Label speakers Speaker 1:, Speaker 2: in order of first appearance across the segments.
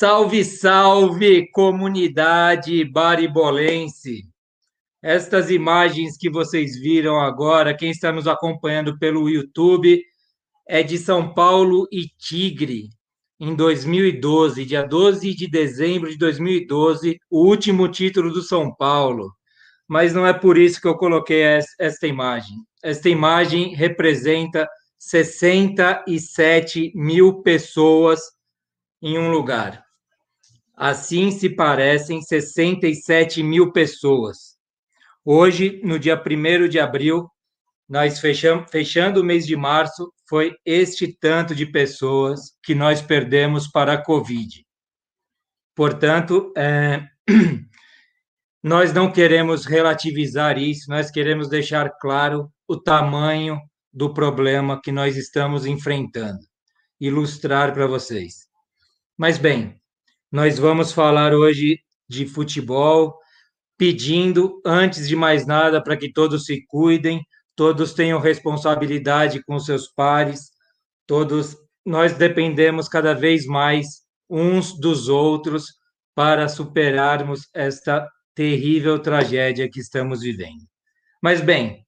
Speaker 1: Salve, salve, comunidade baribolense! Estas imagens que vocês viram agora, quem está nos acompanhando pelo YouTube, é de São Paulo e Tigre, em 2012, dia 12 de dezembro de 2012, o último título do São Paulo. Mas não é por isso que eu coloquei esta imagem. Esta imagem representa 67 mil pessoas em um lugar. Assim se parecem 67 mil pessoas. Hoje, no dia 1 de abril, nós fechamos, fechando o mês de março, foi este tanto de pessoas que nós perdemos para a Covid. Portanto, é, nós não queremos relativizar isso, nós queremos deixar claro o tamanho do problema que nós estamos enfrentando, ilustrar para vocês. Mas bem, nós vamos falar hoje de futebol, pedindo, antes de mais nada, para que todos se cuidem, todos tenham responsabilidade com seus pares, todos nós dependemos cada vez mais uns dos outros para superarmos esta terrível tragédia que estamos vivendo. Mas bem,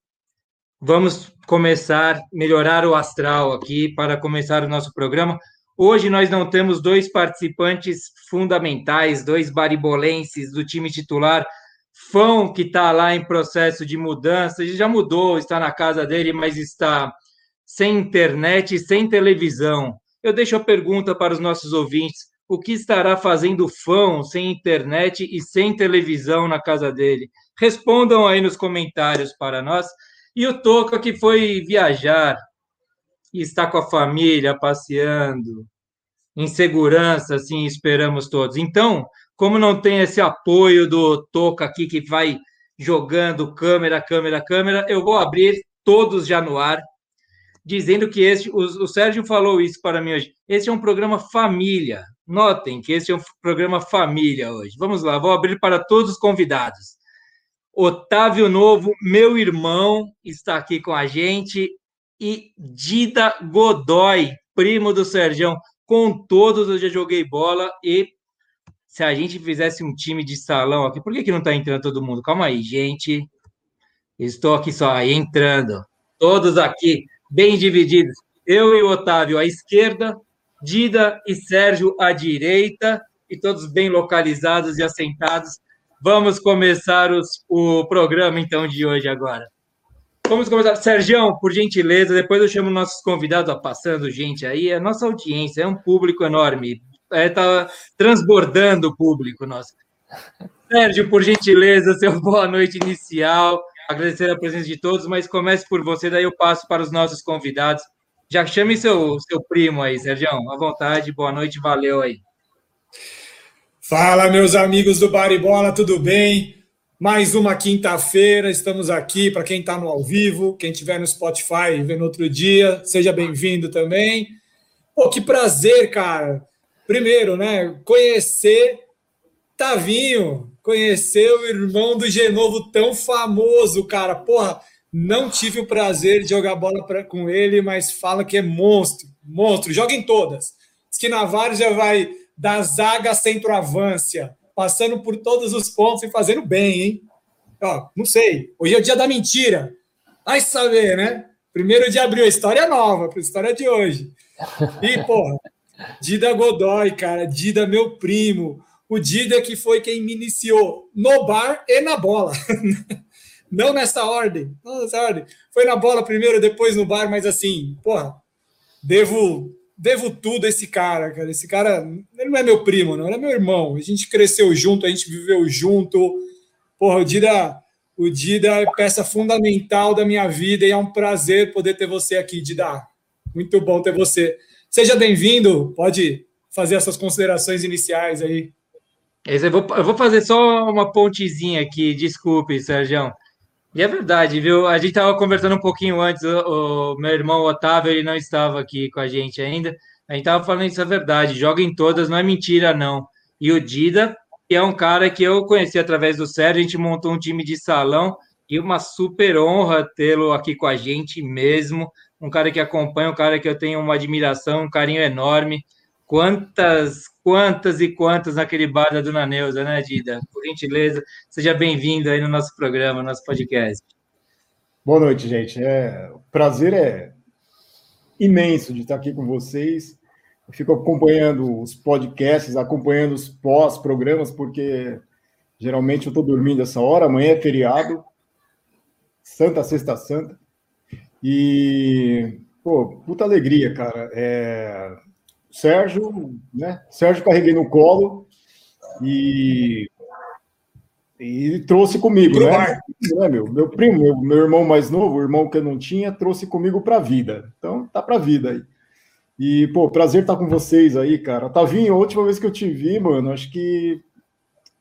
Speaker 1: vamos começar melhorar o astral aqui para começar o nosso programa Hoje nós não temos dois participantes fundamentais, dois baribolenses do time titular. Fão, que está lá em processo de mudança, ele já mudou, está na casa dele, mas está sem internet sem televisão. Eu deixo a pergunta para os nossos ouvintes: o que estará fazendo Fão sem internet e sem televisão na casa dele? Respondam aí nos comentários para nós. E o Toca, que foi viajar, e está com a família passeando, em segurança, assim esperamos todos. Então, como não tem esse apoio do Toca aqui que vai jogando câmera, câmera, câmera, eu vou abrir todos já no ar, dizendo que este, o, o Sérgio falou isso para mim hoje. Este é um programa família. Notem que este é um programa família hoje. Vamos lá, vou abrir para todos os convidados. Otávio Novo, meu irmão, está aqui com a gente e Dida Godoy, primo do Sergião. Com todos eu já joguei bola e se a gente fizesse um time de salão aqui, por que, que não está entrando todo mundo? Calma aí, gente. Estou aqui só aí, entrando. Todos aqui, bem divididos. Eu e o Otávio à esquerda, Dida e Sérgio à direita, e todos bem localizados e assentados. Vamos começar os, o programa, então, de hoje agora. Vamos começar. Sérgio, por gentileza, depois eu chamo nossos convidados, ó, passando gente aí, é a nossa audiência, é um público enorme, está é, tá transbordando o público nosso. Sérgio, por gentileza, seu boa noite inicial, agradecer a presença de todos, mas comece por você, daí eu passo para os nossos convidados. Já chame seu, seu primo aí, Sérgio, à vontade, boa noite, valeu aí.
Speaker 2: Fala, meus amigos do Baribola, tudo bem? Mais uma quinta-feira, estamos aqui para quem está no ao vivo, quem estiver no Spotify vendo outro dia, seja bem-vindo também. Pô, que prazer, cara. Primeiro, né, conhecer Tavinho, conhecer o irmão do Genovo tão famoso, cara. Porra, não tive o prazer de jogar bola pra, com ele, mas fala que é monstro, monstro. Joga em todas. Diz que Navarro já vai da zaga centroavância passando por todos os pontos e fazendo bem, hein? Ó, não sei. Hoje é o dia da mentira. Vai saber, né? Primeiro de abril, história nova, a história de hoje. E, porra, Dida Godoy, cara, Dida, meu primo. O Dida que foi quem me iniciou no bar e na bola. Não nessa ordem, não nessa ordem. Foi na bola primeiro, depois no bar, mas assim, porra, devo devo tudo a esse cara, cara. Esse cara, ele não é meu primo, não, ele é meu irmão. A gente cresceu junto, a gente viveu junto. Porra, o Dida, o Dida é peça fundamental da minha vida e é um prazer poder ter você aqui, Dida. Muito bom ter você. Seja bem-vindo, pode fazer essas considerações iniciais aí.
Speaker 1: Eu vou, eu vou fazer só uma pontezinha aqui, desculpe, Sérgio. E é verdade, viu? A gente estava conversando um pouquinho antes, o, o, meu irmão Otávio, ele não estava aqui com a gente ainda. A gente estava falando isso é verdade, joga em todas, não é mentira, não. E o Dida, que é um cara que eu conheci através do Sérgio, a gente montou um time de salão e uma super honra tê-lo aqui com a gente mesmo. Um cara que acompanha, um cara que eu tenho uma admiração, um carinho enorme. Quantas, quantas e quantas naquele bar da Dona Neuza, né, Dida? Por gentileza, seja bem-vindo aí no nosso programa, no nosso podcast.
Speaker 3: Boa noite, gente. É, o prazer é imenso de estar aqui com vocês. Eu fico acompanhando os podcasts, acompanhando os pós-programas, porque geralmente eu estou dormindo essa hora, amanhã é feriado, Santa Sexta Santa. E, pô, puta alegria, cara. É, Sérgio, né? Sérgio carreguei no colo e, e trouxe comigo, né? né? meu, meu primo, meu, meu irmão mais novo, o irmão que eu não tinha, trouxe comigo para a vida. Então, tá para a vida aí. E, pô, prazer estar com vocês aí, cara. Tavinho, a última vez que eu te vi, mano, acho que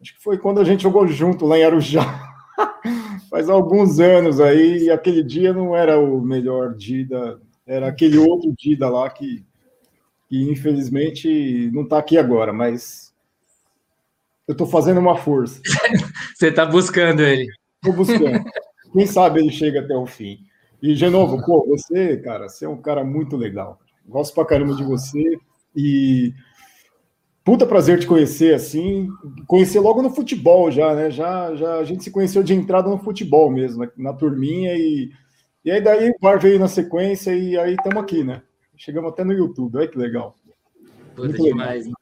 Speaker 3: acho que foi quando a gente jogou junto lá em Arujá. Faz alguns anos aí, e aquele dia não era o melhor Dida, era aquele outro Dida lá que que infelizmente não está aqui agora, mas eu estou fazendo uma força.
Speaker 1: Você está buscando ele.
Speaker 3: Estou buscando. Quem sabe ele chega até o fim. E, de novo, pô, você, cara, você é um cara muito legal. Gosto pra caramba de você e puta prazer te conhecer assim, conhecer logo no futebol já, né? Já, já a gente se conheceu de entrada no futebol mesmo, na, na turminha e e aí daí o VAR veio na sequência e aí estamos aqui, né? Chegamos até no YouTube, olha que legal.
Speaker 1: Puta Muito demais. Legal.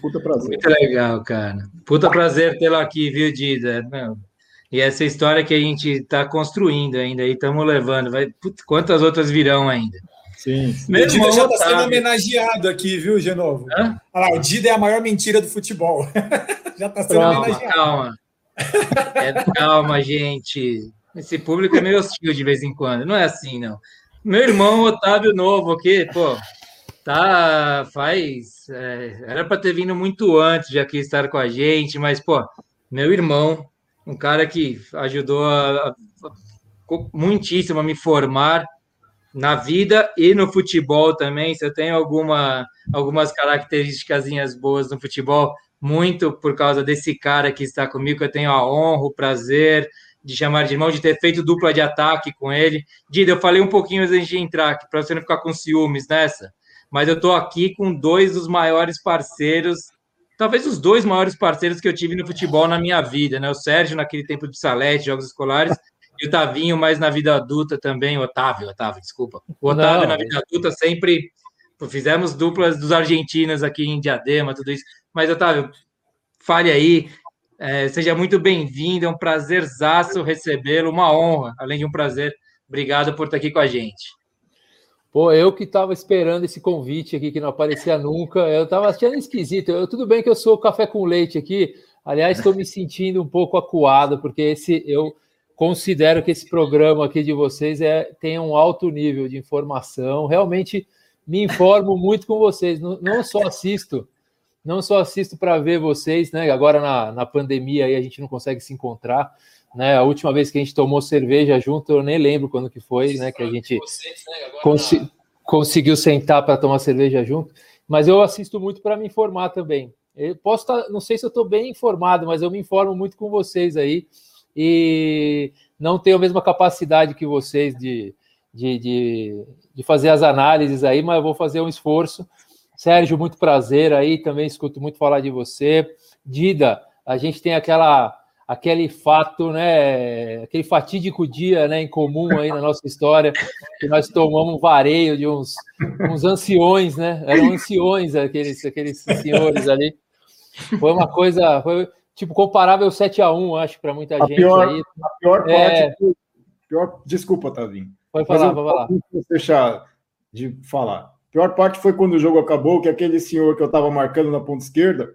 Speaker 1: Puta prazer. Muito legal, cara. Puta prazer tê-lo aqui, viu, Dida? E essa história que a gente está construindo ainda e estamos levando. Vai... Puta, quantas outras virão ainda?
Speaker 2: Sim. Meu o Dida já está sendo homenageado aqui, viu, Genovo? Hã? Olha lá, o Dida é a maior mentira do futebol. já está sendo calma, homenageado.
Speaker 1: Calma. É, calma, gente. Esse público é meio hostil de vez em quando. Não é assim, não. Meu irmão Otávio Novo aqui, pô, tá, faz. É, era para ter vindo muito antes de aqui estar com a gente, mas, pô, meu irmão, um cara que ajudou a, a, muitíssimo a me formar na vida e no futebol também. Se eu tenho alguma, algumas características boas no futebol, muito por causa desse cara que está comigo, eu tenho a honra, o prazer de chamar de irmão, de ter feito dupla de ataque com ele. Dida, eu falei um pouquinho antes de entrar, para você não ficar com ciúmes nessa, mas eu estou aqui com dois dos maiores parceiros, talvez os dois maiores parceiros que eu tive no futebol na minha vida, né? O Sérgio, naquele tempo de salete, jogos escolares, e o Tavinho, mais na vida adulta também, Otávio, Otávio, desculpa. O Otávio, não. na vida adulta, sempre fizemos duplas dos argentinos aqui em Diadema, tudo isso. Mas, Otávio, fale aí, é, seja muito bem-vindo, é um prazerzaço recebê-lo, uma honra, além de um prazer. Obrigado por estar aqui com a gente.
Speaker 4: Pô, eu que estava esperando esse convite aqui, que não aparecia nunca, eu estava achando esquisito. Eu, tudo bem que eu sou café com leite aqui, aliás, estou me sentindo um pouco acuado, porque esse eu considero que esse programa aqui de vocês é, tem um alto nível de informação. Realmente me informo muito com vocês, não, não só assisto não só assisto para ver vocês, né? Agora na, na pandemia aí a gente não consegue se encontrar. Né, a última vez que a gente tomou cerveja junto, eu nem lembro quando que foi, né? Que a gente consi conseguiu sentar para tomar cerveja junto. Mas eu assisto muito para me informar também. Eu posso estar, tá, não sei se eu estou bem informado, mas eu me informo muito com vocês aí e não tenho a mesma capacidade que vocês de, de, de, de fazer as análises aí, mas eu vou fazer um esforço Sérgio, muito prazer aí, também escuto muito falar de você. Dida, a gente tem aquela aquele fato, né, aquele fatídico dia, né, em comum aí na nossa história, que nós tomamos um vareio de uns, uns anciões, né, eram anciões aqueles, aqueles senhores ali. Foi uma coisa, foi tipo comparável 7 a 1 acho, para muita a gente
Speaker 3: pior,
Speaker 4: aí.
Speaker 3: A pior parte, é... pior, desculpa, Tavinho.
Speaker 4: Pode falar, pode falar.
Speaker 3: Deixar de falar pior parte foi quando o jogo acabou, que aquele senhor que eu estava marcando na ponta esquerda,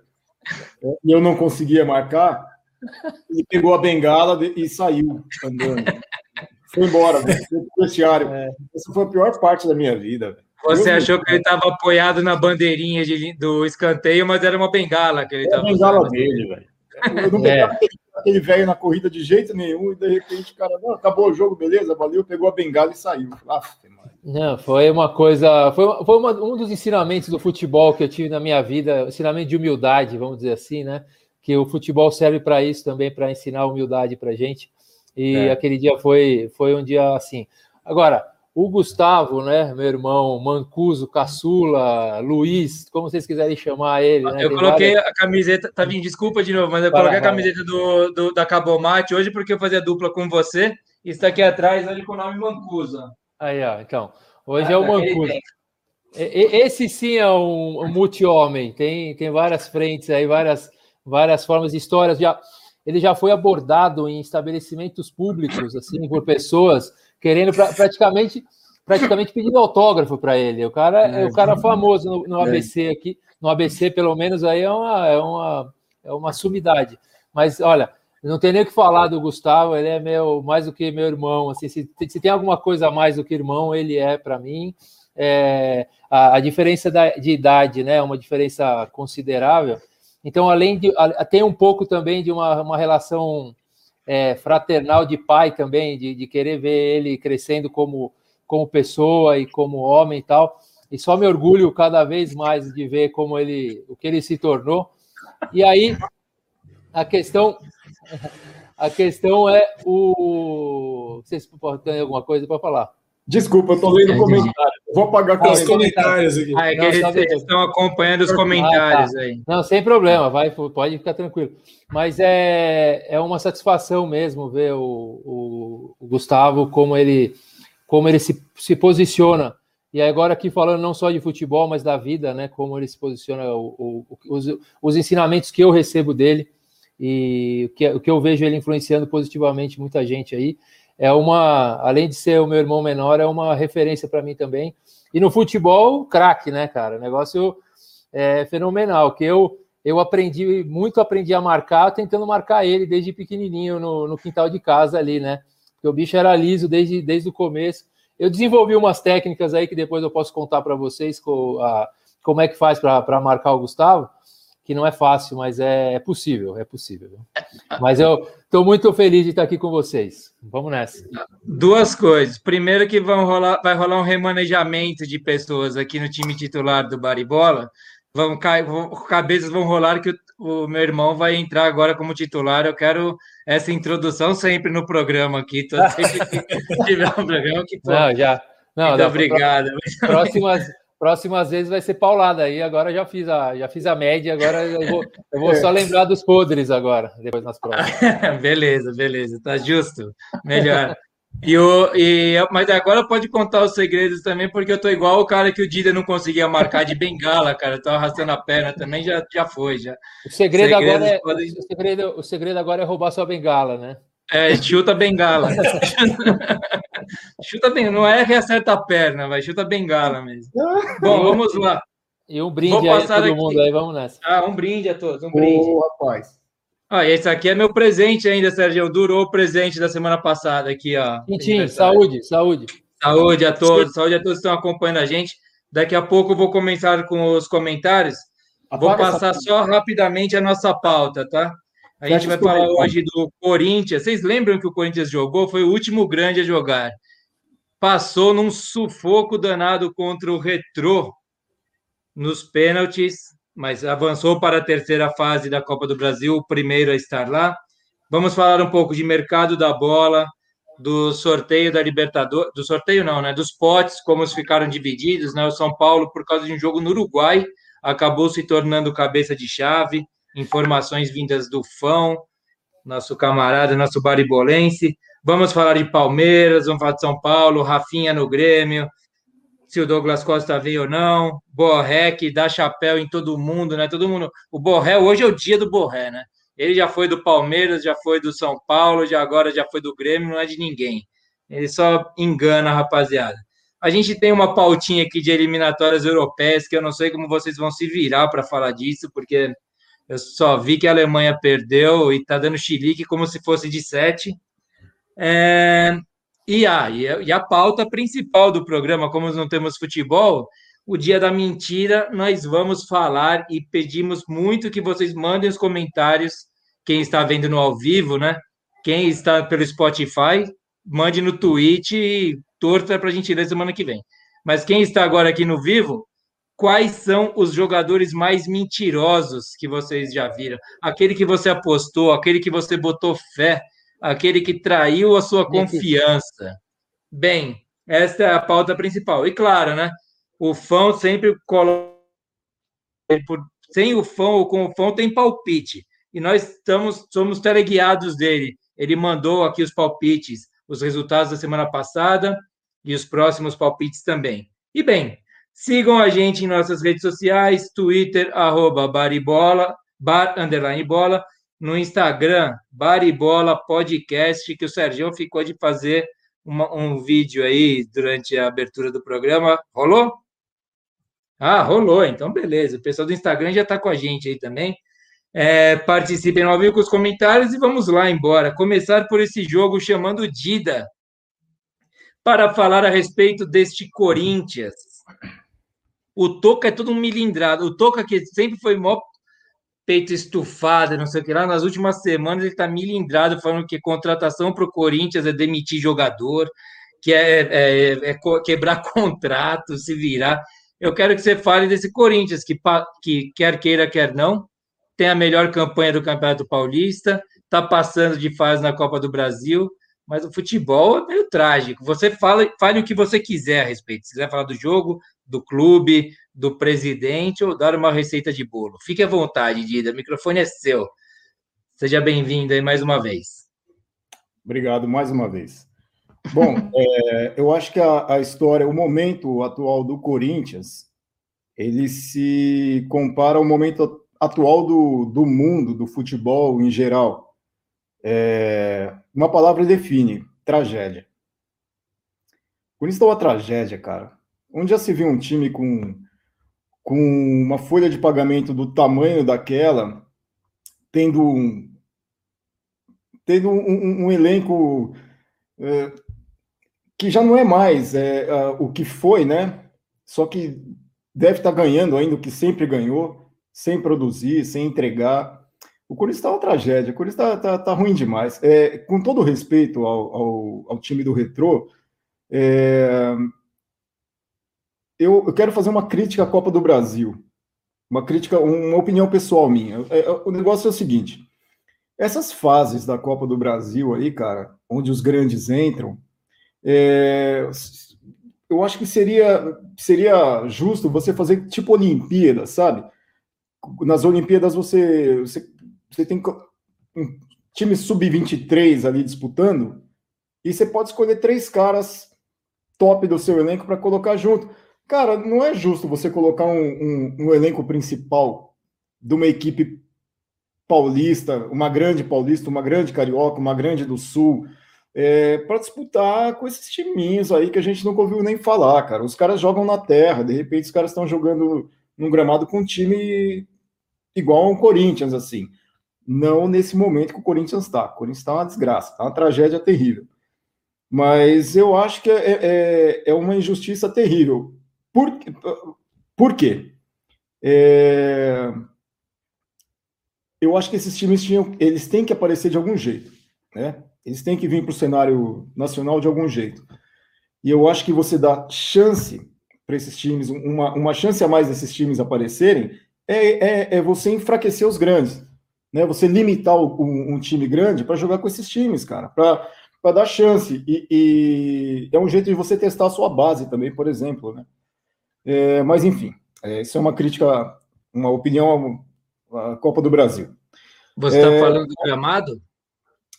Speaker 3: e eu não conseguia marcar, ele pegou a bengala e saiu andando. Foi embora, foi pro vestiário. É. Essa foi a pior parte da minha vida.
Speaker 1: Você eu achou que ele estava apoiado na bandeirinha de, do escanteio, mas era uma bengala que ele estava.
Speaker 3: Era bengala dele, velho. Eu não é. Aquele velho na corrida de jeito nenhum, e de repente o cara, não, acabou o jogo, beleza, valeu, pegou a bengala e saiu. Aff,
Speaker 4: não, foi uma coisa. Foi, foi uma, um dos ensinamentos do futebol que eu tive na minha vida, ensinamento de humildade, vamos dizer assim, né? Que o futebol serve para isso também, para ensinar humildade para gente. E é. aquele dia foi, foi um dia assim. Agora, o Gustavo, né, meu irmão, Mancuso, Caçula, Luiz, como vocês quiserem chamar ele. Né?
Speaker 1: Eu Tem coloquei várias... a camiseta, tá vindo, desculpa de novo, mas eu Para, coloquei a camiseta do, do, da Cabomate hoje porque eu fazia dupla com você e está aqui atrás hoje com o nome Mancuso.
Speaker 4: Aí, ó, então, hoje ah, é o Mancuso. Esse sim é um, um multi-homem, tem, tem várias frentes aí, várias, várias formas de histórias. Já, ele já foi abordado em estabelecimentos públicos, assim, por pessoas querendo pra, praticamente praticamente pedindo autógrafo para ele. O cara é, o cara famoso no, no, ABC aqui, no ABC pelo menos aí é uma é uma é uma sumidade. Mas olha, não tem nem o que falar do Gustavo, ele é meu mais do que meu irmão. Assim, se, se tem alguma coisa a mais do que irmão, ele é para mim. É, a, a, diferença da, de idade, né, é uma diferença considerável. Então, além de tem um pouco também de uma, uma relação é, fraternal de pai também, de, de querer ver ele crescendo como, como pessoa e como homem e tal. E só me orgulho cada vez mais de ver como ele, o que ele se tornou. E aí a questão, a questão é o. Vocês têm alguma coisa para falar?
Speaker 3: Desculpa, eu estou lendo comentário. Vou apagar
Speaker 1: os comentários aqui. Ah, é que não, eles, eles estão acompanhando os comentários ah, tá. aí.
Speaker 4: Não, sem problema, vai, pode ficar tranquilo. Mas é, é uma satisfação mesmo ver o, o, o Gustavo como ele como ele se, se posiciona. E agora aqui falando não só de futebol, mas da vida, né? Como ele se posiciona, o, o, os, os ensinamentos que eu recebo dele e o que, o que eu vejo ele influenciando positivamente muita gente aí é uma, além de ser o meu irmão menor, é uma referência para mim também. E no futebol, craque, né, cara? negócio é fenomenal. Que eu eu aprendi muito, aprendi a marcar, tentando marcar ele desde pequenininho no, no quintal de casa ali, né? Porque o bicho era liso desde, desde o começo. Eu desenvolvi umas técnicas aí que depois eu posso contar para vocês a, como é que faz para marcar o Gustavo que não é fácil, mas é, é possível, é possível. Mas eu estou muito feliz de estar aqui com vocês. Vamos nessa.
Speaker 1: Duas coisas. Primeiro que vão rolar, vai rolar um remanejamento de pessoas aqui no time titular do Baribola. Vão cabeças vão rolar que o, o, meu irmão vai entrar agora como titular. Eu quero essa introdução sempre no programa aqui. Todo sempre que tiver um programa que
Speaker 4: pô, Não, já. Não,
Speaker 1: muito
Speaker 4: não,
Speaker 1: obrigado.
Speaker 4: Próximas Próximas vezes vai ser paulada aí. Agora já fiz a, já fiz a média, agora eu vou, eu vou só lembrar dos podres agora, depois nas provas.
Speaker 1: beleza, beleza, tá justo. Melhor. E o, e, mas agora pode contar os segredos também, porque eu tô igual o cara que o Dida não conseguia marcar de bengala, cara. Eu tô arrastando a perna também, já, já foi. Já.
Speaker 4: O segredo, agora é, podem... o, segredo, o segredo agora é roubar sua bengala, né?
Speaker 1: É, chuta bengala. chuta bem, não é que acerta a perna, vai, chuta bengala mesmo. Bom, vamos lá.
Speaker 4: E um brinde a todo aqui. mundo aí, vamos nessa.
Speaker 1: Ah, um brinde a todos, um brinde. Oh, rapaz. Ah, esse aqui é meu presente ainda, Sérgio. Durou o presente da semana passada aqui, ó.
Speaker 4: Tintim, saúde, saúde.
Speaker 1: Saúde a todos, saúde a todos que estão acompanhando a gente. Daqui a pouco eu vou começar com os comentários. Vou passar só rapidamente a nossa pauta, tá? A gente vai falar hoje do Corinthians. Vocês lembram que o Corinthians jogou? Foi o último grande a jogar. Passou num sufoco danado contra o Retrô nos pênaltis, mas avançou para a terceira fase da Copa do Brasil, o primeiro a estar lá. Vamos falar um pouco de mercado da bola, do sorteio da Libertadores, do sorteio não, né? Dos potes, como ficaram divididos, né? O São Paulo, por causa de um jogo no Uruguai, acabou se tornando cabeça de chave informações vindas do Fão, nosso camarada, nosso baribolense. Vamos falar de Palmeiras, vamos falar de São Paulo, Rafinha no Grêmio, se o Douglas Costa veio ou não, Borré que dá chapéu em todo mundo, né? Todo mundo. O Borré, hoje é o dia do Borré, né? Ele já foi do Palmeiras, já foi do São Paulo, já agora já foi do Grêmio, não é de ninguém. Ele só engana rapaziada. A gente tem uma pautinha aqui de eliminatórias europeias que eu não sei como vocês vão se virar para falar disso, porque eu só vi que a Alemanha perdeu e está dando chilique como se fosse de sete. É, e, a, e a pauta principal do programa, como não temos futebol, o dia da mentira, nós vamos falar e pedimos muito que vocês mandem os comentários. Quem está vendo no ao vivo, né? Quem está pelo Spotify, mande no Twitch e torta para a gente ler semana que vem. Mas quem está agora aqui no vivo, quais são os jogadores mais mentirosos que vocês já viram? Aquele que você apostou, aquele que você botou fé, aquele que traiu a sua confiança. Bem, esta é a pauta principal. E claro, né? O fã sempre coloca. Sem o fã ou com o fã tem palpite. E nós estamos, somos teleguiados dele. Ele mandou aqui os palpites, os resultados da semana passada e os próximos palpites também. E bem, sigam a gente em nossas redes sociais, Twitter, arroba baribola, bar, underline bola, no Instagram, Baribola Podcast, que o Sérgio ficou de fazer uma, um vídeo aí durante a abertura do programa. Rolou? Ah, rolou, então beleza. O pessoal do Instagram já está com a gente aí também. É, participem ao vivo com os comentários e vamos lá embora. Começar por esse jogo chamando Dida para falar a respeito deste Corinthians. O Toca é todo um milindrado. O Toca que sempre foi mó peito estufado, não sei o que lá. Nas últimas semanas ele está milindrado falando que contratação para o Corinthians é demitir jogador, que é, é, é, quebrar contrato, se virar. Eu quero que você fale desse Corinthians, que, que quer queira, quer não, tem a melhor campanha do Campeonato Paulista, está passando de fase na Copa do Brasil, mas o futebol é meio trágico. Você fala, fale o que você quiser a respeito. Se quiser falar do jogo, do clube, do presidente ou dar uma receita de bolo. Fique à vontade, Dida, o microfone é seu. Seja bem-vindo aí mais uma vez.
Speaker 3: Obrigado mais uma vez. Bom, é, eu acho que a, a, história, o momento atual do Corinthians, ele se compara ao momento atual do, do mundo, do futebol em geral. É, uma palavra define: tragédia. Por isso é uma tragédia, cara. Onde já se viu um time com, com uma folha de pagamento do tamanho daquela, tendo um, tendo um, um, um elenco é, que já não é mais é, o que foi, né? Só que deve estar ganhando ainda o que sempre ganhou, sem produzir, sem entregar. O Corinthians está uma tragédia, o Corinthians está tá, tá ruim demais. É, com todo respeito ao, ao, ao time do Retrô, é, eu, eu, quero fazer uma crítica à Copa do Brasil. Uma crítica, uma opinião pessoal minha. É, é, o negócio é o seguinte: essas fases da Copa do Brasil aí, cara, onde os grandes entram, é, eu acho que seria, seria justo você fazer tipo Olimpíada, sabe? Nas Olimpíadas você, você, você tem um time sub-23 ali disputando, e você pode escolher três caras top do seu elenco para colocar junto. Cara, não é justo você colocar um, um, um elenco principal de uma equipe paulista, uma grande paulista, uma grande carioca, uma grande do sul, é, para disputar com esses timinhos aí que a gente nunca ouviu nem falar, cara. Os caras jogam na terra, de repente os caras estão jogando num gramado com um time igual ao Corinthians, assim. Não nesse momento que o Corinthians está. O Corinthians está uma desgraça, está uma tragédia terrível. Mas eu acho que é, é, é uma injustiça terrível. Por, por quê? É, eu acho que esses times tinham, eles têm que aparecer de algum jeito, né? Eles têm que vir para o cenário nacional de algum jeito. E eu acho que você dá chance para esses times, uma, uma chance a mais desses times aparecerem, é, é, é você enfraquecer os grandes. Né? Você limitar um, um time grande para jogar com esses times, cara, para dar chance. E, e, é um jeito de você testar a sua base também, por exemplo. Né? É, mas, enfim, é, isso é uma crítica, uma opinião à Copa do Brasil.
Speaker 1: Você está é, falando do gramado?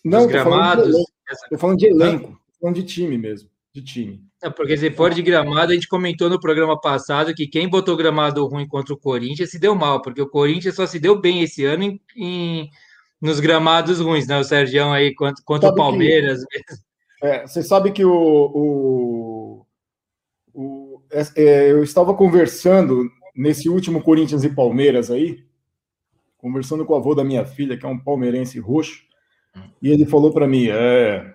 Speaker 3: Não? Estou falando de elenco, estou falando de time mesmo, de time.
Speaker 1: É porque se for de gramado, a gente comentou no programa passado que quem botou gramado ruim contra o Corinthians se deu mal, porque o Corinthians só se deu bem esse ano em, em nos gramados ruins, né? O Sérgio aí contra, contra o Palmeiras.
Speaker 3: Que, é, você sabe que o, o, o é, é, eu estava conversando nesse último Corinthians e Palmeiras aí, conversando com o avô da minha filha, que é um palmeirense roxo, e ele falou para mim: é.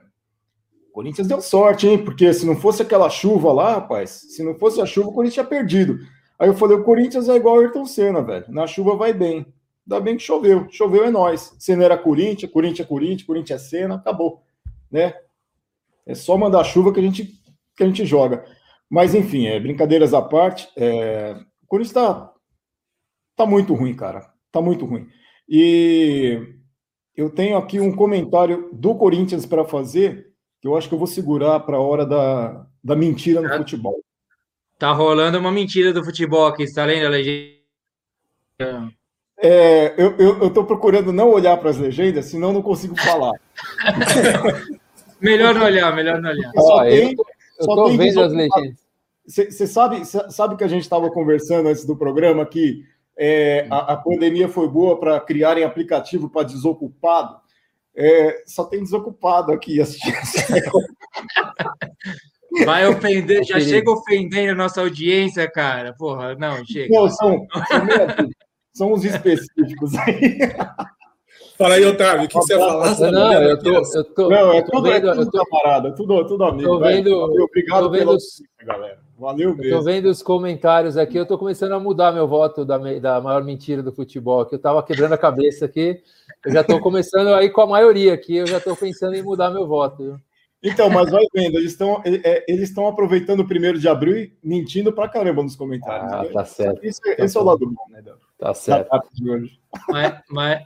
Speaker 3: Corinthians deu sorte, hein? Porque se não fosse aquela chuva lá, rapaz, se não fosse a chuva, o Corinthians tinha perdido. Aí eu falei: o Corinthians é igual o Ayrton Senna, velho. Na chuva vai bem. Ainda bem que choveu. Choveu é nós. Senna era Corinthians, Corinthians é Corinthians, Corinthians é Senna, acabou. Né? É só mandar chuva que a gente, que a gente joga. Mas, enfim, é, brincadeiras à parte, é, o Corinthians tá, tá muito ruim, cara. Tá muito ruim. E eu tenho aqui um comentário do Corinthians para fazer, que eu acho que eu vou segurar para a hora da, da mentira no futebol.
Speaker 1: Tá rolando uma mentira do futebol aqui, está lendo a legenda?
Speaker 3: É, eu, eu, eu tô procurando não olhar para as legendas, senão não consigo falar.
Speaker 1: melhor não olhar, melhor não olhar.
Speaker 4: Só tem, eu, eu tô vendo as legendas.
Speaker 3: Você sabe, sabe que a gente estava conversando antes do programa que é, a, a, pandemia foi boa para criarem aplicativo para desocupado? É, só tem desocupado aqui assistindo.
Speaker 1: Vai ofender, já chega ofendendo a nossa audiência, cara. Porra, não, chega. Não,
Speaker 3: são, são, são os específicos aí.
Speaker 2: Fala aí, Otávio, o que, você fala?
Speaker 4: Não, eu tô, eu tô.
Speaker 3: Não, é tudo, vendo, é tudo tô, camarada, tudo, tudo amigo.
Speaker 4: Tô vendo,
Speaker 3: obrigado tô vendo os, galera. Valeu mesmo.
Speaker 4: Tô vendo os comentários aqui, eu tô começando a mudar meu voto da, da maior mentira do futebol, que eu tava quebrando a cabeça aqui. Eu já tô começando aí com a maioria aqui, eu já tô pensando em mudar meu voto. Viu?
Speaker 3: Então, mas vai vendo, eles estão é, eles estão aproveitando o primeiro de abril e mentindo pra caramba nos comentários.
Speaker 4: Ah, né? tá certo.
Speaker 3: Isso, tá esse é o lado bom, né, Dan?
Speaker 4: Tá certo.
Speaker 1: Mas, mas,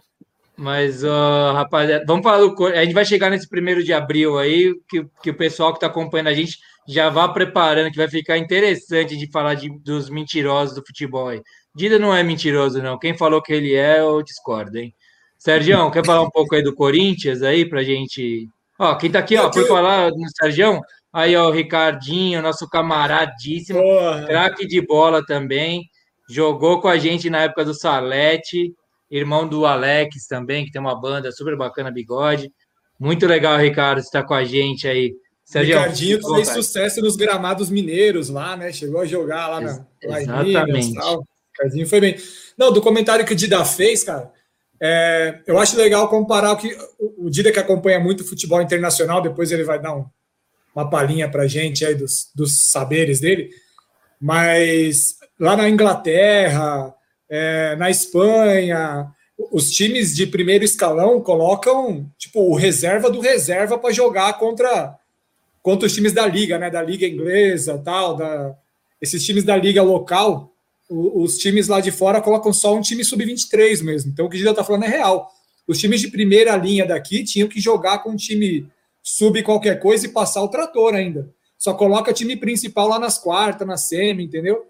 Speaker 1: mas uh, rapaziada, vamos falar do A gente vai chegar nesse primeiro de abril aí, que, que o pessoal que está acompanhando a gente já vá preparando, que vai ficar interessante de falar de, dos mentirosos do futebol aí. Dida não é mentiroso, não. Quem falou que ele é, eu discordo, hein? Sérgio, quer falar um pouco aí do Corinthians aí pra gente Ó, quem tá aqui, ó, foi falar no Sérgio, aí, ó, o Ricardinho, nosso camaradíssimo, craque de bola também, jogou com a gente na época do Salete, irmão do Alex também, que tem uma banda super bacana, Bigode. Muito legal, Ricardo, estar com a gente aí.
Speaker 2: Sérgio, Ricardinho que fez sucesso nos gramados mineiros lá, né? Chegou a jogar lá na
Speaker 1: Exatamente. Lá
Speaker 2: Ricardinho foi bem. Não, do comentário que o Dida fez, cara, é, eu acho legal comparar o que o Dida que acompanha muito futebol internacional, depois ele vai dar um, uma palhinha para a gente aí dos, dos saberes dele. Mas lá na Inglaterra, é, na Espanha, os times de primeiro escalão colocam tipo o reserva do reserva para jogar contra contra os times da liga, né? Da liga inglesa, tal, da esses times da liga local os times lá de fora colocam só um time sub-23 mesmo. Então o que o Gida está falando é real. Os times de primeira linha daqui tinham que jogar com um time sub qualquer coisa e passar o trator ainda. Só coloca time principal lá nas quartas, na semi, entendeu?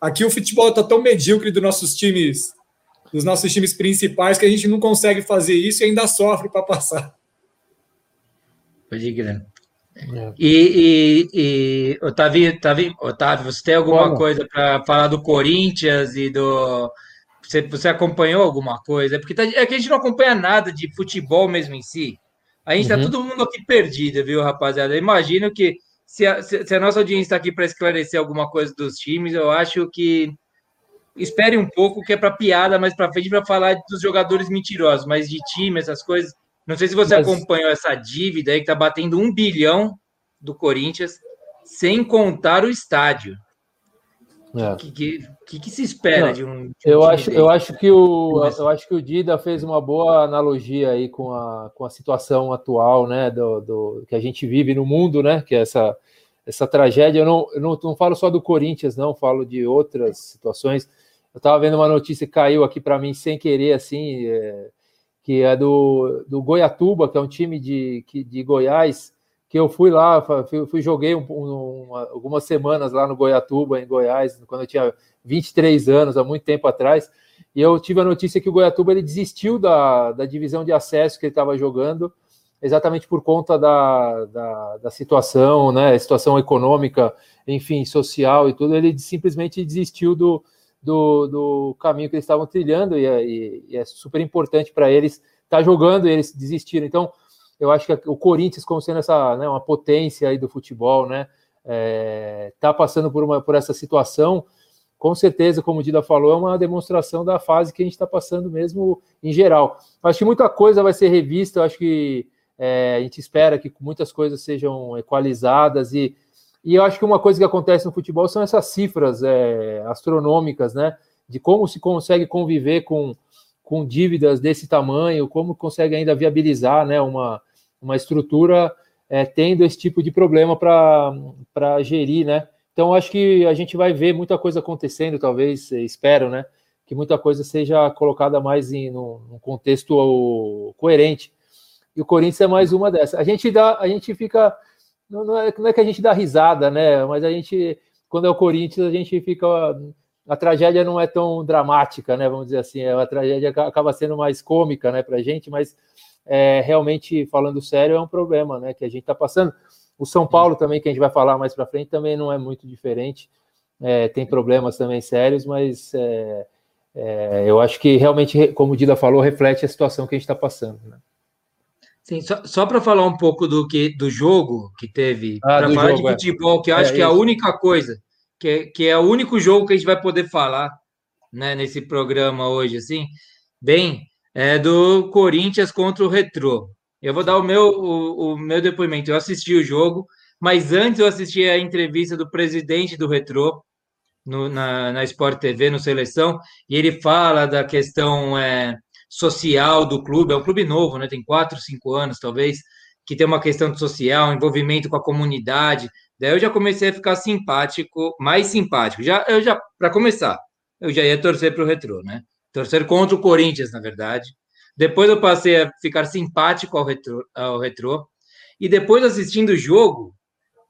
Speaker 2: Aqui o futebol está tão medíocre dos nossos times, dos nossos times principais, que a gente não consegue fazer isso e ainda sofre para passar.
Speaker 1: Pode crer. É. E, e, e Otávio, Otávio, Otávio, você tem alguma Como? coisa para falar do Corinthians e do. Você, você acompanhou alguma coisa? É porque tá, é que a gente não acompanha nada de futebol mesmo em si. A gente está uhum. todo mundo aqui perdido, viu, rapaziada? Eu imagino que se a, se a nossa audiência está aqui para esclarecer alguma coisa dos times, eu acho que espere um pouco, que é para piada mais para frente, para falar dos jogadores mentirosos, mas de time, essas coisas, não sei se você Mas... acompanhou essa dívida aí que está batendo um bilhão do Corinthians, sem contar o estádio. O é. que, que, que, se espera Não, de um. De um
Speaker 4: eu, acho, eu, acho que o, eu acho que o Dida fez uma boa analogia aí com a, com a situação atual, né? Do, do, que a gente vive no mundo, né? Que é essa, essa tragédia. Eu não, eu não, não falo só do Corinthians, não, falo de outras situações. Eu estava vendo uma notícia que caiu aqui para mim sem querer, assim. É, que é do, do Goiatuba, que é um time de, de Goiás, que eu fui lá, fui, fui joguei um, um, algumas semanas lá no Goiatuba, em Goiás, quando eu tinha 23 anos, há muito tempo atrás, e eu tive a notícia que o Goiatuba ele desistiu da, da divisão de acesso que ele estava jogando, exatamente por conta da, da, da, situação, né, situação econômica, enfim, social e tudo, ele simplesmente desistiu do, do, do caminho que eles estavam trilhando e é, e, é super importante para eles estar tá jogando e eles desistiram. Então, eu acho que o Corinthians, como sendo essa né, uma potência aí do futebol, né, é, tá passando por, uma, por essa situação. Com certeza, como o Dida falou, é uma demonstração da fase que a gente está passando mesmo em geral. Acho que muita coisa vai ser revista, acho que é, a gente espera que muitas coisas sejam equalizadas e e eu acho que uma coisa que acontece no futebol são essas cifras é, astronômicas, né? De como se consegue conviver com, com dívidas desse tamanho, como consegue ainda viabilizar né, uma, uma estrutura é, tendo esse tipo de problema para gerir, né? Então, acho que a gente vai ver muita coisa acontecendo, talvez, espero, né? Que muita coisa seja colocada mais em num contexto coerente. E o Corinthians é mais uma dessas. A gente dá, a gente fica não, não, é, não é que a gente dá risada, né? Mas a gente, quando é o Corinthians, a gente fica. A tragédia não é tão dramática, né? Vamos dizer assim, a tragédia acaba sendo mais cômica, né, para a gente, mas é, realmente, falando sério, é um problema, né, que a gente está passando. O São Paulo também, que a gente vai falar mais para frente, também não é muito diferente. É, tem problemas também sérios, mas é, é, eu acho que realmente, como o Dida falou, reflete a situação que a gente está passando. Né?
Speaker 1: Sim, só, só para falar um pouco do que do jogo que teve, ah, para falar jogo, de é. futebol, que eu acho é, que é a única coisa, que é, que é o único jogo que a gente vai poder falar né, nesse programa hoje, assim, bem, é do Corinthians contra o Retrô. Eu vou dar o meu, o, o meu depoimento. Eu assisti o jogo, mas antes eu assisti a entrevista do presidente do Retrô, no, na, na Sport TV, no Seleção, e ele fala da questão é, social do clube, é um clube novo, né? Tem quatro, cinco anos, talvez, que tem uma questão social, envolvimento com a comunidade. Daí eu já comecei a ficar simpático, mais simpático. Já, eu já, para começar, eu já ia torcer para o Retrô, né? Torcer contra o Corinthians, na verdade. Depois eu passei a ficar simpático ao Retrô, ao retrô e depois assistindo o jogo,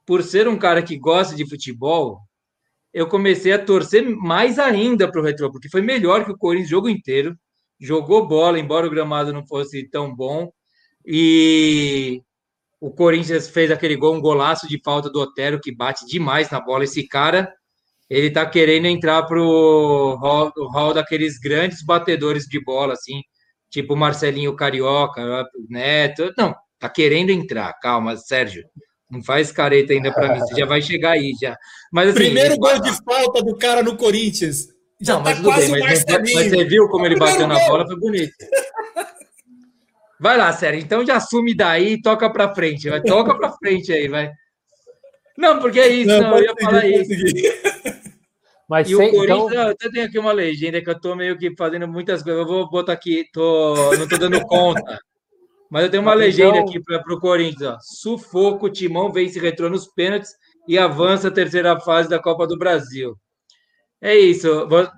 Speaker 1: por ser um cara que gosta de futebol, eu comecei a torcer mais ainda para o Retrô, porque foi melhor que o Corinthians o jogo inteiro jogou bola, embora o gramado não fosse tão bom. E o Corinthians fez aquele gol, um golaço de falta do Otero, que bate demais na bola. Esse cara, ele tá querendo entrar pro hall, hall daqueles grandes batedores de bola, assim, tipo Marcelinho Carioca, Neto. Não, tá querendo entrar. Calma, Sérgio. Não faz careta ainda para mim, você já vai chegar aí já.
Speaker 2: Mas, assim, Primeiro gol de falta do cara no Corinthians.
Speaker 1: Já não, tá mas quase bem, mas, mas, você viu como ele bateu na bola, foi bonito. Vai lá, Sérgio. Então já assume daí e toca para frente. Vai, toca para frente aí, vai. Não, porque é isso, não, não eu ia falar isso. Mas e sem, o Corinthians, então... eu tenho aqui uma legenda que eu tô meio que fazendo muitas coisas. Eu vou botar aqui, tô, não tô dando conta. Mas eu tenho uma legenda então... aqui para o Corinthians. Ó. Sufoco, Timão vence retrô nos pênaltis e avança a terceira fase da Copa do Brasil. É isso.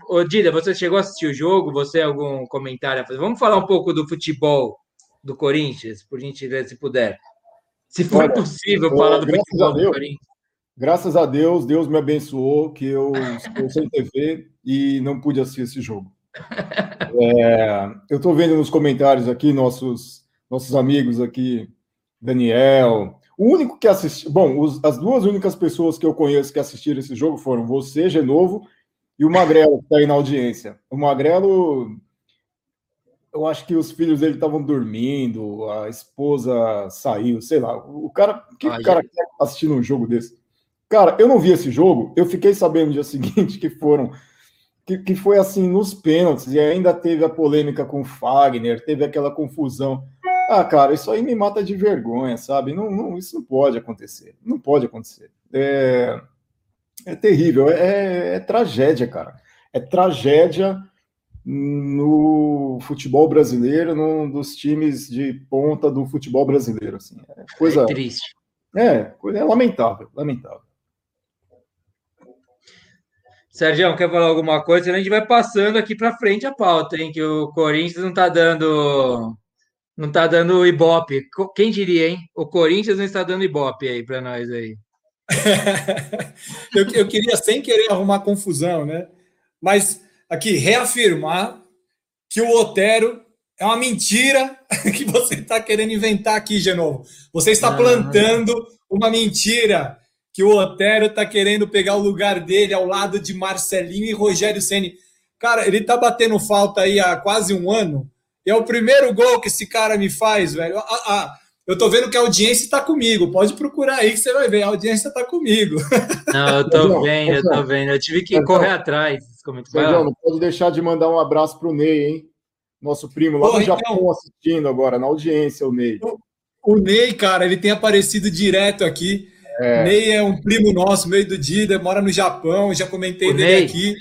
Speaker 1: Ô, Dida, você chegou a assistir o jogo? Você algum comentário a fazer? Vamos falar um pouco do futebol do Corinthians, por gentileza, se puder. Se for Olha, possível falar do futebol
Speaker 3: do Corinthians. Graças a Deus, Deus me abençoou que eu estou sem TV e não pude assistir esse jogo. É, eu estou vendo nos comentários aqui nossos nossos amigos aqui, Daniel. O único que assistiu, bom, os, as duas únicas pessoas que eu conheço que assistiram esse jogo foram você, Genovo, e o Magrelo, que está aí na audiência. O Magrelo, eu acho que os filhos dele estavam dormindo, a esposa saiu, sei lá. O cara, que o cara quer assistindo um jogo desse? Cara, eu não vi esse jogo, eu fiquei sabendo no dia seguinte que foram. Que, que foi assim nos pênaltis, e ainda teve a polêmica com o Fagner, teve aquela confusão. Ah, cara, isso aí me mata de vergonha, sabe? Não, não, isso não pode acontecer. Não pode acontecer. É, é terrível, é, é tragédia, cara. É tragédia no futebol brasileiro, num dos times de ponta do futebol brasileiro. Assim. É coisa. É
Speaker 1: triste.
Speaker 3: É, é lamentável, lamentável.
Speaker 1: Sérgio, quer falar alguma coisa? Senão a gente vai passando aqui para frente a pauta, hein? Que o Corinthians não está dando. Não está dando ibope. Quem diria, hein? O Corinthians não está dando ibope aí para nós aí.
Speaker 2: eu, eu queria, sem querer, arrumar confusão, né? Mas aqui, reafirmar que o Otero é uma mentira que você está querendo inventar aqui, Genovo. Você está plantando uma mentira que o Otero está querendo pegar o lugar dele ao lado de Marcelinho e Rogério Ceni. Cara, ele está batendo falta aí há quase um ano. E é o primeiro gol que esse cara me faz, velho. A, a, eu tô vendo que a audiência está comigo. Pode procurar aí que você vai ver. A audiência está comigo.
Speaker 1: Não, eu tô vendo, eu tô vendo. Eu tive que correr atrás.
Speaker 3: Sérgio, não pode deixar de mandar um abraço pro Ney, hein? Nosso primo lá Pô, no Japão então, assistindo agora, na audiência, o Ney.
Speaker 2: O, o Ney, cara, ele tem aparecido direto aqui. É. Ney é um primo nosso, meio do Dida, mora no Japão, já comentei o dele Ney. aqui.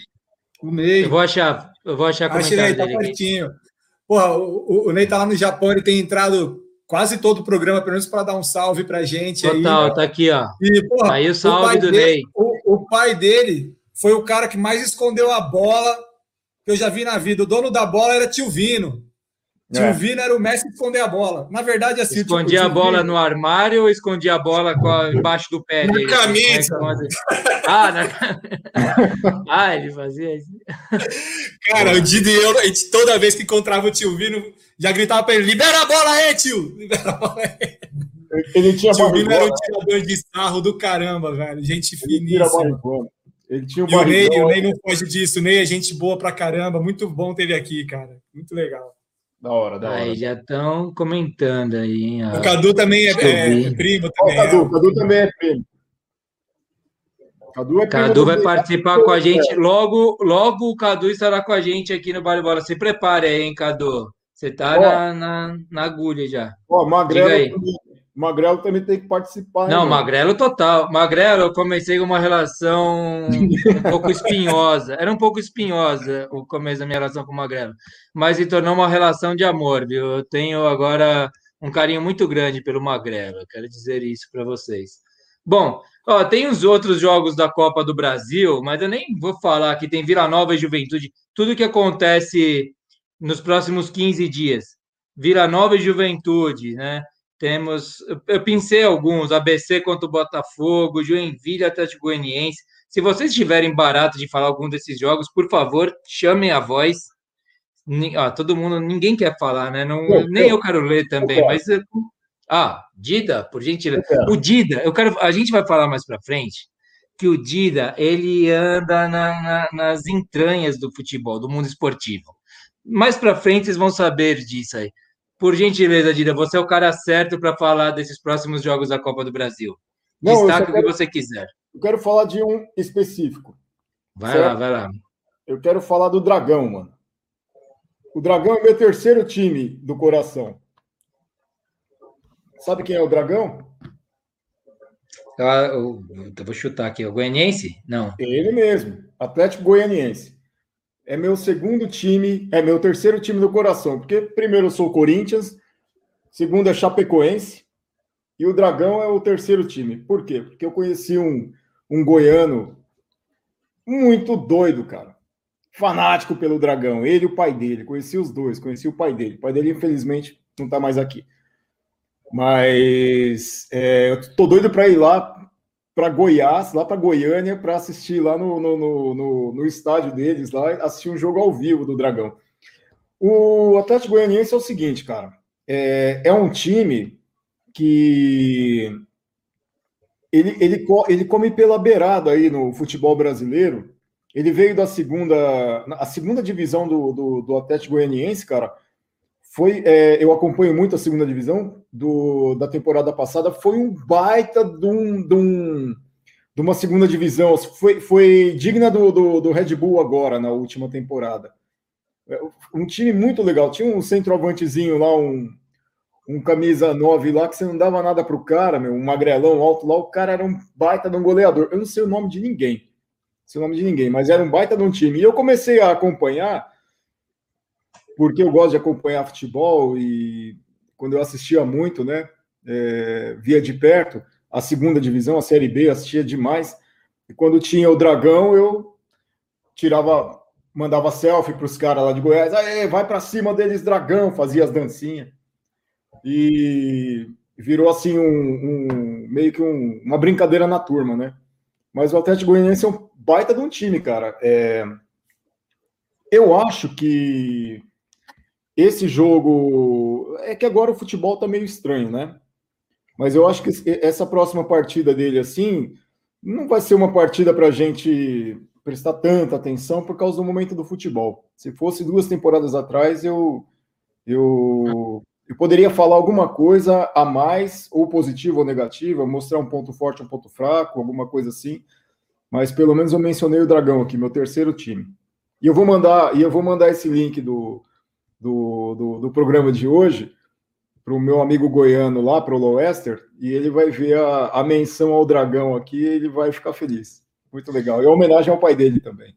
Speaker 1: O Ney. Eu vou achar, eu vou achar comentário Achei,
Speaker 2: tá pertinho. Porra, o, o Ney tá lá no Japão, ele tem entrado quase todo o programa, pelo menos para dar um salve para gente.
Speaker 1: Total,
Speaker 2: aí.
Speaker 1: tá aqui, ó. E, porra, aí o salve o do
Speaker 2: dele,
Speaker 1: Ney.
Speaker 2: O, o, pai dele foi o cara que mais escondeu a bola que eu já vi na vida. O dono da bola era tio Vino. Tio é. Vino era o Messi esconder a bola. Na verdade, assim.
Speaker 1: Escondia tipo, a bola no armário ou escondia a bola a... embaixo do pé
Speaker 2: na
Speaker 1: dele?
Speaker 2: Camisa.
Speaker 1: Ah, na Ah, ele fazia isso.
Speaker 2: Cara, o Didi e eu, a gente, toda vez que encontrava o tio Vino, já gritava para ele: libera a bola aí, tio! Libera a bola aí. Ele tinha tio Vino era um tirador de sarro do caramba, velho. Gente finíssima. Ele tinha um e o Ney, o Ney não foge disso. O Ney é gente boa pra caramba. Muito bom ter ele aqui, cara. Muito legal.
Speaker 3: Da hora, da hora.
Speaker 1: Aí já estão comentando aí. Hein,
Speaker 2: o Cadu também é, é primo. Também,
Speaker 3: o Cadu, é. Cadu também é primo.
Speaker 1: Cadu, é Cadu vai participar com a gente. Logo, logo o Cadu estará com a gente aqui no Bale Bola. Se prepare aí, hein, Cadu. Você está na, na, na, agulha já.
Speaker 3: Ó, Magrelo, Magrelo também tem que participar.
Speaker 1: Não, Magrelo total. Magrelo, eu comecei uma relação um pouco espinhosa. Era um pouco espinhosa o começo da minha relação com o Magrelo, mas se tornou uma relação de amor, viu? Eu tenho agora um carinho muito grande pelo Magrelo. Quero dizer isso para vocês. Bom, ó, tem os outros jogos da Copa do Brasil, mas eu nem vou falar que tem Vila Nova e Juventude. Tudo que acontece nos próximos 15 dias. Vila Nova e Juventude, né? Temos, eu pensei alguns, ABC contra o Botafogo, Joinville, Atlético Goianiense. Se vocês tiverem barato de falar algum desses jogos, por favor, chamem a voz. Ah, todo mundo, ninguém quer falar, né? Não, eu, nem eu, eu quero ler também, mas ah, Dida, por gentileza. O Dida, eu quero, a gente vai falar mais para frente que o Dida ele anda na, na, nas entranhas do futebol, do mundo esportivo. Mais para frente vocês vão saber disso aí. Por gentileza, Dida, você é o cara certo para falar desses próximos jogos da Copa do Brasil. Não, Destaque o que você quiser.
Speaker 3: Eu quero falar de um específico.
Speaker 1: Vai certo? lá, vai lá.
Speaker 3: Eu quero falar do Dragão, mano. O Dragão é meu terceiro time do coração. Sabe quem é o Dragão?
Speaker 1: Eu, eu, eu vou chutar aqui. O Goianiense? Não.
Speaker 3: Ele mesmo. Atlético Goianiense é meu segundo time, é meu terceiro time do coração, porque primeiro eu sou o Corinthians, segundo é Chapecoense, e o Dragão é o terceiro time. Por quê? Porque eu conheci um, um goiano muito doido, cara. Fanático pelo Dragão, ele e o pai dele. Conheci os dois, conheci o pai dele. O pai dele, infelizmente, não está mais aqui. Mas é, eu tô doido para ir lá para Goiás, lá para Goiânia, para assistir lá no, no, no, no, estádio deles, lá, assistir um jogo ao vivo do Dragão. O Atlético Goianiense é o seguinte, cara, é, é um time que ele, ele, ele come pela beirada aí no futebol brasileiro. Ele veio da segunda, a segunda divisão do, do, do Atlético Goianiense, cara, foi, é, eu acompanho muito a segunda divisão do, da temporada passada, foi um baita de, um, de, um, de uma segunda divisão, foi, foi digna do, do, do, Red Bull agora, na última temporada. É, um time muito legal, tinha um centroavantezinho lá, um, um camisa 9 lá, que você não dava nada pro cara, meu, um magrelão alto lá, o cara era um baita de um goleador. Eu não sei o nome de ninguém, não sei o nome de ninguém, mas era um baita de um time. E eu comecei a acompanhar porque eu gosto de acompanhar futebol e quando eu assistia muito, né, é, via de perto a segunda divisão, a Série B, assistia demais. E quando tinha o Dragão, eu tirava, mandava selfie para os caras lá de Goiás, Aê, vai para cima deles, Dragão, fazia as dancinhas. E virou assim um, um meio que um, uma brincadeira na turma, né? Mas o Atlético Goianiense é um baita de um time, cara. É, eu acho que esse jogo. É que agora o futebol tá meio estranho, né? Mas eu acho que essa próxima partida dele, assim, não vai ser uma partida para a gente prestar tanta atenção por causa do momento do futebol. Se fosse duas temporadas atrás, eu, eu, eu poderia falar alguma coisa a mais, ou positiva ou negativa, mostrar um ponto forte, um ponto fraco, alguma coisa assim. Mas pelo menos eu mencionei o Dragão aqui, meu terceiro time. E eu vou mandar, e eu vou mandar esse link do, do, do, do programa de hoje para o meu amigo goiano lá, para o Loester, e ele vai ver a, a menção ao dragão aqui e ele vai ficar feliz. Muito legal. E a homenagem ao pai dele também.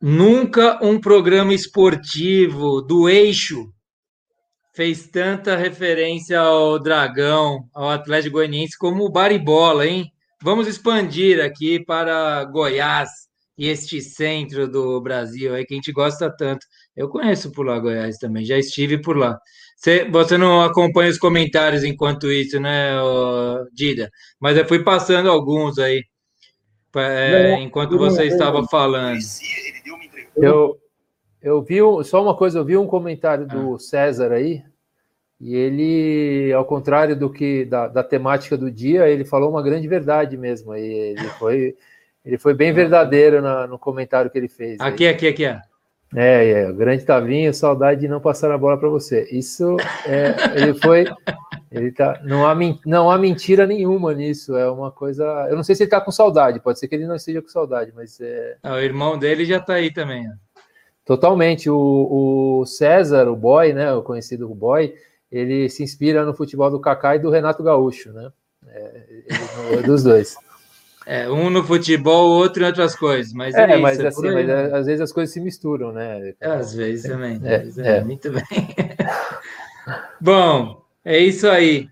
Speaker 1: Nunca um programa esportivo do eixo fez tanta referência ao Dragão, ao Atlético Goianiense, como o Baribola, hein? Vamos expandir aqui para Goiás, e este centro do Brasil aí que a gente gosta tanto. Eu conheço por lá Goiás também, já estive por lá. Você, você não acompanha os comentários enquanto isso, né, Dida? Mas eu fui passando alguns aí é, enquanto você estava falando.
Speaker 4: Eu, eu vi só uma coisa, eu vi um comentário do ah. César aí, e ele, ao contrário do que da, da temática do dia, ele falou uma grande verdade mesmo. Ele foi, ele foi bem verdadeiro na, no comentário que ele fez.
Speaker 1: Aqui, aí. aqui, aqui. É,
Speaker 4: é, o grande Tavinho, saudade de não passar a bola para você. Isso é, ele foi, ele tá, não há, não há mentira nenhuma nisso. É uma coisa, eu não sei se ele está com saudade. Pode ser que ele não esteja com saudade, mas é.
Speaker 1: Ah, o irmão dele já está aí também.
Speaker 4: Totalmente. O, o, César, o boy, né, o conhecido boy, ele se inspira no futebol do Kaká e do Renato Gaúcho, né? É, ele, dos dois.
Speaker 1: É, um no futebol, outro em outras coisas, mas
Speaker 4: é, é mas isso, assim, mas é, às vezes as coisas se misturam, né?
Speaker 1: É, às vezes também. É, muito bem. Bom, é isso aí.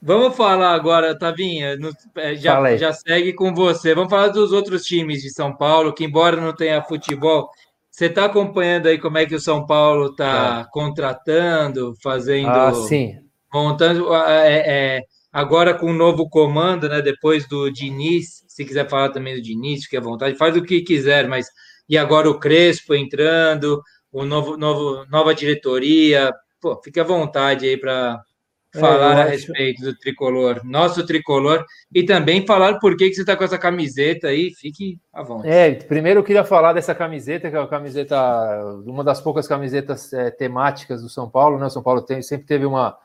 Speaker 1: Vamos falar agora, Tavinha, no, já, já segue com você. Vamos falar dos outros times de São Paulo, que embora não tenha futebol, você está acompanhando aí como é que o São Paulo está contratando, fazendo.
Speaker 4: Ah, sim.
Speaker 1: Montando. É, é, agora com o novo comando, né? Depois do Diniz, se quiser falar também do Diniz, fique à vontade, faz o que quiser, mas e agora o Crespo entrando, o novo, novo nova diretoria, pô, fique à vontade aí para é, falar é, a respeito do tricolor, nosso tricolor, e também falar por que, que você está com essa camiseta aí, fique à vontade.
Speaker 4: É, primeiro eu queria falar dessa camiseta, que é uma camiseta, uma das poucas camisetas é, temáticas do São Paulo, né? O São Paulo tem, sempre teve uma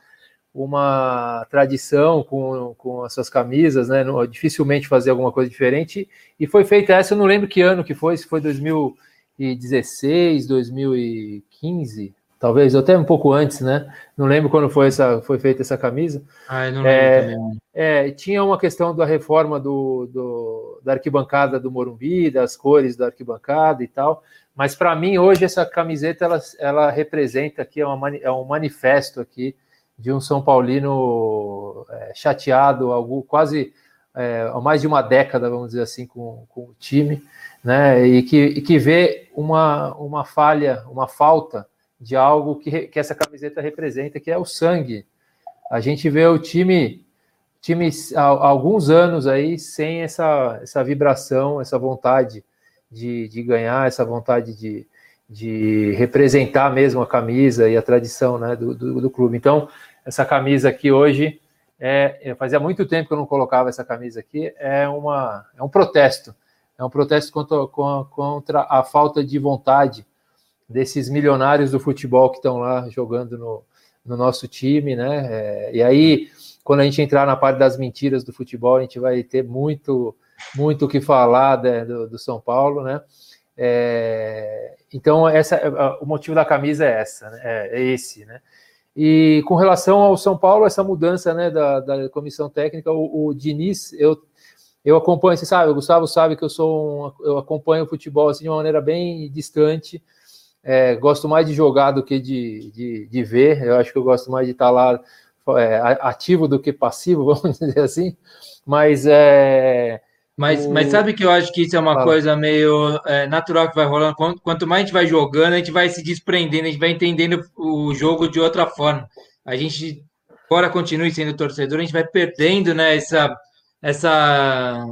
Speaker 4: uma tradição com, com as suas camisas, né? Dificilmente fazer alguma coisa diferente. E foi feita essa, eu não lembro que ano que foi, se foi 2016, 2015, talvez, até um pouco antes, né? Não lembro quando foi, essa, foi feita essa camisa.
Speaker 1: Ah, eu não lembro é, também.
Speaker 4: É, tinha uma questão da reforma do, do, da arquibancada do Morumbi, das cores da arquibancada e tal. Mas para mim, hoje, essa camiseta ela, ela representa aqui, é, uma, é um manifesto aqui de um São Paulino é, chateado, algo quase é, há mais de uma década, vamos dizer assim, com, com o time, né? E que, e que vê uma, uma falha, uma falta de algo que, que essa camiseta representa, que é o sangue. A gente vê o time, time há, há alguns anos aí sem essa, essa vibração, essa vontade de, de ganhar, essa vontade de, de representar mesmo a camisa e a tradição né, do, do, do clube. Então, essa camisa aqui hoje, é, fazia muito tempo que eu não colocava essa camisa aqui, é, uma, é um protesto. É um protesto contra, contra a falta de vontade desses milionários do futebol que estão lá jogando no, no nosso time, né? É, e aí, quando a gente entrar na parte das mentiras do futebol, a gente vai ter muito, muito o que falar né, do, do, São Paulo, né? É, então, essa, o motivo da camisa é essa, né? é, é esse, né? E com relação ao São Paulo, essa mudança né, da, da comissão técnica, o, o, Diniz, eu, eu acompanho, você sabe, o Gustavo sabe que eu sou um, eu acompanho o futebol assim, de uma maneira bem distante. É, gosto mais de jogar do que de, de, de, ver. Eu acho que eu gosto mais de estar lá é, ativo do que passivo, vamos dizer assim. Mas é,
Speaker 1: mas, o... mas sabe que eu acho que isso é uma coisa meio é, natural que vai rolando. Quanto mais a gente vai jogando, a gente vai se desprendendo, a gente vai entendendo o jogo de outra forma. A gente, fora continue sendo torcedor, a gente vai perdendo né, essa, essa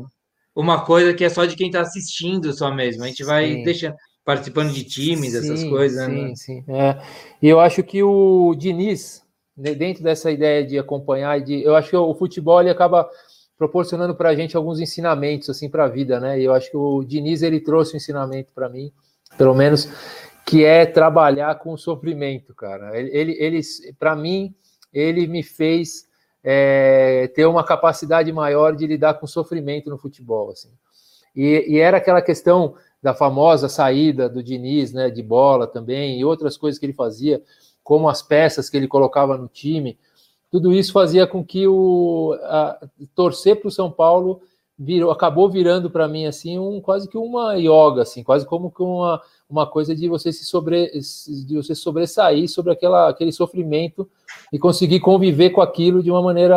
Speaker 1: uma coisa que é só de quem está assistindo só mesmo. A gente vai sim. deixando, participando de times, sim, essas coisas.
Speaker 4: Sim, né? sim. É. E eu acho que o Diniz, né, dentro dessa ideia de acompanhar, de, eu acho que o futebol ele acaba proporcionando para a gente alguns ensinamentos assim para a vida, né? E eu acho que o Diniz ele trouxe um ensinamento para mim, pelo menos, que é trabalhar com o sofrimento, cara. Ele, ele, ele para mim, ele me fez é, ter uma capacidade maior de lidar com sofrimento no futebol, assim. E, e era aquela questão da famosa saída do Diniz, né, de bola também, e outras coisas que ele fazia, como as peças que ele colocava no time tudo isso fazia com que o a, torcer para o São Paulo virou, acabou virando para mim assim um quase que uma yoga, assim, quase como que uma, uma coisa de você se sobre de você sobressair sobre aquela, aquele sofrimento e conseguir conviver com aquilo de uma maneira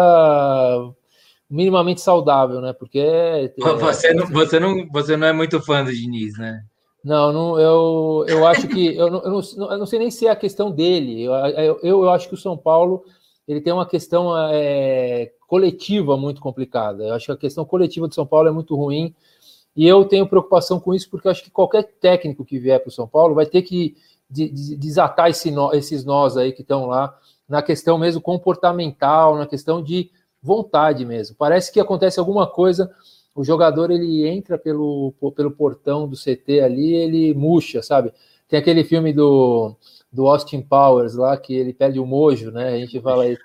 Speaker 4: minimamente saudável, né? Porque é,
Speaker 1: você, não, você, não, você não é muito fã do Diniz, né?
Speaker 4: Não, não eu, eu acho que eu não, eu, não, eu não sei nem se é a questão dele. Eu, eu, eu acho que o São Paulo ele tem uma questão é, coletiva muito complicada. Eu acho que a questão coletiva do São Paulo é muito ruim. E eu tenho preocupação com isso, porque acho que qualquer técnico que vier para o São Paulo vai ter que desatar esse nó, esses nós aí que estão lá, na questão mesmo comportamental, na questão de vontade mesmo. Parece que acontece alguma coisa, o jogador ele entra pelo, pelo portão do CT ali, ele murcha, sabe? Tem aquele filme do, do Austin Powers lá, que ele perde o mojo, né? A gente fala aí.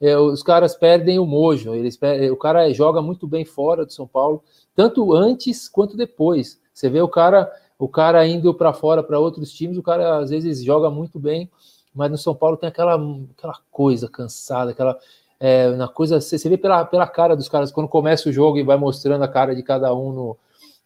Speaker 4: É, os caras perdem o mojo, eles perdem, o cara joga muito bem fora do São Paulo, tanto antes quanto depois. Você vê o cara, o cara indo para fora para outros times, o cara às vezes joga muito bem, mas no São Paulo tem aquela, aquela coisa cansada, aquela é, na coisa, você, você vê pela, pela cara dos caras quando começa o jogo e vai mostrando a cara de cada um no,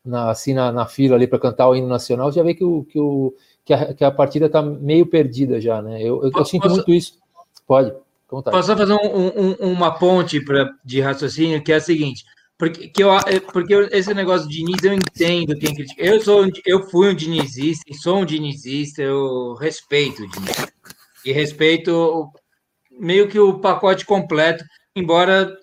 Speaker 4: na, assim na, na fila ali para cantar o hino nacional, já vê que, o, que, o, que, a, que a partida está meio perdida já, né? Eu, eu, eu sinto muito isso. Pode.
Speaker 1: Posso fazer um, um, uma ponte pra, de raciocínio que é a seguinte: porque, que eu, é, porque esse negócio de Diniz eu entendo quem critica. Eu, sou, eu fui um dinizista e sou um dinizista, eu respeito o Diniz. E respeito meio que o pacote completo, embora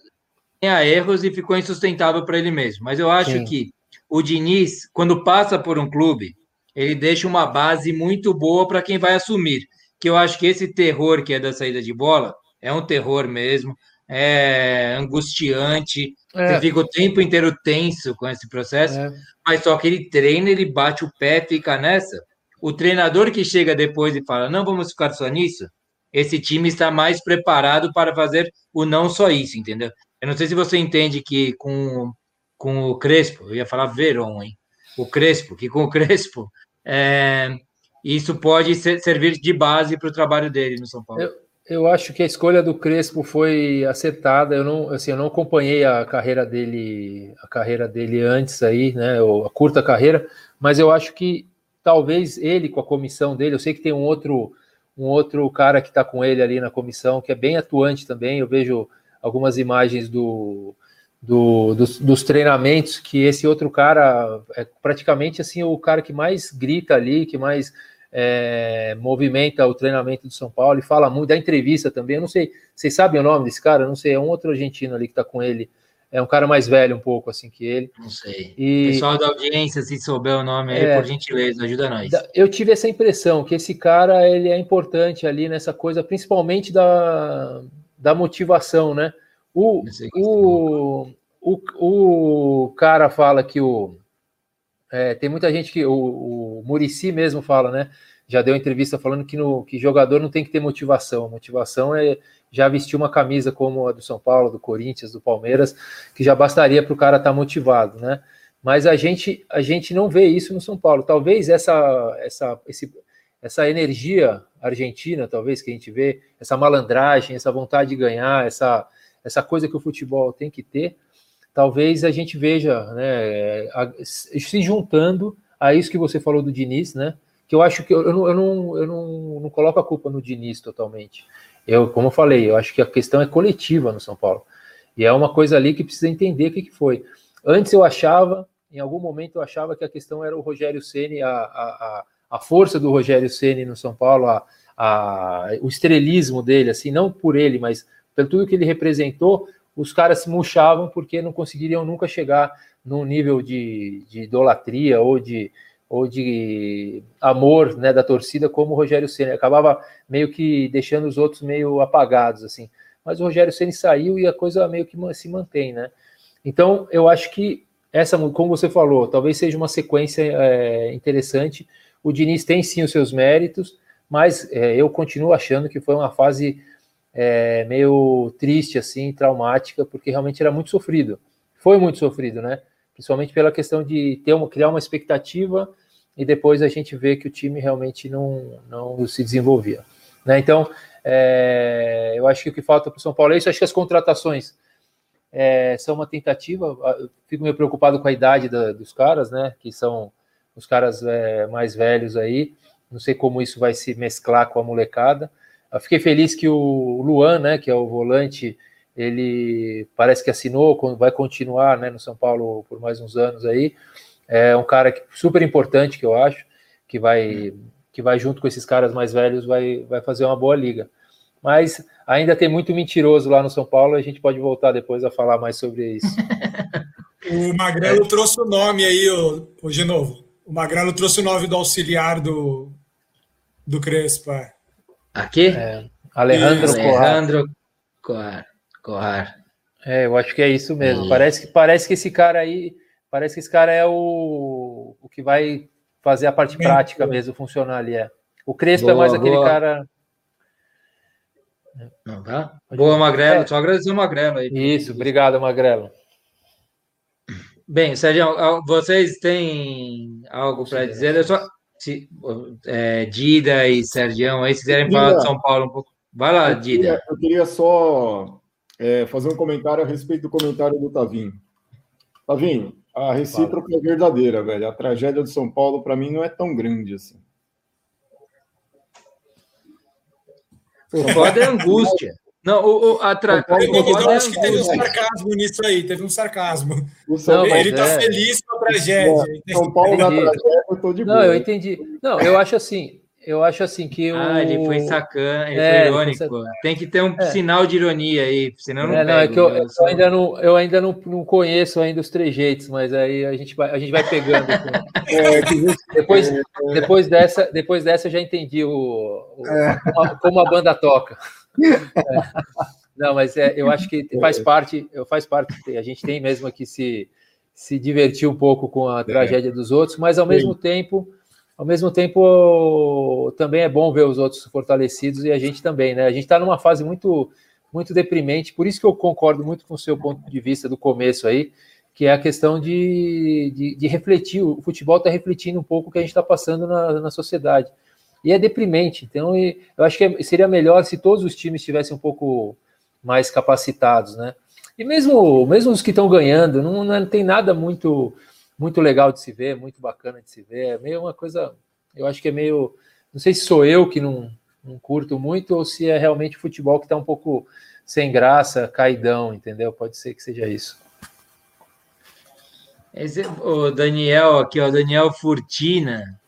Speaker 1: tenha erros e ficou insustentável para ele mesmo. Mas eu acho Sim. que o Diniz, quando passa por um clube, ele deixa uma base muito boa para quem vai assumir. Que eu acho que esse terror que é da saída de bola é um terror mesmo é angustiante, é. você fica o tempo inteiro tenso com esse processo, é. mas só que ele treina, ele bate o pé, fica nessa. O treinador que chega depois e fala, não vamos ficar só nisso, esse time está mais preparado para fazer o não só isso, entendeu? Eu não sei se você entende que com, com o Crespo, eu ia falar Veron, hein? O Crespo, que com o Crespo, é, isso pode ser, servir de base para o trabalho dele no São Paulo.
Speaker 4: Eu eu acho que a escolha do Crespo foi acertada. Eu não, assim, eu não acompanhei a carreira dele, a carreira dele antes aí, né? A curta carreira, mas eu acho que talvez ele com a comissão dele, eu sei que tem um outro, um outro cara que está com ele ali na comissão que é bem atuante também. Eu vejo algumas imagens do, do dos, dos, treinamentos que esse outro cara é praticamente assim o cara que mais grita ali, que mais é, movimenta o treinamento do São Paulo e fala muito, da entrevista também. Eu não sei, vocês sabem o nome desse cara? Eu não sei, é um outro argentino ali que está com ele. É um cara mais velho um pouco assim que ele.
Speaker 1: Não sei. E... Pessoal da audiência, se souber o nome aí, é, por gentileza, ajuda nós.
Speaker 4: Eu tive essa impressão que esse cara ele é importante ali nessa coisa, principalmente da, da motivação, né? O, o, o, o cara fala que o é, tem muita gente que. O, o Murici mesmo fala, né? Já deu entrevista falando que, no, que jogador não tem que ter motivação. Motivação é já vestir uma camisa como a do São Paulo, do Corinthians, do Palmeiras, que já bastaria para o cara estar tá motivado, né? Mas a gente, a gente não vê isso no São Paulo. Talvez essa, essa, esse, essa energia argentina, talvez que a gente vê, essa malandragem, essa vontade de ganhar, essa, essa coisa que o futebol tem que ter, talvez a gente veja né, se juntando a isso que você falou do Diniz, né? Que eu acho que eu, não, eu, não, eu não, não coloco a culpa no Diniz totalmente. Eu, como eu falei, eu acho que a questão é coletiva no São Paulo. E é uma coisa ali que precisa entender o que, que foi. Antes eu achava, em algum momento eu achava que a questão era o Rogério Ceni, a, a, a força do Rogério Ceni no São Paulo, a, a, o estrelismo dele, assim, não por ele, mas pelo tudo que ele representou, os caras se murchavam porque não conseguiriam nunca chegar num nível de, de idolatria ou de, ou de amor né, da torcida como o Rogério Ceni. Acabava meio que deixando os outros meio apagados assim. Mas o Rogério Ceni saiu e a coisa meio que se mantém né? Então eu acho que essa como você falou talvez seja uma sequência é, interessante. O Diniz tem sim os seus méritos mas é, eu continuo achando que foi uma fase é, meio triste, assim, traumática, porque realmente era muito sofrido. Foi muito sofrido, né? Principalmente pela questão de ter uma, criar uma expectativa e depois a gente vê que o time realmente não, não se desenvolvia. Né? Então, é, eu acho que o que falta para o São Paulo é isso. Acho que as contratações é, são uma tentativa. Eu fico meio preocupado com a idade da, dos caras, né? Que são os caras é, mais velhos aí. Não sei como isso vai se mesclar com a molecada. Eu fiquei feliz que o Luan, né, que é o volante, ele parece que assinou, vai continuar né, no São Paulo por mais uns anos aí. É um cara que, super importante, que eu acho, que vai, que vai junto com esses caras mais velhos, vai, vai fazer uma boa liga. Mas ainda tem muito mentiroso lá no São Paulo, a gente pode voltar depois a falar mais sobre isso.
Speaker 2: o Magrelo é. trouxe o nome aí, o, o de novo. O Magrelo trouxe o nome do auxiliar do, do Crespo.
Speaker 1: Aqui? É,
Speaker 4: Alejandro,
Speaker 1: Alejandro Coar.
Speaker 4: Corrar. É, eu acho que é isso mesmo. Parece, que, parece que esse cara aí, parece que esse cara é o, o que vai fazer a parte prática mesmo funcionar ali. É. O Crespo é boa, é mais boa. aquele cara.
Speaker 1: Não, tá? Boa, Magrelo. É. Só agradecer o Magrelo aí.
Speaker 4: Isso, obrigado, Magrelo.
Speaker 1: Bem, Sérgio, vocês têm algo para dizer? Eu só, se, é, Dida e Sergião aí, se quiserem falar de São Paulo um pouco. Vai lá, Dida.
Speaker 3: Eu queria só é, fazer um comentário a respeito do comentário do Tavinho. Tavinho, a recíproca é verdadeira, velho. A tragédia do São Paulo, para mim, não é tão grande assim.
Speaker 1: O foda é angústia. Não, o, o, a tra...
Speaker 2: eu acho que teve um sarcasmo nisso aí, teve um sarcasmo. Não, ele está é... feliz com a tragédia.
Speaker 4: São Paulo na tragédia, eu tô de boa. Não, eu entendi. Não, eu acho assim, eu acho assim que o.
Speaker 1: Ah, ele foi sacana, ele é, foi irônico. Foi... Tem que ter um é. sinal de ironia aí, senão não. É,
Speaker 4: não, é que eu, eu, ainda, não, eu ainda não, não conheço ainda os trejeitos, mas aí a gente vai, a gente vai pegando. é, depois, depois, dessa, depois dessa eu já entendi o, o é. como, a, como, a, banda toca. É. Não, mas é, eu acho que faz parte, eu faz parte, a gente tem mesmo que se, se divertir um pouco com a tragédia dos outros, mas ao mesmo Sim. tempo ao mesmo tempo também é bom ver os outros fortalecidos e a gente também, né? A gente está numa fase muito muito deprimente, por isso que eu concordo muito com o seu ponto de vista do começo aí, que é a questão de, de, de refletir, o futebol está refletindo um pouco o que a gente está passando na, na sociedade. E é deprimente, então eu acho que seria melhor se todos os times estivessem um pouco mais capacitados, né? E mesmo, mesmo os que estão ganhando, não, não tem nada muito muito legal de se ver, muito bacana de se ver. É meio uma coisa, eu acho que é meio. Não sei se sou eu que não, não curto muito ou se é realmente o futebol que está um pouco sem graça, caidão, entendeu? Pode ser que seja isso.
Speaker 1: O Daniel aqui, ó, Daniel Furtina,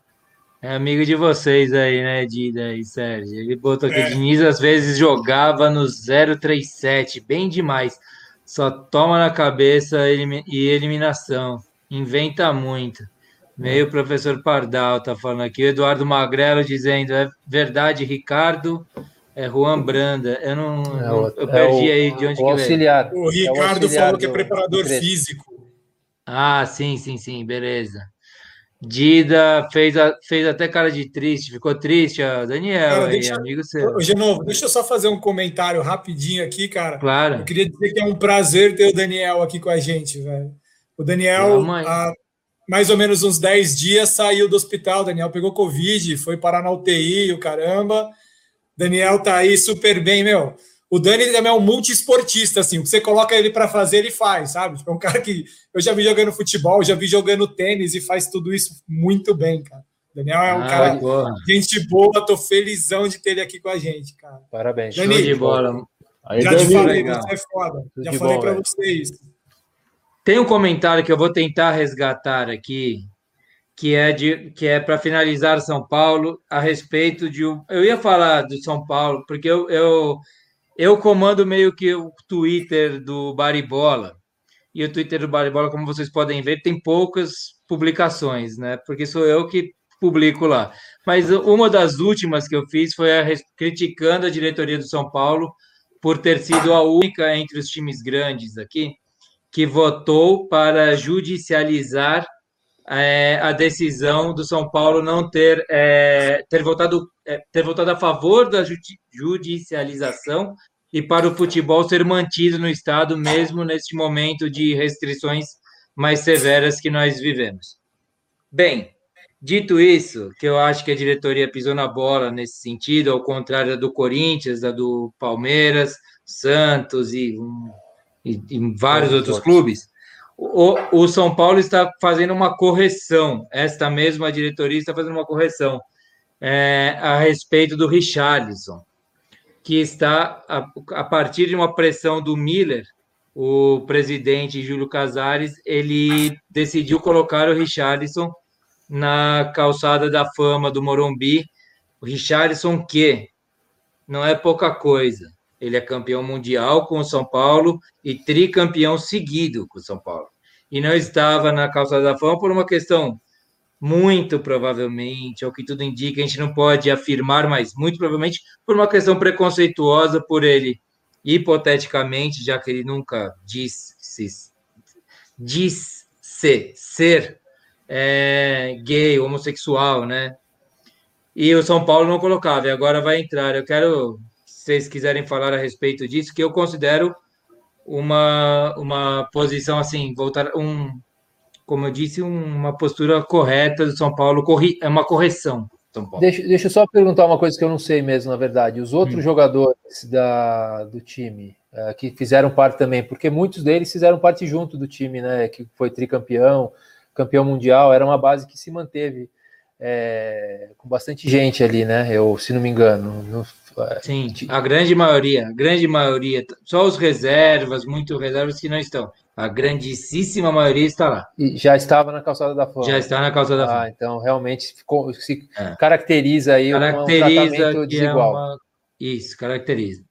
Speaker 1: é amigo de vocês aí, né, Dida e Sérgio? Ele botou que é. Diniz às vezes jogava no 037, bem demais. Só toma na cabeça e eliminação. Inventa muito. Meio professor Pardal tá falando aqui. O Eduardo Magrelo dizendo: é verdade, Ricardo. É Juan Branda. Eu não. É o, eu perdi é aí de onde
Speaker 4: o que auxiliar.
Speaker 2: veio. O Ricardo é o falou que é preparador físico.
Speaker 1: Ah, sim, sim, sim, beleza. Dida fez, a, fez até cara de triste, ficou triste, ó, Daniel, cara, aí, amigo seu.
Speaker 2: De novo, deixa eu só fazer um comentário rapidinho aqui, cara.
Speaker 1: Claro.
Speaker 2: Eu queria dizer que é um prazer ter o Daniel aqui com a gente, velho. O Daniel, há mais ou menos uns 10 dias, saiu do hospital. O Daniel pegou Covid, foi parar na UTI, o caramba. Daniel tá aí super bem, meu. O Dani também é um multiesportista, assim. O que você coloca ele para fazer, ele faz, sabe? Tipo, é um cara que eu já vi jogando futebol, já vi jogando tênis e faz tudo isso muito bem, cara. O Daniel é um ah, cara, boa. gente boa, tô felizão de ter ele aqui com a gente, cara.
Speaker 4: Parabéns.
Speaker 1: Dani, Show de bola.
Speaker 2: Aí, já Dani, te falei, legal. você é foda. Tudo já falei para vocês.
Speaker 1: Tem um comentário que eu vou tentar resgatar aqui, que é de que é para finalizar São Paulo a respeito de um, eu ia falar do São Paulo porque eu, eu eu comando meio que o Twitter do Baribola. E o Twitter do Baribola como vocês podem ver tem poucas publicações né? Porque sou eu que publico lá. Mas uma das últimas que eu fiz foi a, criticando a diretoria do São Paulo por ter sido a única entre os times grandes aqui que votou para judicializar é, a decisão do São Paulo não ter, é, ter, votado, é, ter votado a favor da judicialização e para o futebol ser mantido no Estado, mesmo neste momento de restrições mais severas que nós vivemos. Bem, dito isso, que eu acho que a diretoria pisou na bola nesse sentido, ao contrário da do Corinthians, da do Palmeiras, Santos e e em vários outros clubes, o, o, São Paulo está fazendo uma correção, esta mesma diretoria está fazendo uma correção é, a respeito do Richarlison, que está a, a partir de uma pressão do Miller, o presidente Júlio Casares, ele decidiu colocar o Richarlison na calçada da fama do Morumbi. O Richarlison que não é pouca coisa. Ele é campeão mundial com o São Paulo e tricampeão seguido com o São Paulo. E não estava na calçada da fama por uma questão muito provavelmente, ao que tudo indica, a gente não pode afirmar, mas muito provavelmente por uma questão preconceituosa por ele, hipoteticamente, já que ele nunca disse, disse ser é, gay, homossexual, né? E o São Paulo não colocava, e agora vai entrar. Eu quero, vocês quiserem falar a respeito disso, que eu considero uma, uma posição assim, voltar um como eu disse, uma postura correta do São Paulo, corri, é uma correção. São Paulo.
Speaker 4: Deixa, deixa eu só perguntar uma coisa que eu não sei mesmo, na verdade. Os outros hum. jogadores da, do time uh, que fizeram parte também, porque muitos deles fizeram parte junto do time, né? Que foi tricampeão, campeão mundial, era uma base que se manteve é, com bastante gente ali, né? Eu, se não me engano.
Speaker 1: É, Sim, a grande maioria, a grande maioria, só os reservas, muito reservas que não estão. A grandíssima maioria está lá.
Speaker 4: E já estava na calçada da fama.
Speaker 1: Já está na calçada da fama.
Speaker 4: Ah, então realmente ficou, se é. caracteriza aí
Speaker 1: caracteriza um tratamento é desigual. É uma... Isso, caracteriza.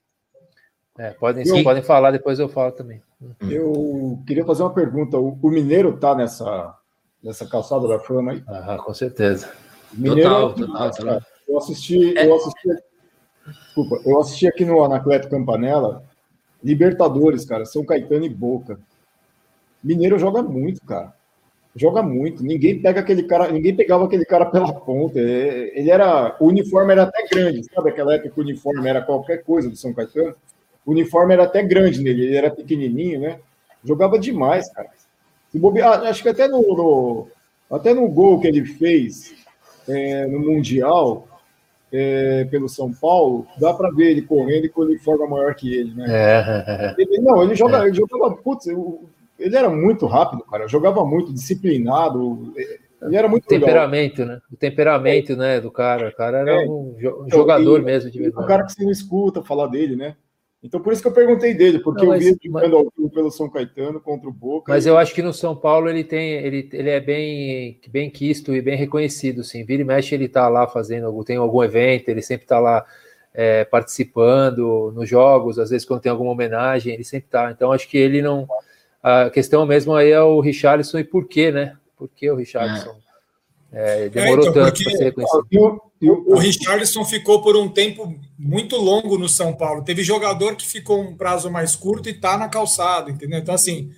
Speaker 4: É, podem, eu... podem falar, depois eu falo também.
Speaker 3: Eu queria fazer uma pergunta. O, o Mineiro está nessa, nessa calçada da fama aí?
Speaker 4: Ah, com certeza.
Speaker 3: Mineiro, total, total, total. Eu assisti, é. eu assisti, desculpa, eu assisti aqui no Anacleto Campanella, Libertadores, cara, São Caetano e Boca. Mineiro joga muito, cara. Joga muito. Ninguém pega aquele cara, ninguém pegava aquele cara pela ponta. É, ele era, o uniforme era até grande, sabe? Aquela época que o uniforme era qualquer coisa do São Caetano. O uniforme era até grande nele, ele era pequenininho, né? Jogava demais, cara. Ah, acho que até no, no, até no gol que ele fez é, no Mundial, é, pelo São Paulo, dá para ver ele correndo e com o uniforme maior que ele, né? É. Ele, não, ele joga, é. ele jogava, putz, ele era muito rápido, cara. Jogava muito, disciplinado. Ele era muito
Speaker 4: temperamento, legal. né? O temperamento, né, do cara. O cara era é. um então, jogador e, mesmo de
Speaker 3: verdade. Um cara que você não escuta falar dele, né? Então por isso que eu perguntei dele, porque não, mas, eu vi ele jogando ao vivo pelo São Caetano contra o Boca.
Speaker 4: Mas e... eu acho que no São Paulo ele tem, ele, ele é bem, bem quisto e bem reconhecido, sim. Vira e mexe ele tá lá fazendo, tem algum evento, ele sempre tá lá é, participando nos jogos, às vezes quando tem alguma homenagem, ele sempre tá. Então acho que ele não a questão mesmo aí é o Richarlison e por quê, né? Por que o Richarlison é. É, demorou é, então, tanto para ser reconhecido?
Speaker 2: O, o Richarlison ficou por um tempo muito longo no São Paulo. Teve jogador que ficou um prazo mais curto e está na calçada, entendeu? Então, assim,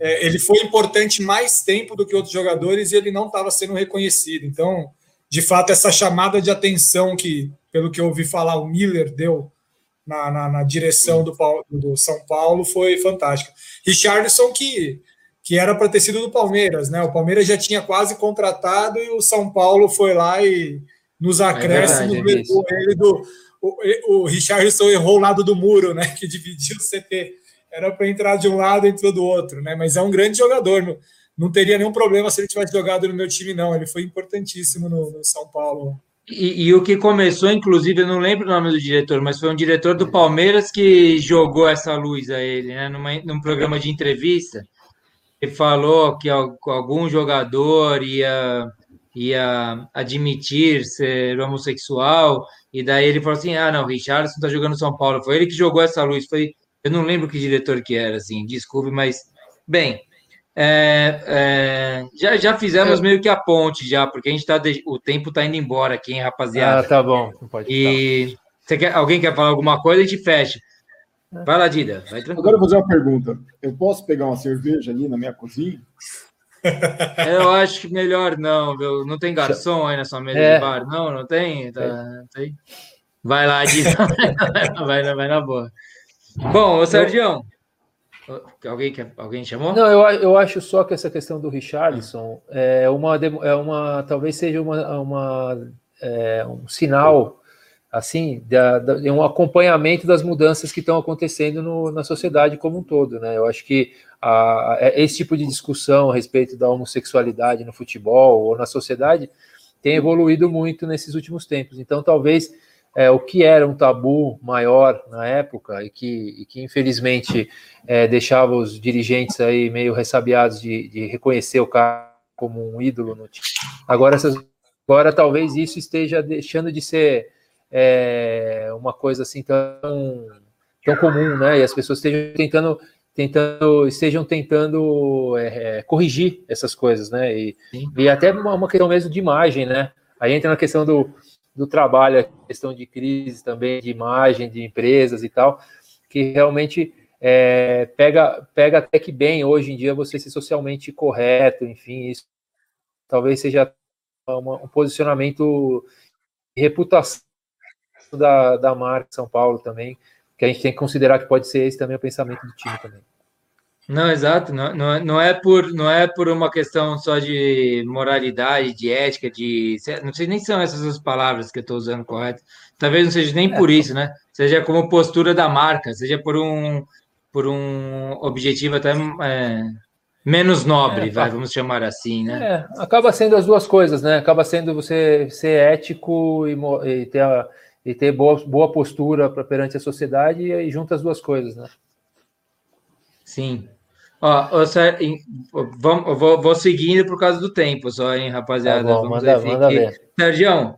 Speaker 2: é, ele foi importante mais tempo do que outros jogadores e ele não estava sendo reconhecido. Então, de fato, essa chamada de atenção que, pelo que eu ouvi falar, o Miller deu na, na, na direção do, do, São Paulo foi fantástica. Richardson, que, que era para ter sido do Palmeiras, né? O Palmeiras já tinha quase contratado e o São Paulo foi lá e nos é acréscimos é levou ele do. O, o Richardson errou o lado do muro, né? Que dividiu o CT. Era para entrar de um lado e entrou do outro, né? Mas é um grande jogador. Não, não teria nenhum problema se ele tivesse jogado no meu time, não. Ele foi importantíssimo no, no São Paulo.
Speaker 1: E, e, o que começou, inclusive, eu não lembro o nome do diretor, mas foi um diretor do Palmeiras que jogou essa luz a ele, né? Numa, num programa de entrevista. Ele falou que algum jogador ia, ia admitir ser homossexual, e daí ele falou assim: ah, não, o Richardson está jogando São Paulo. Foi ele que jogou essa luz. Foi, eu não lembro que diretor que era, assim, desculpe, mas. Bem, é, é, já, já fizemos é. meio que a ponte, já, porque a gente tá. De, o tempo tá indo embora aqui, hein, rapaziada.
Speaker 4: Ah, tá bom.
Speaker 1: Pode e quer, alguém quer falar alguma coisa, a gente fecha. Vai lá, Dida. Vai
Speaker 3: Agora eu vou fazer uma pergunta. Eu posso pegar uma cerveja ali na minha cozinha?
Speaker 1: Eu acho que melhor não, viu? Não tem garçom aí na sua mesa é. de bar? Não, não tem? Tá, não tem? Vai lá, Dida. vai, vai na boa. Bom, ô Sergião. Alguém, quer, alguém chamou?
Speaker 4: Não, eu, eu acho só que essa questão do Richarlison é uma, é uma talvez seja uma, uma é, um sinal assim de, um acompanhamento das mudanças que estão acontecendo no, na sociedade como um todo, né? Eu acho que a, é, esse tipo de discussão a respeito da homossexualidade no futebol ou na sociedade tem evoluído muito nesses últimos tempos. Então, talvez é, o que era um tabu maior na época e que, e que infelizmente é, deixava os dirigentes aí meio ressabiados de, de, reconhecer o cara como um ídolo no time. Agora, essas, agora talvez isso esteja deixando de ser é, uma coisa assim tão, tão comum, né? E as pessoas estejam tentando tentando estejam tentando é, é corrigir essas coisas, né? E, e até uma, uma questão mesmo de imagem, né? Aí entra na questão do, do trabalho, a questão de crise também, de imagem de empresas e tal, que realmente é, pega, pega até que bem hoje em dia você ser socialmente correto, enfim, isso talvez seja uma, um posicionamento de reputação da, da marca São Paulo também, que a gente tem que considerar que pode ser esse também o pensamento do time também.
Speaker 1: Não, exato. Não, não, não, é por, não é por uma questão só de moralidade, de ética, de. Não sei nem se são essas as palavras que eu estou usando correto. Talvez não seja nem por isso, né? Seja como postura da marca, seja por um, por um objetivo até é, menos nobre, é, vai, vamos chamar assim, né?
Speaker 4: É, acaba sendo as duas coisas, né? Acaba sendo você ser ético e, e ter, a, e ter boa, boa postura pra, perante a sociedade e, e junta as duas coisas, né?
Speaker 1: Sim. Ó, vamos, vou, vou seguindo por causa do tempo só, hein, rapaziada. Tá bom, vamos
Speaker 4: manda, ver, manda ver.
Speaker 1: Sérgio,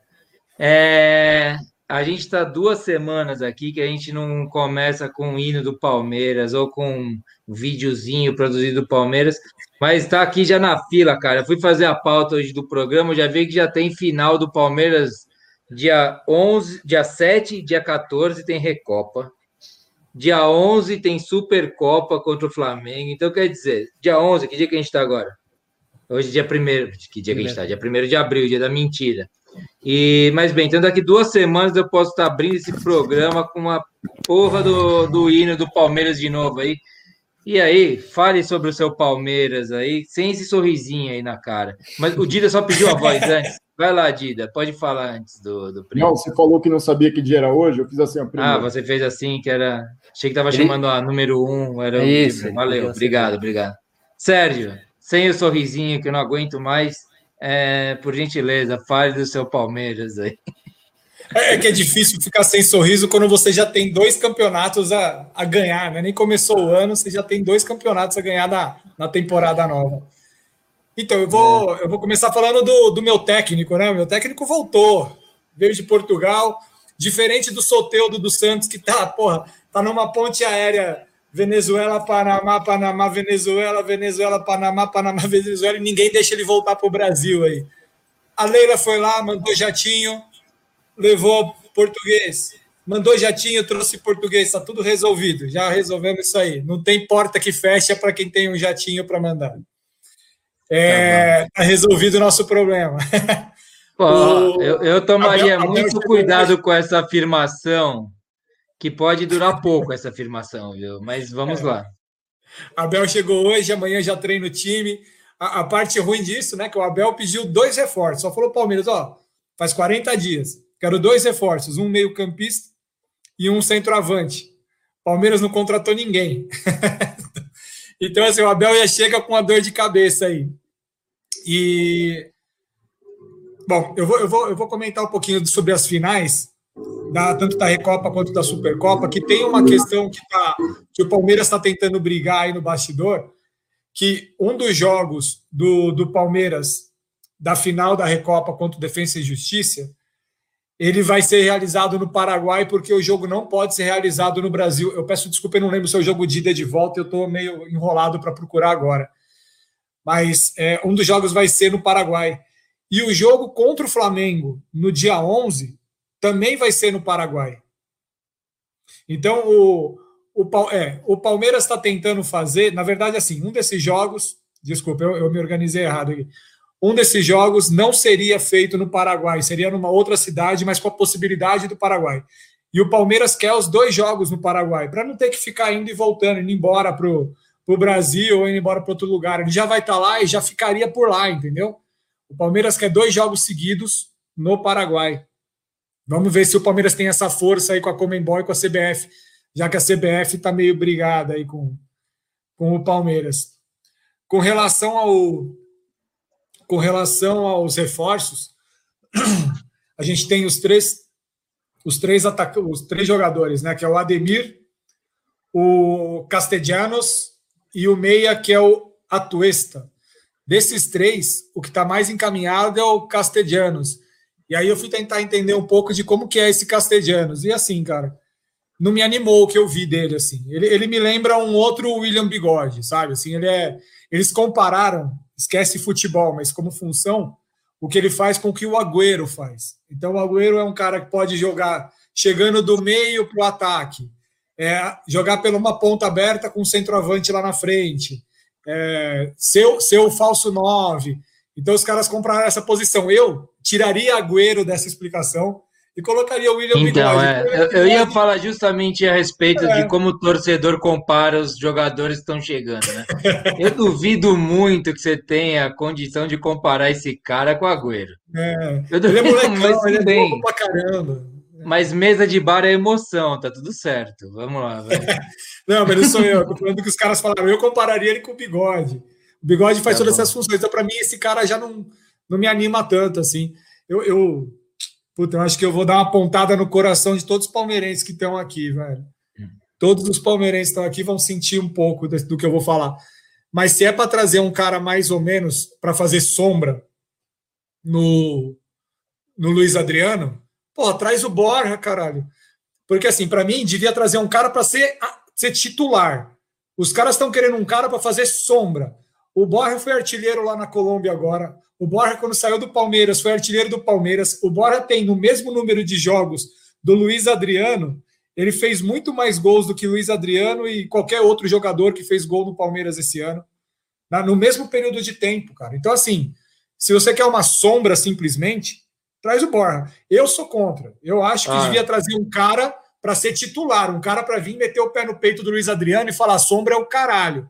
Speaker 1: é, a gente está duas semanas aqui que a gente não começa com o hino do Palmeiras ou com um videozinho produzido do Palmeiras, mas está aqui já na fila, cara. Eu fui fazer a pauta hoje do programa, já vi que já tem final do Palmeiras dia 11, dia 7, dia 14 tem Recopa. Dia 11 tem Supercopa contra o Flamengo. Então, quer dizer, dia 11, que dia que a gente está agora? Hoje, dia 1 Que dia que a gente está? Dia 1 de abril, dia da mentira. E, mas bem, então daqui duas semanas eu posso estar abrindo esse programa com uma porra do, do hino do Palmeiras de novo aí. E aí, fale sobre o seu Palmeiras aí, sem esse sorrisinho aí na cara. Mas o Dida só pediu a voz antes. Vai lá, Dida, pode falar antes do, do
Speaker 3: prêmio. Não, você falou que não sabia que dia era hoje, eu fiz assim a
Speaker 1: primeira. Ah, você fez assim, que era. Achei que estava chamando a número um. Era
Speaker 4: Isso,
Speaker 1: Valeu, obrigado, obrigado. Sérgio, sem o sorrisinho que eu não aguento mais, é, por gentileza, fale do seu Palmeiras aí.
Speaker 2: É, é que é difícil ficar sem sorriso quando você já tem dois campeonatos a, a ganhar, né? Nem começou o ano, você já tem dois campeonatos a ganhar na, na temporada nova. Então, eu vou, é. eu vou começar falando do, do meu técnico, né? O meu técnico voltou, veio de Portugal, diferente do Soteudo do Santos, que tá, porra, tá numa ponte aérea Venezuela, Panamá, Panamá, Venezuela, Venezuela, Panamá, Panamá, Venezuela, e ninguém deixa ele voltar para o Brasil aí. A Leila foi lá, mandou jatinho, levou português. Mandou jatinho, trouxe português, está tudo resolvido. Já resolvemos isso aí. Não tem porta que fecha para quem tem um jatinho para mandar. É, tá, tá resolvido o nosso problema.
Speaker 1: Pô, o, eu, eu, tomaria Abel, muito Abel cuidado com essa afirmação, que pode durar pouco essa afirmação, viu? Mas vamos é. lá.
Speaker 2: Abel chegou hoje, amanhã já treina o time. A, a, parte ruim disso, né? Que o Abel pediu dois reforços. Só falou Palmeiras, ó, faz 40 dias. Quero dois reforços, um meio-campista e um centroavante. Palmeiras não contratou ninguém. então, assim, o Abel já chega com uma dor de cabeça aí. E bom, eu vou, eu vou, eu vou comentar um pouquinho sobre as finais, da, tanto da Recopa quanto da Supercopa, que tem uma questão que, tá, que o Palmeiras está tentando brigar aí no bastidor, que um dos jogos do, do Palmeiras da final da Recopa contra o Defensa e Justiça, ele vai ser realizado no Paraguai, porque o jogo não pode ser realizado no Brasil. Eu peço desculpa, eu não lembro se é o jogo de ida de volta, eu estou meio enrolado para procurar agora mas é, um dos jogos vai ser no Paraguai. E o jogo contra o Flamengo, no dia 11, também vai ser no Paraguai. Então, o, o, é, o Palmeiras está tentando fazer, na verdade, assim, um desses jogos, desculpa, eu, eu me organizei errado aqui. Um desses jogos não seria feito no Paraguai, seria numa outra cidade, mas com a possibilidade do Paraguai. E o Palmeiras quer os dois jogos no Paraguai, para não ter que ficar indo e voltando, indo embora para o para o Brasil ou indo embora para outro lugar. Ele já vai estar tá lá e já ficaria por lá, entendeu? O Palmeiras quer dois jogos seguidos no Paraguai. Vamos ver se o Palmeiras tem essa força aí com a Comembol e com a CBF, já que a CBF está meio brigada aí com, com o Palmeiras. Com relação ao com relação aos reforços, a gente tem os três os três, ataca os três jogadores, né? Que é o Ademir, o Castellanos e o Meia, que é o Atuesta. Desses três, o que está mais encaminhado é o Castellanos. E aí eu fui tentar entender um pouco de como que é esse Castellanos. E assim, cara, não me animou o que eu vi dele, assim. Ele, ele me lembra um outro William Bigode, sabe? Assim, ele é... Eles compararam, esquece futebol, mas como função, o que ele faz com o que o Agüero faz. Então, o Agüero é um cara que pode jogar chegando do meio para o ataque, é, jogar pela uma ponta aberta com o centroavante lá na frente, é, ser, ser o falso 9. Então, os caras compraram essa posição. Eu tiraria Agüero dessa explicação e colocaria o William
Speaker 1: Então, é, eu, eu, ia falar justamente a respeito é. de como o torcedor compara os jogadores que estão chegando, né? Eu duvido muito que você tenha a condição de comparar esse cara com o Agüero.
Speaker 2: É. Eu duvido, ele é molecão, ele é bom pra caramba.
Speaker 1: Mas mesa de bar é emoção, tá tudo certo. Vamos lá,
Speaker 2: não, mas não sou eu. Tô falando que os caras falaram. Eu compararia ele com o Bigode. O Bigode faz tá todas bom. essas funções. Então, para mim, esse cara já não, não me anima tanto, assim. Eu, eu Puta, eu acho que eu vou dar uma pontada no coração de todos os palmeirenses que estão aqui, velho. Todos os palmeirenses que estão aqui vão sentir um pouco do que eu vou falar. Mas se é para trazer um cara mais ou menos para fazer sombra no, no Luiz Adriano, pô, traz o Borja, caralho. Porque assim, para mim, devia trazer um cara para ser, ser titular. Os caras estão querendo um cara para fazer sombra. O Borja foi artilheiro lá na Colômbia agora. O Borja, quando saiu do Palmeiras, foi artilheiro do Palmeiras. O Borja tem no mesmo número de jogos do Luiz Adriano. Ele fez muito mais gols do que Luiz Adriano e qualquer outro jogador que fez gol no Palmeiras esse ano, no mesmo período de tempo, cara. Então, assim, se você quer uma sombra simplesmente, traz o Borja. Eu sou contra. Eu acho que ah. devia trazer um cara para ser titular, um cara para vir meter o pé no peito do Luiz Adriano e falar: sombra é o caralho.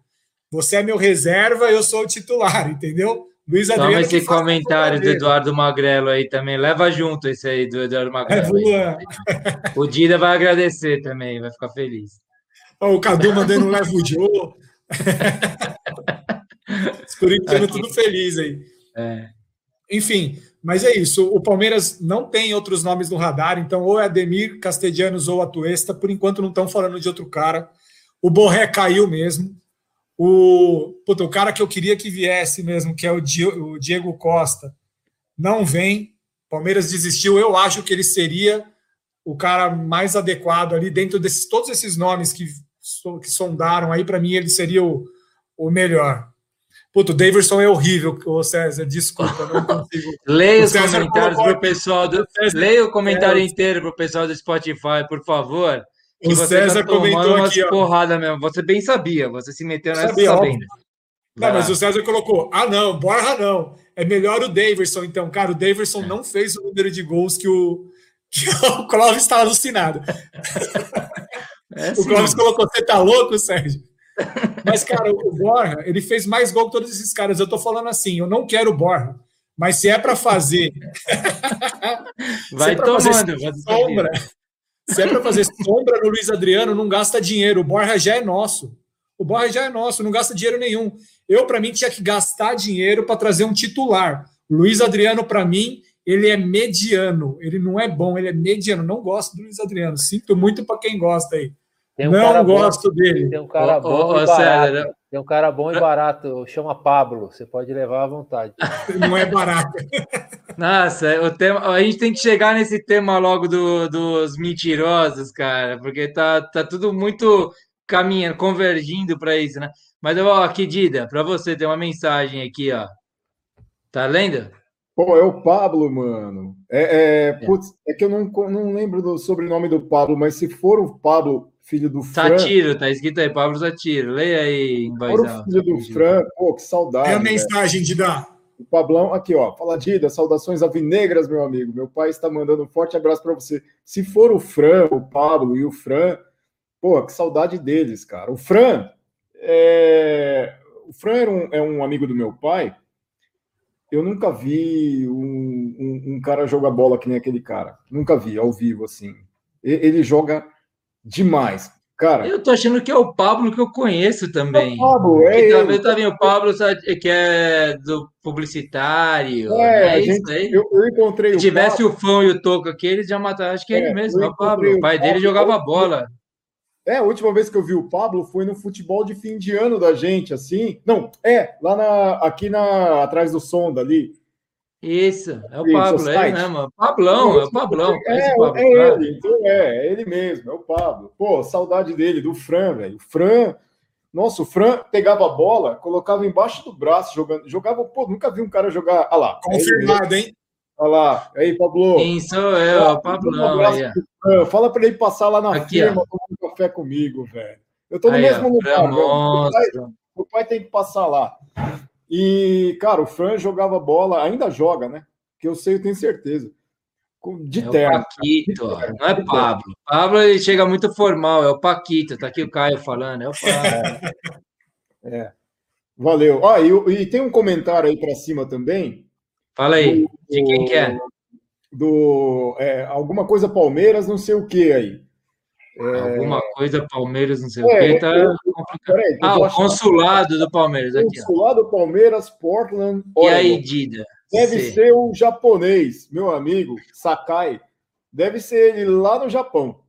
Speaker 2: Você é meu reserva, eu sou o titular, entendeu?
Speaker 1: Luiz Adriano. Toma esse comentário do Eduardo Magrelo aí também. Leva junto esse aí do Eduardo Magrelo. É, o Dida vai agradecer também, vai ficar feliz.
Speaker 2: o Cadu mandando um leva o Joe. Os corintianos tudo feliz aí. É. Enfim, mas é isso. O Palmeiras não tem outros nomes no radar, então ou é Ademir Castellanos ou Atuesta. Por enquanto não estão falando de outro cara. O Borré caiu mesmo. O, puta, o cara que eu queria que viesse mesmo, que é o Diego Costa, não vem. Palmeiras desistiu. Eu acho que ele seria o cara mais adequado ali dentro desses todos esses nomes que, que sondaram aí. Para mim, ele seria o, o melhor. Puto, o Davidson é horrível, o César, desculpa, não consigo.
Speaker 1: leia os comentários para o pessoal do. Leia o comentário é, inteiro para o pessoal do Spotify, por favor.
Speaker 2: O César tá comentou aqui.
Speaker 1: Porrada mesmo. Você bem sabia, você se meteu nessa sabia, sabendo.
Speaker 2: Não, mas o César colocou: ah, não, Borra não. É melhor o Daverson, então. Cara, o Daverson é. não fez o número de gols que o, que o Clóvis está alucinado. É o Clóvis colocou: você tá louco, Sérgio? Mas, cara, o Borra, ele fez mais gol que todos esses caras. Eu tô falando assim: eu não quero o Borra. Mas se é para fazer.
Speaker 1: Vai é tomando, fazer sombra,
Speaker 2: se é para fazer sombra no Luiz Adriano, não gasta dinheiro. O Borja já é nosso. O Borja já é nosso, não gasta dinheiro nenhum. Eu, para mim, tinha que gastar dinheiro para trazer um titular. Luiz Adriano, para mim, ele é mediano. Ele não é bom, ele é mediano. Não gosto do Luiz Adriano. Sinto muito para quem gosta aí. Um não gosto bom, dele.
Speaker 4: Tem um cara bom oh, oh, e barato. Sério? Tem um cara bom e barato. Chama Pablo. Você pode levar à vontade.
Speaker 2: Não é barato.
Speaker 1: Nossa, o tema, a gente tem que chegar nesse tema logo do, dos mentirosos, cara, porque tá, tá tudo muito caminhando, convergindo para isso, né? Mas eu vou aqui, Dida, para você tem uma mensagem aqui, ó. Tá lendo?
Speaker 3: Pô, é o Pablo, mano. É, é, é. Putz, é que eu não, não lembro do sobrenome do Pablo, mas se for o Pablo, filho do
Speaker 1: Fran. Satiro, tá escrito aí, Pablo Satiro. Leia aí
Speaker 3: voz alta. filho do Fran, pô, que saudade. É
Speaker 2: a mensagem de dar.
Speaker 3: O Pablão, aqui, ó. Fala, Dida, saudações alvinegras, meu amigo. Meu pai está mandando um forte abraço para você. Se for o Fran, o Pablo e o Fran, pô, que saudade deles, cara. O Fran, é... o Fran era um, é um amigo do meu pai. Eu nunca vi um, um, um cara jogar bola que nem aquele cara. Nunca vi, ao vivo, assim. Ele joga demais.
Speaker 1: Cara, eu tô achando que é o Pablo que eu conheço também. É o
Speaker 3: Pablo, é
Speaker 1: que também vindo o Pablo que é do publicitário.
Speaker 3: É, é gente, aí. Eu, eu, encontrei
Speaker 1: Se tivesse o, o Fão e o Toco aqui, eles já mataram. Acho que é, ele mesmo, é o Pablo. O pai Pablo, dele jogava bola.
Speaker 3: É, a última vez que eu vi o Pablo foi no futebol de fim de ano da gente, assim. Não, é, lá na, aqui na, atrás do Sonda ali.
Speaker 1: Isso, é o Isso, Pablo, é ele mesmo. Pablão, é o Pablão.
Speaker 3: É,
Speaker 1: Pablo,
Speaker 3: é ele, então é, é ele mesmo, é o Pablo. Pô, saudade dele, do Fran, velho. O Fran, nossa, o Fran pegava a bola, colocava embaixo do braço, jogando, jogava, pô, nunca vi um cara jogar. Olha lá.
Speaker 2: Confirmado, hein?
Speaker 3: Olha lá. Aí, Pablo.
Speaker 1: Quem sou eu, ah, Pablão.
Speaker 3: Um Fala para ele passar lá na Aqui, firma, tomar um café comigo, velho. Eu tô no aí, mesmo ó, lugar. Meu pai, meu pai tem que passar lá. E, cara, o Fran jogava bola, ainda joga, né? Que eu sei, eu tenho certeza. De é terno.
Speaker 1: O Paquito, não é Pablo. Pablo ele chega muito formal, é o Paquito. Tá aqui o Caio falando, é o Pablo.
Speaker 3: É. Valeu. Ó, e, e, tem um comentário aí para cima também.
Speaker 1: Fala aí, do, de quem que é?
Speaker 3: Do, é, alguma coisa Palmeiras, não sei o que aí.
Speaker 1: É... Alguma coisa, Palmeiras, não sei é, o que, tá complicado. ah, o consulado do Palmeiras. Aqui,
Speaker 3: consulado ó. Palmeiras, Portland.
Speaker 1: E aí, Dida?
Speaker 3: Deve Sim. ser o japonês, meu amigo, Sakai. Deve ser ele lá no Japão.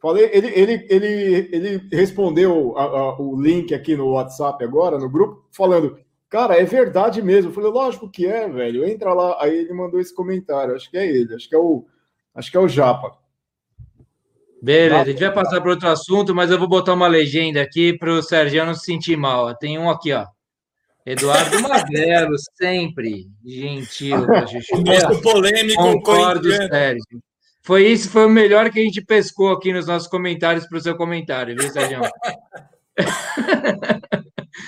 Speaker 3: Falei, ele, ele, ele, ele respondeu a, a, o link aqui no WhatsApp agora, no grupo, falando: Cara, é verdade mesmo. Eu falei, lógico que é, velho. Entra lá. Aí ele mandou esse comentário. Acho que é ele, acho que é o, acho que é o Japa.
Speaker 1: Beleza, a gente vai passar para outro assunto, mas eu vou botar uma legenda aqui para o Sérgio não se sentir mal. Tem um aqui, ó. Eduardo Magrelo, sempre gentil.
Speaker 2: O nosso polêmico
Speaker 1: Concordo, Sérgio. Foi isso, foi o melhor que a gente pescou aqui nos nossos comentários para o seu comentário, viu, Sérgio?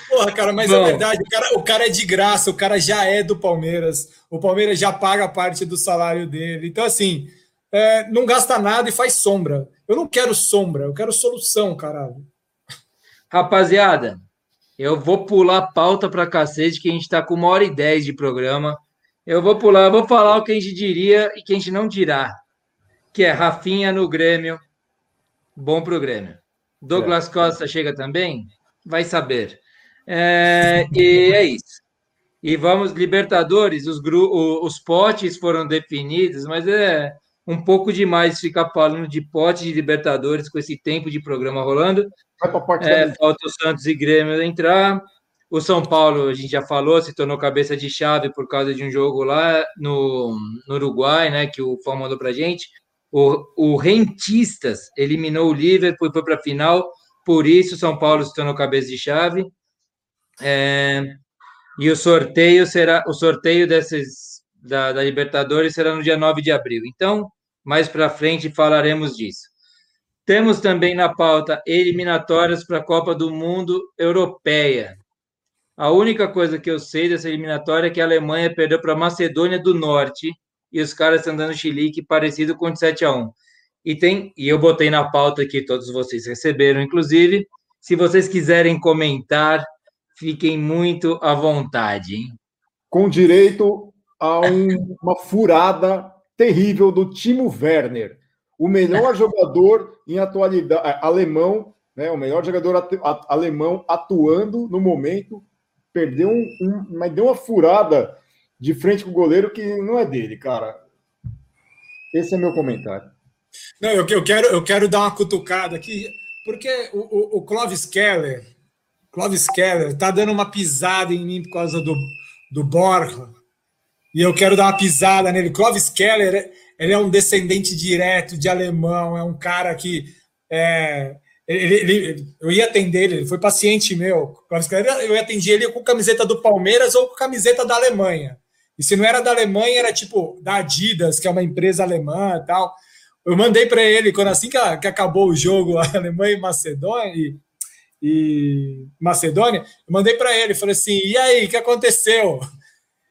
Speaker 2: Porra, cara, mas é Bom, é verdade, o cara, o cara é de graça, o cara já é do Palmeiras, o Palmeiras já paga parte do salário dele. Então, assim, é, não gasta nada e faz sombra. Eu não quero sombra, eu quero solução, caralho.
Speaker 1: Rapaziada, eu vou pular a pauta para cacete, que a gente está com uma hora e dez de programa. Eu vou pular, eu vou falar o que a gente diria e que a gente não dirá. Que é Rafinha no Grêmio. Bom pro Grêmio. Douglas é. Costa chega também? Vai saber. É, e é isso. E vamos, Libertadores, os, os potes foram definidos, mas é um pouco demais ficar falando de pote de Libertadores com esse tempo de programa rolando. É, falta o Santos e Grêmio entrar. O São Paulo, a gente já falou, se tornou cabeça de chave por causa de um jogo lá no, no Uruguai, né? Que o Fão mandou pra gente. O, o Rentistas eliminou o Liverpool e foi para a final, por isso o São Paulo se tornou cabeça de chave. É, e o sorteio será o sorteio desses da, da Libertadores será no dia 9 de abril. Então, mais para frente falaremos disso. Temos também na pauta eliminatórias para a Copa do Mundo Europeia. A única coisa que eu sei dessa eliminatória é que a Alemanha perdeu para a Macedônia do Norte e os caras estão dando chilique parecido com o 7 a 1. E tem, e eu botei na pauta que todos vocês receberam, inclusive. Se vocês quiserem comentar, fiquem muito à vontade. Hein?
Speaker 3: Com direito a um, uma furada terrível do Timo Werner, o melhor jogador em atualidade é, alemão, né, o melhor jogador at, alemão atuando no momento, perdeu um, um, mas deu uma furada de frente com o goleiro que não é dele, cara. Esse é meu comentário.
Speaker 2: Não, eu, eu quero eu quero dar uma cutucada aqui, porque o, o, o Clovis Keller, Clovis Keller tá dando uma pisada em mim por causa do, do Borja e eu quero dar uma pisada nele. Clovis Keller, ele é um descendente direto de alemão, é um cara que. É, ele, ele, eu ia atender ele, ele foi paciente meu. Clovis Keller, eu ia atender ele com camiseta do Palmeiras ou com camiseta da Alemanha. E se não era da Alemanha, era tipo da Adidas, que é uma empresa alemã e tal. Eu mandei para ele, quando assim que, acabou o jogo, a Alemanha e Macedônia, e, e Macedônia, eu mandei para ele, falei assim: e aí, o que aconteceu?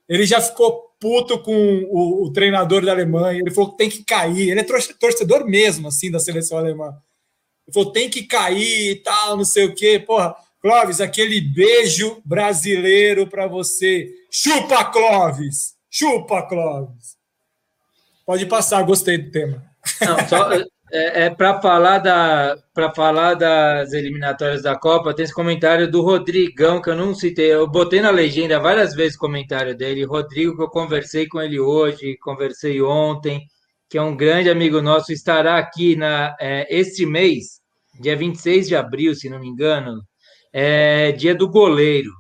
Speaker 2: Ele já ficou puto com o, o, treinador da Alemanha. Ele falou que tem que cair. Ele é torcedor mesmo, assim, da seleção alemã. Ele falou tem que cair e tal, não sei o quê. Porra, Clóvis, aquele beijo brasileiro para você. Chupa, Clóvis! Chupa, Clóvis! Pode passar, gostei do tema.
Speaker 1: Não, só, É, é para falar da para falar das eliminatórias da Copa, tem esse comentário do Rodrigão que eu não citei. Eu botei na legenda várias vezes o comentário dele. Rodrigo, que eu conversei com ele hoje, conversei ontem, que é um grande amigo nosso, estará aqui na é, este mês, dia 26 de abril, se não me engano, é dia do goleiro.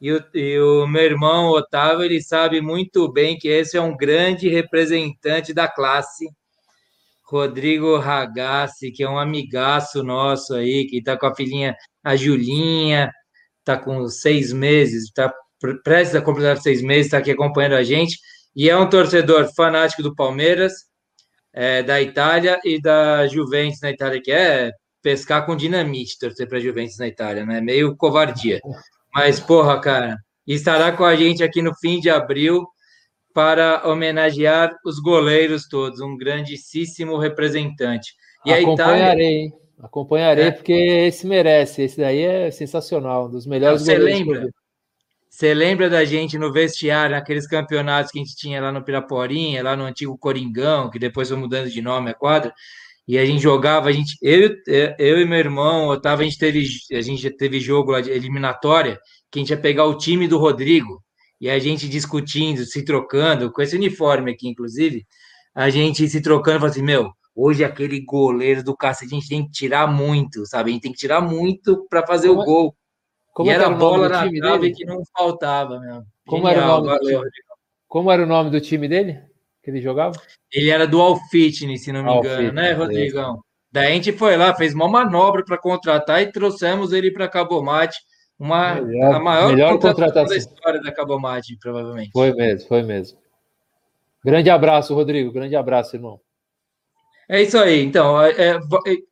Speaker 1: E o, e o, meu irmão Otávio, ele sabe muito bem que esse é um grande representante da classe. Rodrigo Ragazzi, que é um amigaço nosso aí, que está com a filhinha, a Julinha, está com seis meses, está prestes a completar seis meses, está aqui acompanhando a gente, e é um torcedor fanático do Palmeiras, é, da Itália e da Juventus na Itália, que é pescar com dinamite, torcer para a Juventus na Itália, né? Meio covardia. Mas, porra, cara, estará com a gente aqui no fim de abril para homenagear os goleiros todos, um grandíssimo representante.
Speaker 4: E Acompanharei, Itália... Acompanharei, é. porque esse merece. Esse daí é sensacional, um dos melhores
Speaker 1: Você goleiros. Você lembra? Você lembra da gente no vestiário, naqueles campeonatos que a gente tinha lá no Piraporinha, lá no antigo Coringão, que depois foi mudando de nome a quadra, e a gente jogava, a gente, eu, eu e meu irmão, Otávio, a gente teve, a gente teve jogo lá de eliminatória, que a gente ia pegar o time do Rodrigo, e a gente discutindo, se trocando, com esse uniforme aqui, inclusive, a gente se trocando, falando assim, meu, hoje aquele goleiro do cacete, a gente tem que tirar muito, sabe? A gente tem que tirar muito para fazer Como o é? gol. Como e era, era bola na trave que não faltava, meu.
Speaker 4: Como Genial, era o nome valeu. do time? Como era o nome do time dele? Que ele jogava?
Speaker 1: Ele era do All Fitness, se não me All engano, Fitness, né, Rodrigão? É. Daí a gente foi lá, fez uma manobra para contratar e trouxemos ele para Cabo Mate. Uma, melhor, a maior melhor contratação da história da Cabo Mate, provavelmente.
Speaker 4: Foi mesmo, foi mesmo. Grande abraço, Rodrigo. Grande abraço, irmão.
Speaker 1: É isso aí. Então, é, é,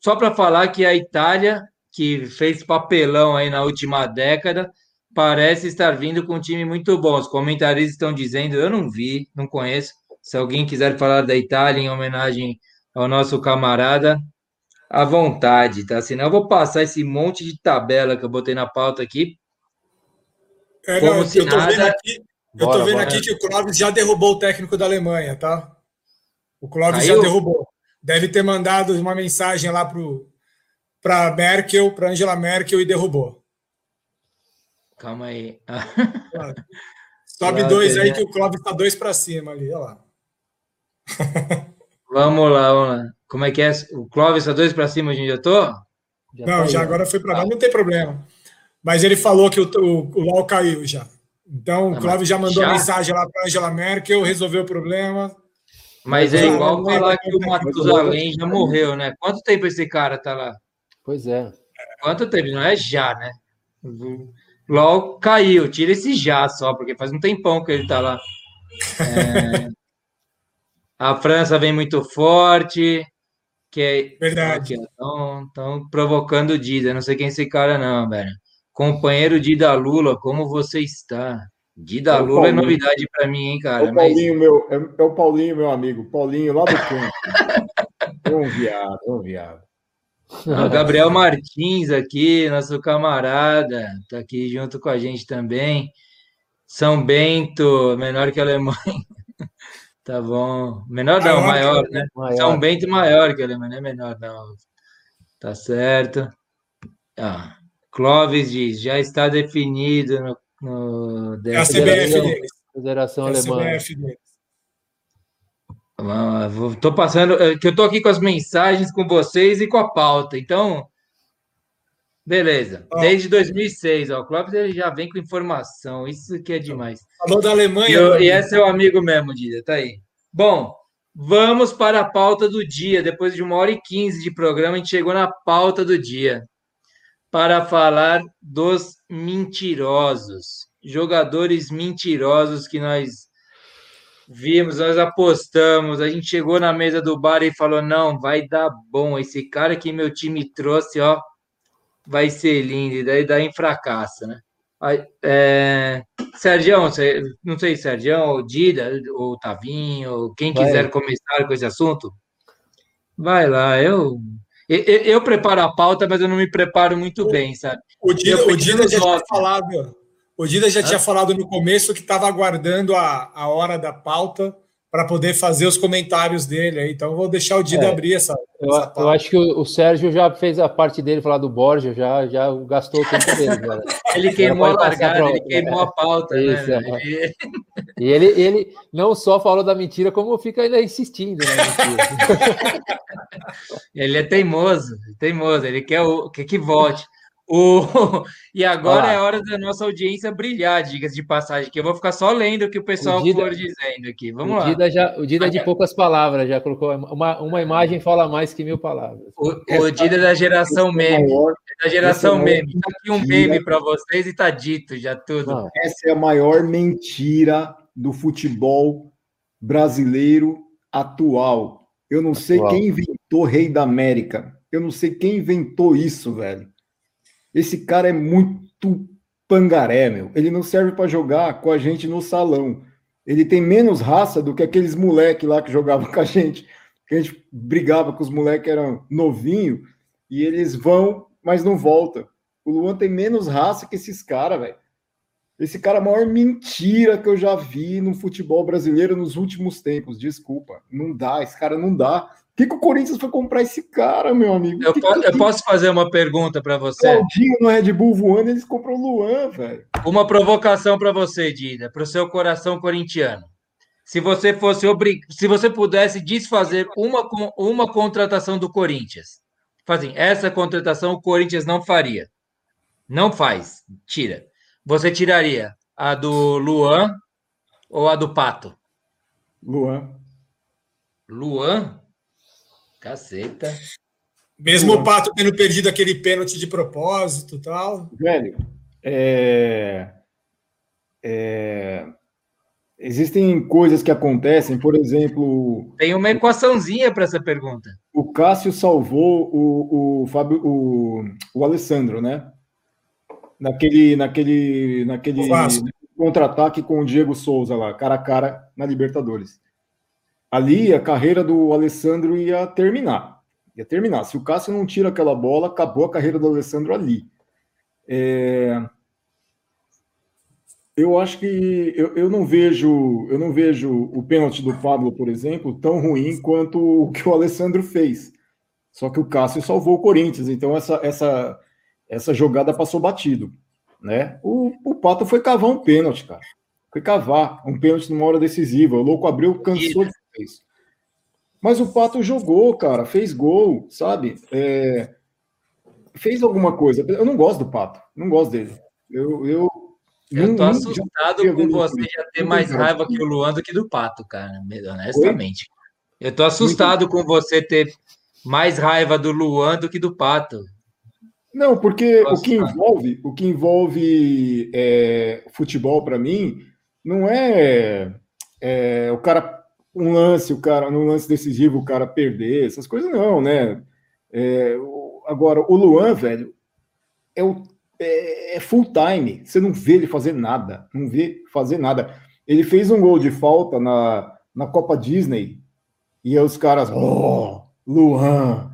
Speaker 1: só para falar que a Itália que fez papelão aí na última década, parece estar vindo com um time muito bom. Os comentaristas estão dizendo, eu não vi, não conheço. Se alguém quiser falar da Itália em homenagem ao nosso camarada, à vontade, tá? Senão eu vou passar esse monte de tabela que eu botei na pauta aqui.
Speaker 2: É, não, eu tô nada... vendo aqui, eu bora, tô vendo aqui que o Clóvis já derrubou o técnico da Alemanha, tá? O Clóvis Caiu? já derrubou. Deve ter mandado uma mensagem lá pro para Merkel, para Angela Merkel e derrubou.
Speaker 1: Calma aí.
Speaker 2: Sobe dois aí que o Clóvis está dois para cima ali, olha lá.
Speaker 1: vamos lá, vamos lá. Como é que é? O Clóvis está dois para cima onde eu tô?
Speaker 2: Já não, tá já agora foi para lá, não tem problema. Mas ele falou que o, o, o LOL caiu já. Então, o Clóvis já mandou já? mensagem lá para Angela Merkel, resolveu o problema.
Speaker 1: Mas é igual falar que o Matusalém já morreu, né? Quanto tempo esse cara tá lá?
Speaker 4: Pois é.
Speaker 1: Quanto tempo? Não é já, né? Logo caiu. Tira esse já só, porque faz um tempão que ele tá lá. É... A França vem muito forte. Que é...
Speaker 2: Verdade.
Speaker 1: Estão provocando o Dida. Não sei quem é esse cara, não, velho. Companheiro Dida Lula, como você está? Dida é Lula é novidade para mim, hein, cara.
Speaker 3: É o Paulinho, mas... meu, é, é, o Paulinho, meu amigo. Paulinho, lá do campo. é um viado, é um viado.
Speaker 1: O Gabriel Martins aqui, nosso camarada, está aqui junto com a gente também. São Bento, menor que a Alemanha. Tá bom. Menor não, maior, né? Maior. São Bento maior que a Alemanha, não é menor, não. Tá certo. Ah, Clóvis diz, já está definido no, no
Speaker 2: é a CBF deles.
Speaker 4: Federação é Alemã.
Speaker 1: Estou passando, é, que eu estou aqui com as mensagens com vocês e com a pauta. Então, beleza. Desde 2006, ó, o Clóvis ele já vem com informação. Isso que é demais.
Speaker 2: Falou da Alemanha.
Speaker 1: E, eu, e esse é o amigo mesmo, Dida. Tá aí. Bom, vamos para a pauta do dia. Depois de uma hora e quinze de programa, a gente chegou na pauta do dia para falar dos mentirosos, jogadores mentirosos que nós Vimos, nós apostamos, a gente chegou na mesa do bar e falou: não, vai dar bom. Esse cara que meu time trouxe, ó, vai ser lindo. E daí, daí fracassa, né? É, Sergião, não sei, Sergião, ou Dida, ou Tavinho, quem quiser vai. começar com esse assunto, vai lá. Eu, eu, eu, preparo a pauta, mas eu não me preparo muito bem, sabe?
Speaker 2: O Dida, o Dida já tinha falado o Dida já tinha falado no começo que estava aguardando a, a hora da pauta para poder fazer os comentários dele. Aí. Então, vou deixar o Dida é, abrir essa.
Speaker 4: Eu,
Speaker 2: essa
Speaker 4: eu, acho que o, o, Sérgio já fez a parte dele falar do Borja, já, já gastou o tempo dele.
Speaker 1: ele queimou a largada, ele queimou a pauta. Né? Isso, né?
Speaker 4: é. E ele, ele não só falou da mentira, como fica ainda insistindo na
Speaker 1: ele é teimoso, teimoso, ele quer, o, quer que volte. O... E agora Olá. é hora da nossa audiência brilhar, diga de passagem, que eu vou ficar só lendo o que o pessoal o Dida, for dizendo aqui. Vamos
Speaker 4: o
Speaker 1: lá.
Speaker 4: Dida já, o Dida é de poucas palavras, já colocou uma, uma imagem fala mais que mil palavras.
Speaker 1: O, o Dida é da geração meme. É da geração meme. Tá aqui um meme para vocês e tá dito já tudo. Não.
Speaker 3: Essa é a maior mentira do futebol brasileiro atual. Eu não sei atual. quem inventou Rei da América. Eu não sei quem inventou isso, velho. Esse cara é muito pangaré, meu. Ele não serve para jogar com a gente no salão. Ele tem menos raça do que aqueles moleque lá que jogavam com a gente. Que a gente brigava com os moleques que eram novinho e eles vão, mas não voltam. O Luan tem menos raça que esses caras, velho. Esse cara é a maior mentira que eu já vi no futebol brasileiro nos últimos tempos. Desculpa, não dá, esse cara não dá que, que o Corinthians foi comprar esse cara, meu amigo?
Speaker 1: Eu,
Speaker 3: que
Speaker 1: posso, que... eu posso fazer uma pergunta para você?
Speaker 3: Claudinho no Red Bull voando, eles compram o Luan, velho.
Speaker 1: Uma provocação para você, Dida, para o seu coração corintiano. Se você fosse obrig... se você pudesse desfazer uma, uma contratação do Corinthians, fazem essa contratação o Corinthians não faria. Não faz, tira. Você tiraria a do Luan ou a do Pato?
Speaker 3: Luan.
Speaker 1: Luan? Caceta.
Speaker 2: Mesmo o Pato tendo perdido aquele pênalti de propósito tal.
Speaker 3: Velho, é... É... existem coisas que acontecem, por exemplo.
Speaker 1: Tem uma equaçãozinha para essa pergunta.
Speaker 3: O Cássio salvou o, o, Fábio, o, o Alessandro, né? Naquele, naquele, naquele contra-ataque com o Diego Souza lá, cara a cara na Libertadores ali a carreira do Alessandro ia terminar. Ia terminar. Se o Cássio não tira aquela bola, acabou a carreira do Alessandro ali. É... Eu acho que eu, eu não vejo eu não vejo o pênalti do Pablo, por exemplo, tão ruim quanto o que o Alessandro fez. Só que o Cássio salvou o Corinthians, então essa essa essa jogada passou batido, né? O, o Pato foi cavar um pênalti, cara. Foi cavar um pênalti numa hora decisiva. O louco abriu, cansou de fez. Mas o Pato jogou, cara, fez gol, sabe? É, fez alguma coisa. Eu não gosto do Pato, não gosto dele. Eu, eu,
Speaker 1: eu tô não, assustado com você já ter mais raiva que o Luan do que do Pato, cara, honestamente. Oi? Eu tô assustado com você ter mais raiva do Luan do que do Pato.
Speaker 3: Não, porque o que envolve, o que envolve é, futebol para mim não é, é o cara um lance, o cara, num lance decisivo, o cara perder, essas coisas não, né? É, agora, o Luan, velho, é, o, é, é, full time. Você não vê ele fazer nada, não vê fazer nada. Ele fez um gol de falta na, na Copa Disney e aí os caras, oh, Luan,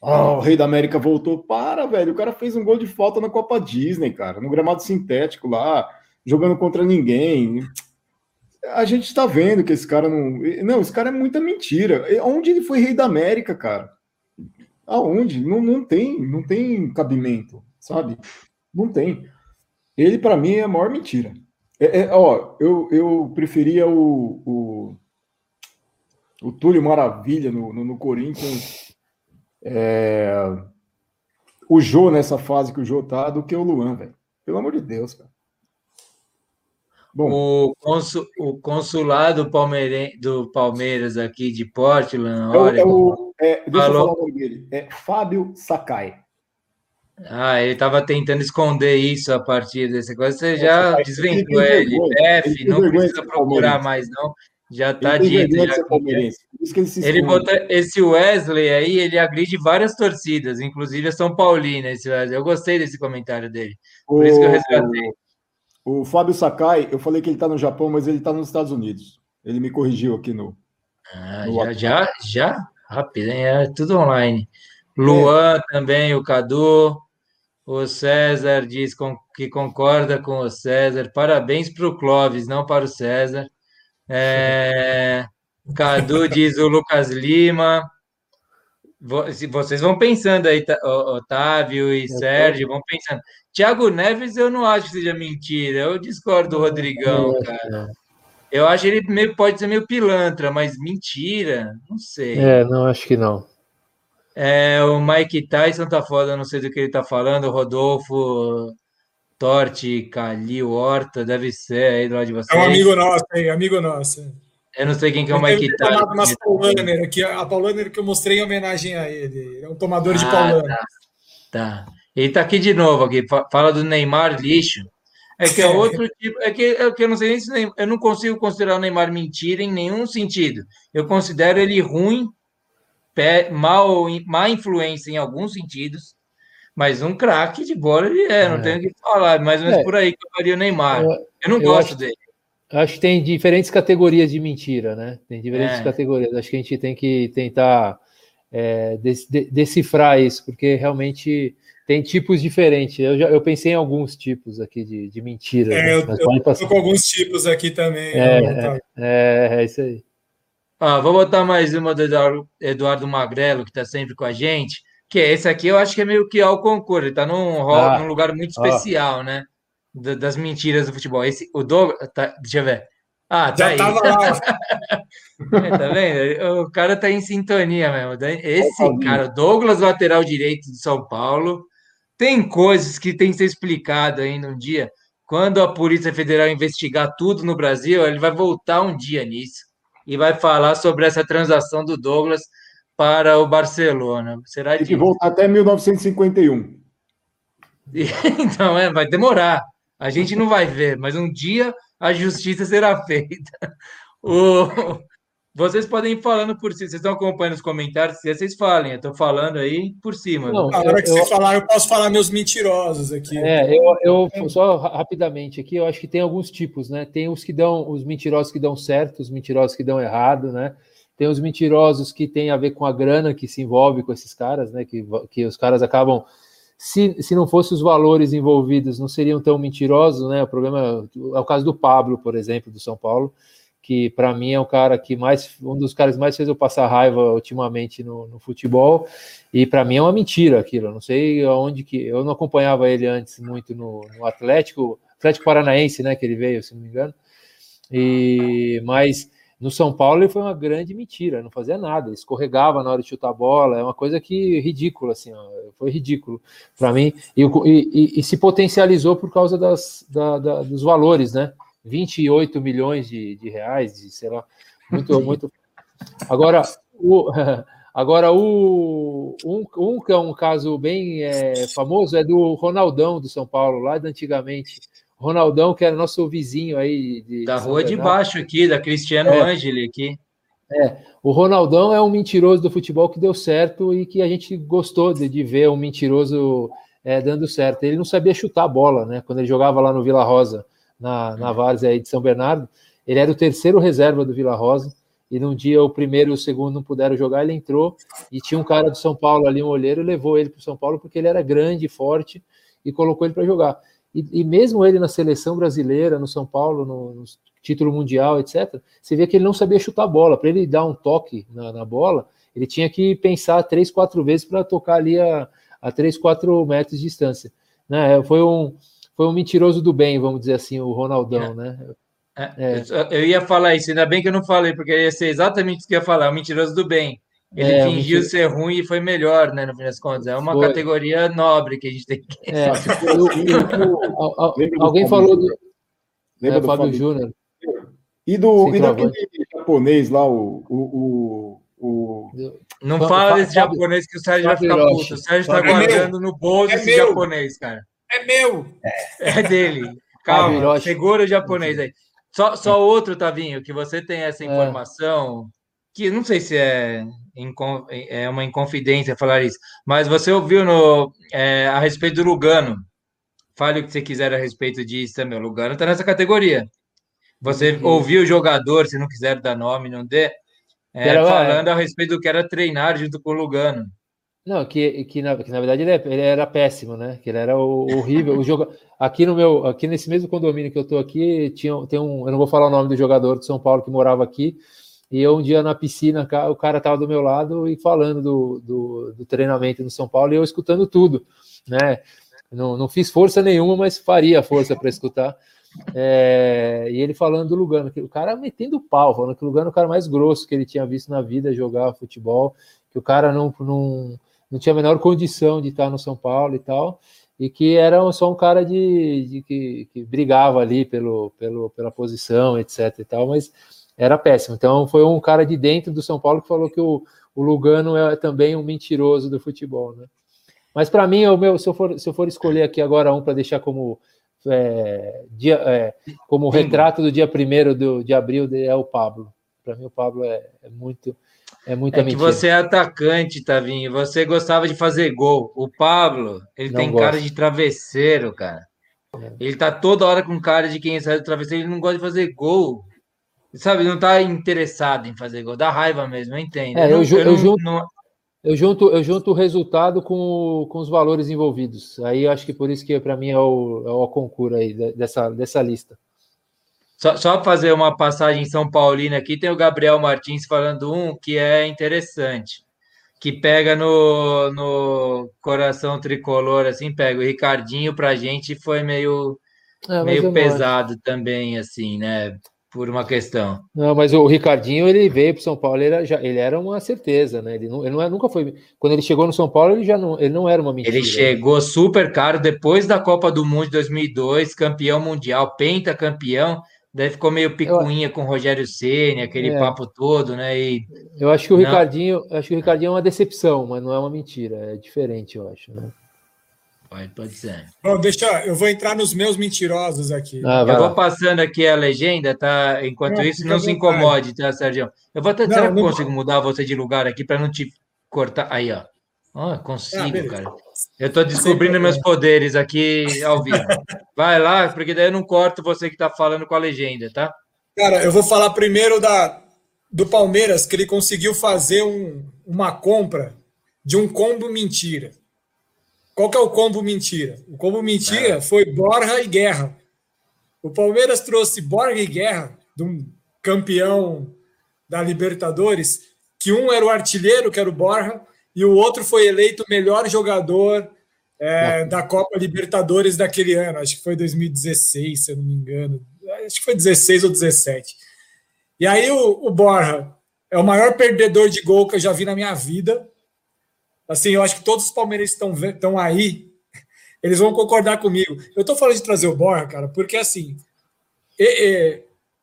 Speaker 3: oh, o Rei da América voltou. Para, velho, o cara fez um gol de falta na Copa Disney, cara, no gramado sintético lá, jogando contra ninguém a gente está vendo que esse cara não. Não, esse cara é muita mentira. Onde ele foi rei da América, cara? Aonde? Não, não tem, não tem cabimento, sabe? Não tem. Ele, para mim, é a maior mentira. É, é, ó, eu, eu preferia o, o, o Túlio Maravilha no, no, no Corinthians. É, o Jô nessa fase que o Jô tá do que o Luan, velho. Pelo amor de Deus, cara.
Speaker 1: Bom, o, consul, o consulado palmeire, do Palmeiras aqui de Portland,
Speaker 3: é, Oregon, é o, é, falou... eu falar o nome dele. É Fábio Sakai.
Speaker 1: Ah, ele estava tentando esconder isso a partir desse coisa. Você é, já desventou ele. F, não precisa procurar mais, não. Já está dito. Já... Ele, botou esse Wesley aí, ele agride várias torcidas, inclusive a São Paulina. Esse Wesley. Eu gostei desse comentário dele. Por o... isso que eu resgatei.
Speaker 3: O Fábio Sakai, eu falei que ele está no Japão, mas ele está nos Estados Unidos. Ele me corrigiu aqui no.
Speaker 1: Ah, no já, já, já, rápido, hein? É tudo online. Luan é. também, o Cadu. O César diz que concorda com o César. Parabéns para o Clóvis, não para o César. É... Cadu diz o Lucas Lima. Vocês vão pensando aí, Otávio e Sérgio, vão pensando. Thiago Neves, eu não acho que seja mentira. Eu discordo do Rodrigão, cara. Eu acho que ele meio, pode ser meio pilantra, mas mentira, não sei.
Speaker 4: É, não, acho que não.
Speaker 1: É, o Mike Tyson tá foda, não sei do que ele tá falando. O Rodolfo Torte, Calil, Horta, deve ser aí do lado de vocês.
Speaker 2: É um amigo nosso, hein? Amigo nosso.
Speaker 1: Eu não sei quem que é o Mike Tyson.
Speaker 2: Umas Paulaner, aqui, a Paulaner que eu mostrei em homenagem a ele. Ele é um tomador ah, de Paulaner.
Speaker 1: Tá, tá. Ele tá aqui de novo, aqui. Fala do Neymar lixo. É que é outro tipo. É que, é que eu não sei nem se Neymar, eu não consigo considerar o Neymar mentira em nenhum sentido. Eu considero ele ruim, pé, mal, má influência em alguns sentidos, mas um craque de bola ele é, não é. tenho o que falar. Mais ou menos é. por aí que eu faria o Neymar. Eu, eu não eu gosto
Speaker 4: acho,
Speaker 1: dele.
Speaker 4: Acho que tem diferentes categorias de mentira, né? Tem diferentes é. categorias. Acho que a gente tem que tentar é, decifrar isso, porque realmente tem tipos diferentes. Eu, já, eu pensei em alguns tipos aqui de, de mentiras.
Speaker 2: É, né? eu, eu tô com alguns tipos aqui também.
Speaker 4: É, é, é, é, isso aí.
Speaker 1: Ah, vou botar mais uma do Eduardo, Eduardo Magrelo, que está sempre com a gente, que é esse aqui, eu acho que é meio que ao concurso, ele está num, ah, num, lugar muito especial, ah. né? Das mentiras do futebol. Esse, o Douglas, tá, deixa eu ver. Ah, tá Já aí. Tava lá. é, tá vendo? O cara tá em sintonia mesmo. Esse cara, Douglas, lateral direito de São Paulo, tem coisas que tem que ser explicado ainda um dia. Quando a Polícia Federal investigar tudo no Brasil, ele vai voltar um dia nisso e vai falar sobre essa transação do Douglas para o Barcelona. Será
Speaker 3: Tem que voltar até 1951.
Speaker 1: Então, é, vai demorar. A gente não vai ver, mas um dia a justiça será feita. O, vocês podem ir falando por si, vocês estão acompanhando os comentários, se vocês falem, eu estou falando aí por cima.
Speaker 2: Não, a hora que eu, você falar, eu posso falar meus mentirosos aqui.
Speaker 4: É, eu, eu só rapidamente aqui, eu acho que tem alguns tipos, né? Tem os que dão, os mentirosos que dão certo, os mentirosos que dão errado, né? Tem os mentirosos que tem a ver com a grana que se envolve com esses caras, né? Que, que os caras acabam se, se não fossem os valores envolvidos, não seriam tão mentirosos, né? O problema é o caso do Pablo, por exemplo, do São Paulo que para mim é um cara que mais um dos caras mais fez eu passar raiva ultimamente no, no futebol e para mim é uma mentira aquilo. Não sei aonde que eu não acompanhava ele antes muito no, no, Atlético, Atlético Paranaense, né? Que ele veio, se não me engano. E mas no São Paulo ele foi uma grande mentira, não fazia nada, escorregava na hora de chutar a bola, é uma coisa que ridícula, assim, ó, foi ridículo para mim e, e, e, se potencializou por causa das, da, da, dos valores, né? 28 milhões de, de reais, de, sei lá, muito, muito. Agora, o, agora o, um, um que é um caso bem é, famoso é do Ronaldão do São Paulo, lá de antigamente. Ronaldão, que era nosso vizinho aí.
Speaker 1: De, da rua de baixo aqui, da Cristiano é, Angeli aqui.
Speaker 4: É, o Ronaldão é um mentiroso do futebol que deu certo e que a gente gostou de, de ver um mentiroso é, dando certo. Ele não sabia chutar a bola, né? Quando ele jogava lá no Vila Rosa na, na Várzea aí de São Bernardo. Ele era o terceiro reserva do Vila Rosa. E num dia o primeiro e o segundo não puderam jogar, ele entrou e tinha um cara do São Paulo ali, um olheiro, levou ele para o São Paulo porque ele era grande, forte e colocou ele para jogar. E, e, mesmo ele na seleção brasileira, no São Paulo, no, no, título mundial, etc., você vê que ele não sabia chutar a bola. Para ele dar um toque na, na, bola, ele tinha que pensar três, quatro vezes para tocar ali a, a três, quatro metros de distância. Né? Foi um foi um mentiroso do bem, vamos dizer assim, o Ronaldão, é. né?
Speaker 1: É. é. Eu ia falar isso, ainda bem que eu não falei, porque ia ser exatamente isso que eu ia falar, o mentiroso do bem. Ele é, fingiu ser ruim e foi melhor, né? No fim das contas. É uma foi. categoria nobre que a gente tem que. É, eu,
Speaker 4: eu, alguém falou do. Lembra é, do Fábio Júnior.
Speaker 3: E do e daquele japonês lá, o. o, o,
Speaker 1: Não fala desse japonês que o Sérgio vai ficar puto. O Sérgio está guardando no bolso esse japonês, cara.
Speaker 2: É meu!
Speaker 1: É, dele. Calma, segura o japonês aí. Só, só outro, Tavinho, que você tem essa é. informação, é. que não sei se é, é uma inconfidência falar isso, mas você ouviu no, é, a respeito do Lugano. Fale o que você quiser a respeito disso também. O Lugano está nessa categoria. Você uhum. ouviu o jogador, se não quiser dar nome, não dê, é, falando a respeito do que era treinar junto com o Lugano.
Speaker 4: Não, que, que, na, que na verdade ele, é, ele, era péssimo, né? Que ele era horrível. o jogo, aqui no meu, aqui nesse mesmo condomínio que eu tô aqui, tinha, tem um, eu não vou falar o nome do jogador de São Paulo que morava aqui, E eu, um dia na piscina, o cara estava do meu lado e falando do, do, do, treinamento no São Paulo e eu escutando tudo, né? Não, não fiz força nenhuma, mas faria força para escutar. É, e ele falando do Lugano, que o cara metendo pau, falando que o Lugano é o cara mais grosso que ele tinha visto na vida jogar futebol, que o cara não, não, não tinha a menor condição de estar no São Paulo e tal, e que era só um cara de, de que, que, brigava ali pelo, pelo, pela posição, etc e tal, mas era péssimo. Então foi um cara de dentro do São Paulo que falou que o, o Lugano é também um mentiroso do futebol, né? Mas para mim, o meu, se eu for, se eu for escolher aqui agora um para deixar como é, dia, é, como retrato do dia primeiro do, de abril é o Pablo. Para mim, o Pablo é, é muito é muita
Speaker 1: é mentira. que você é atacante, Tavinho. Você gostava de fazer gol. O Pablo, ele não tem cara de travesseiro, cara. É. Ele tá toda hora com cara de quem sai do travesseiro. Ele não gosta de fazer gol. Sabe, não tá interessado em fazer gol. Dá raiva mesmo, eu entendo.
Speaker 4: É, eu, eu, eu, junto, não... eu, junto, eu junto o resultado com, com os valores envolvidos. Aí acho que por isso que para mim é o, é o concurso aí dessa, dessa lista.
Speaker 1: Só, só fazer uma passagem em São Paulino aqui, tem o Gabriel Martins falando um que é interessante, que pega no, no coração tricolor, assim, pega o Ricardinho pra gente foi meio, é, meio pesado também, assim, né? Por uma questão.
Speaker 4: Não, mas o Ricardinho ele veio para São Paulo, ele era, já, ele era uma certeza, né? Ele, não, ele não, é, nunca foi. Quando ele chegou no São Paulo, ele já não, ele não era uma mentira.
Speaker 1: Ele chegou super caro depois da Copa do Mundo de 2002, campeão mundial, pentacampeão. Daí ficou meio picuinha eu... com o Rogério Ceni, aquele é. papo todo, né? E...
Speaker 4: Eu acho que o não... Ricardinho, acho que o Ricardinho é uma decepção, mas não é uma mentira, é diferente, eu acho, né?
Speaker 1: Pode, pode ser.
Speaker 2: Bom, deixa, eu vou entrar nos meus mentirosos aqui.
Speaker 1: Ah, eu vou passando aqui a legenda, tá? Enquanto não, isso, não se incomode, tá, Sérgio? Eu vou até, não, será que eu consigo mudar você de lugar aqui para não te cortar? Aí, ó. Oh, consigo, ah, cara. Eu estou descobrindo meus poderes aqui ao vivo. Vai lá, porque daí eu não corto você que está falando com a legenda, tá?
Speaker 2: Cara, eu vou falar primeiro da, do Palmeiras, que ele conseguiu fazer um, uma compra de um combo mentira. Qual que é o combo mentira? O combo mentira é. foi Borja e Guerra. O Palmeiras trouxe Borja e Guerra, de um campeão da Libertadores, que um era o artilheiro, que era o Borja, e o outro foi eleito o melhor jogador é, da Copa Libertadores daquele ano, acho que foi 2016, se eu não me engano, acho que foi 16 ou 17. E aí o, o Borja é o maior perdedor de gol que eu já vi na minha vida. Assim, eu acho que todos os palmeirenses estão estão aí, eles vão concordar comigo. Eu estou falando de trazer o Borja, cara, porque assim,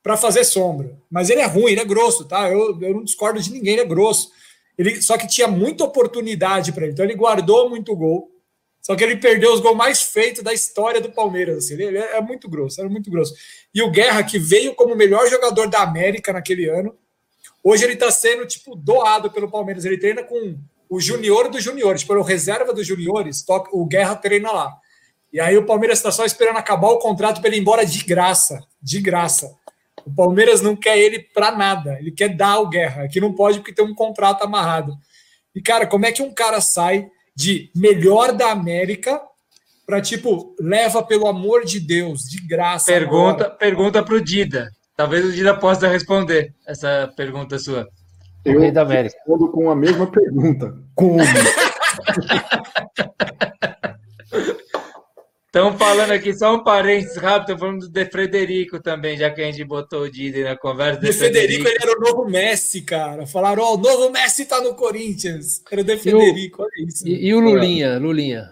Speaker 2: para fazer sombra, mas ele é ruim, ele é grosso, tá? Eu, eu não discordo de ninguém, ele é grosso. Ele, só que tinha muita oportunidade para ele. Então ele guardou muito gol. Só que ele perdeu os gols mais feitos da história do Palmeiras. Assim. Ele, é muito grosso, era muito grosso. E o Guerra, que veio como o melhor jogador da América naquele ano, hoje ele está sendo tipo doado pelo Palmeiras. Ele treina com o junior dos juniores, tipo, o reserva dos juniores, o Guerra treina lá. E aí o Palmeiras está só esperando acabar o contrato para ele ir embora de graça. De graça. O Palmeiras não quer ele para nada. Ele quer dar o Guerra, que não pode porque tem um contrato amarrado. E, cara, como é que um cara sai de melhor da América para, tipo, leva pelo amor de Deus, de graça?
Speaker 1: Pergunta, agora. pergunta para o Dida. Talvez o Dida possa responder essa pergunta sua.
Speaker 3: Eu da América. respondo com a mesma pergunta. Como?
Speaker 1: Estão falando aqui, só um parênteses rápido, estão falando do De Frederico também, já que a gente botou o Didi na conversa.
Speaker 2: De, de Frederico, ele era o novo Messi, cara. Falaram, ó, oh, o novo Messi tá no Corinthians. Era o De Frederico,
Speaker 4: olha isso. E, e o Lulinha, Lulinha.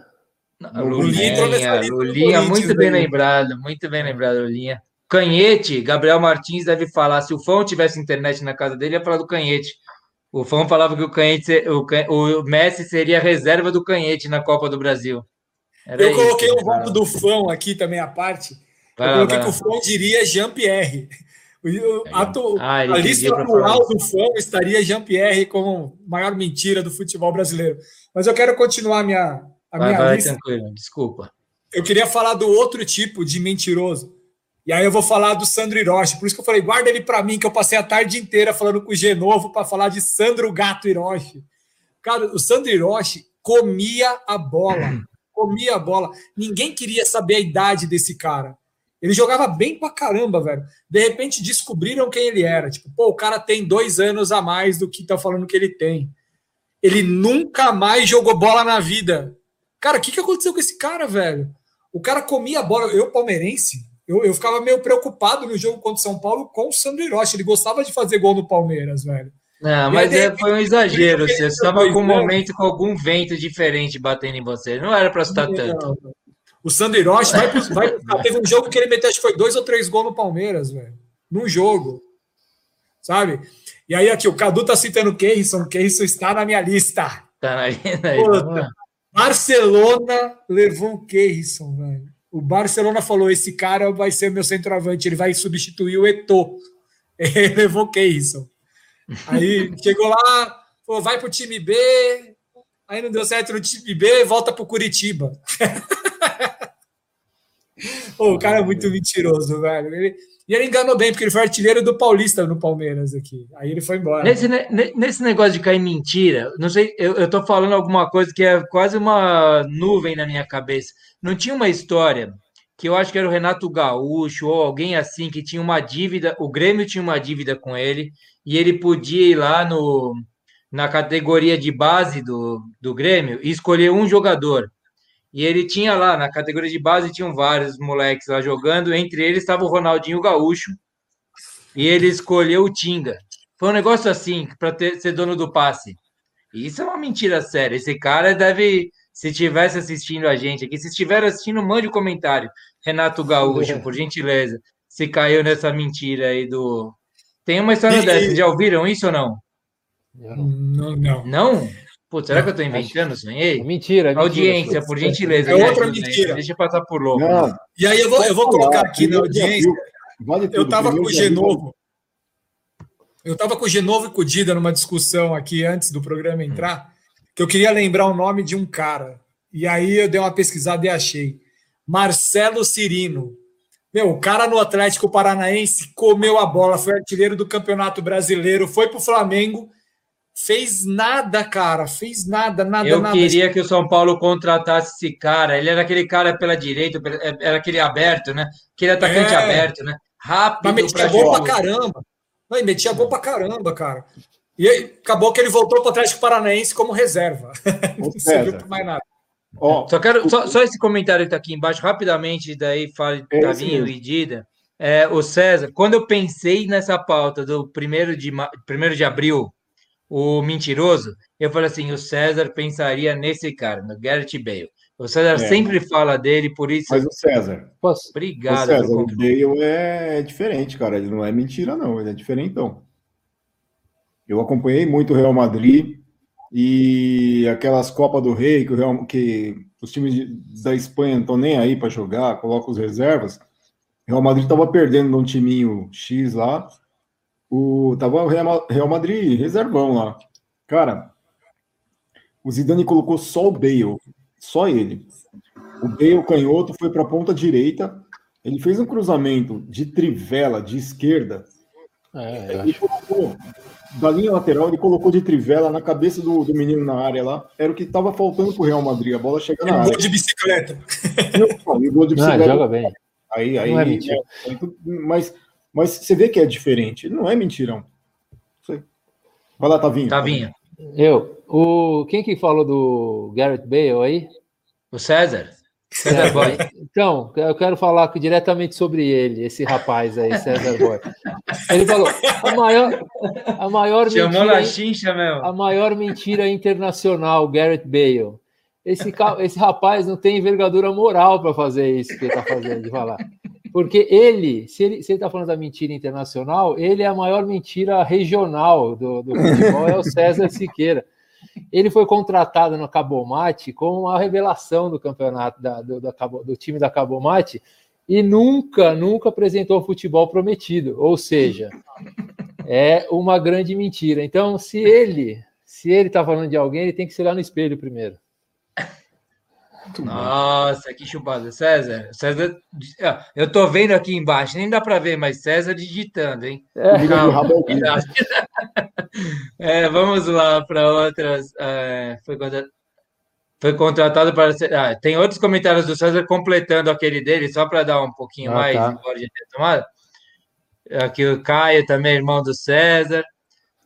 Speaker 1: Não, Lulinha, Lulinha, Lulinha muito bem lembrado, muito bem lembrado, Lulinha. Canhete, Gabriel Martins deve falar, se o Fão tivesse internet na casa dele, ia falar do Canhete. O Fão falava que o Canhete, o, o Messi seria reserva do Canhete na Copa do Brasil.
Speaker 2: Era eu coloquei isso, o voto do fã aqui também à parte. Vai eu coloquei que o fã diria Jean-Pierre. Ah, a lista atual do fã estaria Jean-Pierre como maior mentira do futebol brasileiro. Mas eu quero continuar a minha, a vai, minha
Speaker 1: vai, lista. Tranquilo, desculpa.
Speaker 2: Eu queria falar do outro tipo de mentiroso. E aí eu vou falar do Sandro Hiroshi. Por isso que eu falei, guarda ele para mim, que eu passei a tarde inteira falando com o Genovo para falar de Sandro Gato Hiroshi. Cara, o Sandro Hiroshi comia a bola comia a bola. Ninguém queria saber a idade desse cara. Ele jogava bem pra caramba, velho. De repente descobriram quem ele era. Tipo, pô, o cara tem dois anos a mais do que tá falando que ele tem. Ele nunca mais jogou bola na vida. Cara, o que, que aconteceu com esse cara, velho? O cara comia a bola. Eu, palmeirense, eu, eu ficava meio preocupado no jogo contra o São Paulo com o Sandro Hiroshi. Ele gostava de fazer gol no Palmeiras, velho.
Speaker 1: Não, mas é, foi um exagero. Você estava com um momento com algum vento diferente batendo em você. Não era para estar tanto.
Speaker 2: O Sandro Hiroshi vai, vai, teve um jogo que ele meteu, acho que foi dois ou três gols no Palmeiras, velho. Num jogo. Sabe? E aí aqui, o Cadu tá citando o Keirson. O Keirson está na minha lista. Tá na lista. Barcelona levou o Keirson, velho. O Barcelona falou: esse cara vai ser meu centroavante, ele vai substituir o Eto'o. Ele levou o Keirson. Aí chegou lá, falou, vai pro time B, aí não deu certo no time B, volta pro Curitiba. Pô, o cara é muito mentiroso, velho. Ele, e ele enganou bem, porque ele foi artilheiro do Paulista no Palmeiras aqui. Aí ele foi embora.
Speaker 1: Nesse, nesse negócio de cair mentira, não sei, eu, eu tô falando alguma coisa que é quase uma nuvem na minha cabeça. Não tinha uma história que eu acho que era o Renato Gaúcho ou alguém assim que tinha uma dívida, o Grêmio tinha uma dívida com ele e ele podia ir lá no, na categoria de base do, do Grêmio e escolher um jogador. E ele tinha lá, na categoria de base, tinham vários moleques lá jogando, entre eles estava o Ronaldinho Gaúcho, e ele escolheu o Tinga. Foi um negócio assim, para ser dono do passe. Isso é uma mentira séria. Esse cara deve, se estivesse assistindo a gente aqui, se estiver assistindo, mande um comentário. Renato Gaúcho, por gentileza, se caiu nessa mentira aí do. Tem uma história e, dessa, já ouviram isso ou não?
Speaker 2: Não, não.
Speaker 1: Não? Putz, será que eu estou inventando? Sonhei?
Speaker 4: É mentira, é
Speaker 1: mentira. Audiência, por gentileza.
Speaker 2: É outra mentira.
Speaker 1: Deixa eu passar por louco.
Speaker 2: Não. E aí eu vou, eu vou colocar aqui na audiência. eu estava com o Genovo. Eu estava com o Genovo e com o Dida numa discussão aqui antes do programa entrar, que eu queria lembrar o nome de um cara. E aí eu dei uma pesquisada e achei. Marcelo Cirino. Meu, o cara no Atlético Paranaense comeu a bola, foi artilheiro do Campeonato Brasileiro, foi para o Flamengo, fez nada, cara, fez nada, nada,
Speaker 1: Eu
Speaker 2: nada.
Speaker 1: queria que o São Paulo contratasse esse cara. Ele era aquele cara pela direita, era aquele aberto, né? Aquele atacante é. aberto, né? Rápido.
Speaker 2: Mas metia gol pra caramba. Não, metia gol pra caramba, cara. E acabou que ele voltou para o Atlético Paranaense como reserva. Não serviu para mais nada.
Speaker 1: Oh, só quero só, só, esse comentário está aqui embaixo rapidamente, daí fale é Tavinho e Dida. É, o César, quando eu pensei nessa pauta do primeiro de, primeiro de abril, o mentiroso, eu falei assim: o César pensaria nesse cara, no Garrett Bale. O César é. sempre fala dele, por isso.
Speaker 3: Mas o César.
Speaker 1: Posso? Obrigado.
Speaker 3: O César, o Bale é diferente, cara. Ele não é mentira, não. Ele é diferentão. Eu acompanhei muito o Real Madrid e aquelas Copas do Rei que, Real, que os times da Espanha não estão nem aí para jogar, colocam os reservas. O Real Madrid estava perdendo num timinho X lá. O, tava o Real Madrid reservão lá. Cara, o Zidane colocou só o Bale, só ele. O Bale canhoto foi para a ponta direita. Ele fez um cruzamento de trivela de esquerda. É, e colocou da linha lateral, ele colocou de trivela na cabeça do, do menino na área lá. Era o que estava faltando pro Real Madrid. A bola chega na área.
Speaker 2: Gol de bicicleta.
Speaker 3: Não, gol de bicicleta.
Speaker 4: Não, joga bem.
Speaker 3: Aí, aí, não é mentira. É, mas, mas você vê que é diferente. Não é mentirão. Vai lá, Tavinho.
Speaker 1: Tavinho.
Speaker 4: Eu. O, quem que falou do Garrett Bale aí?
Speaker 1: O César.
Speaker 4: César Boy. Então, eu quero falar diretamente sobre ele, esse rapaz aí, César Boy. Ele falou: a maior, a maior
Speaker 1: Chamou mentira. Chincha, meu.
Speaker 4: A maior mentira internacional, Garrett Bale. Esse, esse rapaz não tem envergadura moral para fazer isso que ele está fazendo, de falar. Porque ele, se ele está falando da mentira internacional, ele é a maior mentira regional do, do futebol, é o César Siqueira. Ele foi contratado no Cabomate como uma revelação do campeonato da, do, da, do time da Cabomate e nunca, nunca apresentou o futebol prometido. Ou seja, é uma grande mentira. Então, se ele, se ele está falando de alguém, ele tem que se olhar no espelho primeiro.
Speaker 1: Nossa, que chupada. César, César, eu tô vendo aqui embaixo, nem dá para ver, mas César digitando, hein? É. É, vamos lá para outras. É, foi foi contratado para. Ah, tem outros comentários do César completando aquele dele, só para dar um pouquinho ah, mais, tá. embora de ter tomado. Aqui o Caio também, irmão do César.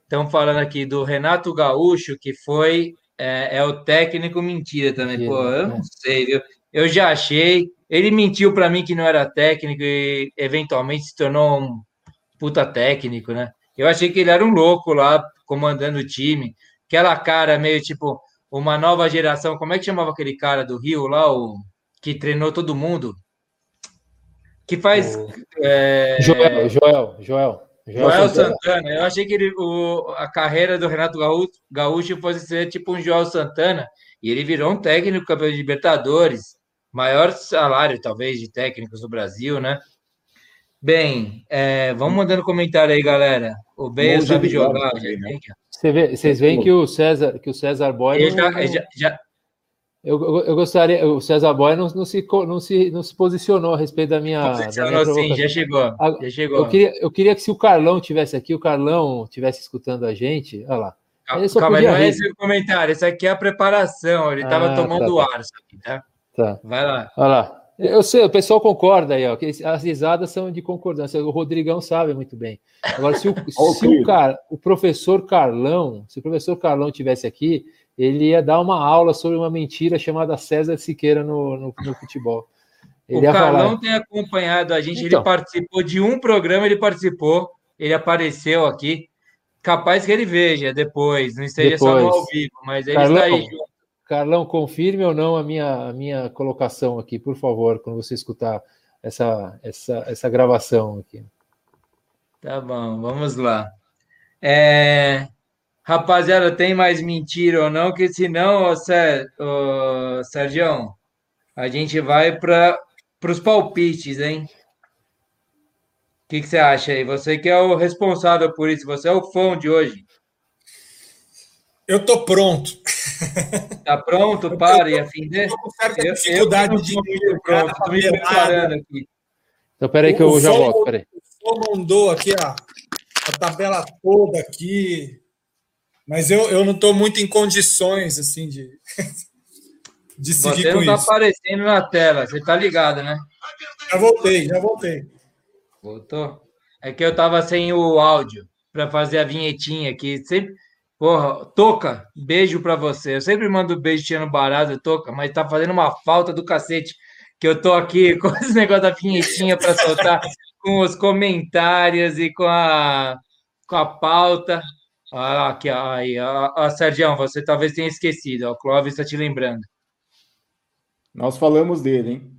Speaker 1: Estão falando aqui do Renato Gaúcho, que foi. É, é o técnico mentira também. Mentira, Pô, eu não sei, viu? Eu já achei. Ele mentiu para mim que não era técnico e eventualmente se tornou um puta técnico, né? Eu achei que ele era um louco lá, comandando o time. Aquela cara meio tipo uma nova geração. Como é que chamava aquele cara do Rio lá, o que treinou todo mundo? Que faz. O...
Speaker 4: É... Joel, Joel, Joel.
Speaker 1: Joel, Joel Santana. Santana. Eu achei que ele, o, a carreira do Renato Gaúcho, Gaúcho fosse ser tipo um Joel Santana. E ele virou um técnico campeão de Libertadores. Maior salário, talvez, de técnicos do Brasil, né? Bem, é, vamos mandando comentário aí, galera. O Bale sabe jogar.
Speaker 4: Né? Você vê, vocês veem que o César, que o César Boy.
Speaker 1: Não, já, já,
Speaker 4: Eu, eu, gostaria, o César Boy não, não, se, não, se, não se posicionou a respeito da minha. Posicionou
Speaker 1: da minha sim, já chegou. Já chegou.
Speaker 4: Eu queria, eu queria que se o Carlão tivesse aqui, o Carlão tivesse escutando a gente, olha lá.
Speaker 1: Calma, calma não é esse o comentário, isso aqui é a preparação. Ele estava ah, tomando tá, tá. ar, aqui, tá?
Speaker 4: Tá. Vai lá. Olha lá. Eu sei, o pessoal concorda aí, ó, que as risadas são de concordância. O Rodrigão sabe muito bem. Agora, se o, se o, o professor Carlão, se o professor Carlão tivesse aqui, ele ia dar uma aula sobre uma mentira chamada César Siqueira no, no, no futebol.
Speaker 1: Ele o Carlão falar... tem acompanhado a gente, então, ele participou de um programa, ele participou, ele apareceu aqui. Capaz que ele veja depois, não esteja depois. só no ao vivo, mas ele Carlão, está aí.
Speaker 4: Carlão, confirme ou não a minha, a minha colocação aqui, por favor, quando você escutar essa, essa, essa gravação aqui.
Speaker 1: Tá bom, vamos lá. É... Rapaziada, tem mais mentira ou não? Que senão, ô, ô, Sérgio, a gente vai para os palpites, hein? O que, que você acha aí? Você que é o responsável por isso, você é o fã de hoje.
Speaker 2: Eu tô pronto.
Speaker 1: Tá pronto? Para e a fim de.
Speaker 2: Eu com certa dificuldade eu, eu de pronto. Estou me
Speaker 4: preparando aqui. Então, peraí que eu já volto. Peraí.
Speaker 2: O mandou aqui a, a tabela toda aqui, mas eu, eu não estou muito em condições assim de,
Speaker 1: de seguir Você não está aparecendo na tela, você está ligado, né?
Speaker 2: Já voltei, já voltei.
Speaker 1: Voltou? É que eu estava sem o áudio para fazer a vinhetinha aqui. Sempre Porra, Toca, beijo para você. Eu sempre mando beijo tirando barato, Toca, mas tá fazendo uma falta do cacete que eu tô aqui com esse negócio da vinhetinha para soltar, com os comentários e com a, com a pauta. Ah, aqui, aí, ó, ó, Sérgio, você talvez tenha esquecido, o Clóvis está te lembrando.
Speaker 3: Nós falamos dele, hein?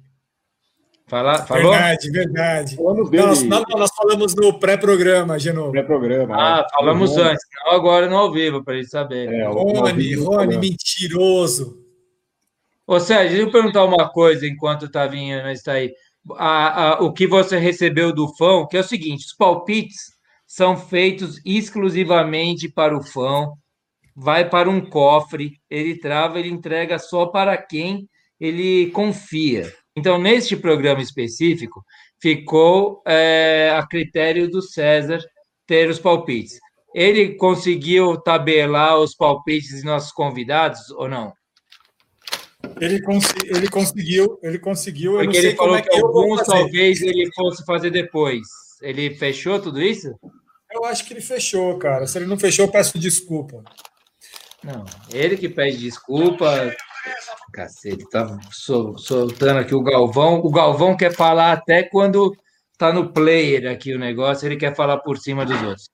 Speaker 1: Fala, falou?
Speaker 2: Verdade, verdade. Falamos dele. Nós, não, nós falamos no pré-programa, Genovo.
Speaker 3: Pré-programa.
Speaker 1: Ah, é. falamos antes, não agora no ao vivo, para ele saber. É,
Speaker 2: Rony, Rony, mentiroso.
Speaker 1: Ô, Sérgio, deixa eu perguntar uma coisa enquanto o Tavinho está aí. A, a, o que você recebeu do fã, que é o seguinte: os palpites são feitos exclusivamente para o fã, vai para um cofre, ele trava, ele entrega só para quem ele confia. Então, neste programa específico, ficou é, a critério do César ter os palpites. Ele conseguiu tabelar os palpites de nossos convidados ou não?
Speaker 2: Ele, cons ele conseguiu, ele conseguiu.
Speaker 1: Porque ele falou é que, que alguns talvez ele fosse fazer depois. Ele fechou tudo isso?
Speaker 2: Eu acho que ele fechou, cara. Se ele não fechou, peço desculpa.
Speaker 1: Não, ele que pede desculpa. Cacete, tá soltando aqui o Galvão. O Galvão quer falar até quando tá no player aqui o negócio, ele quer falar por cima dos outros.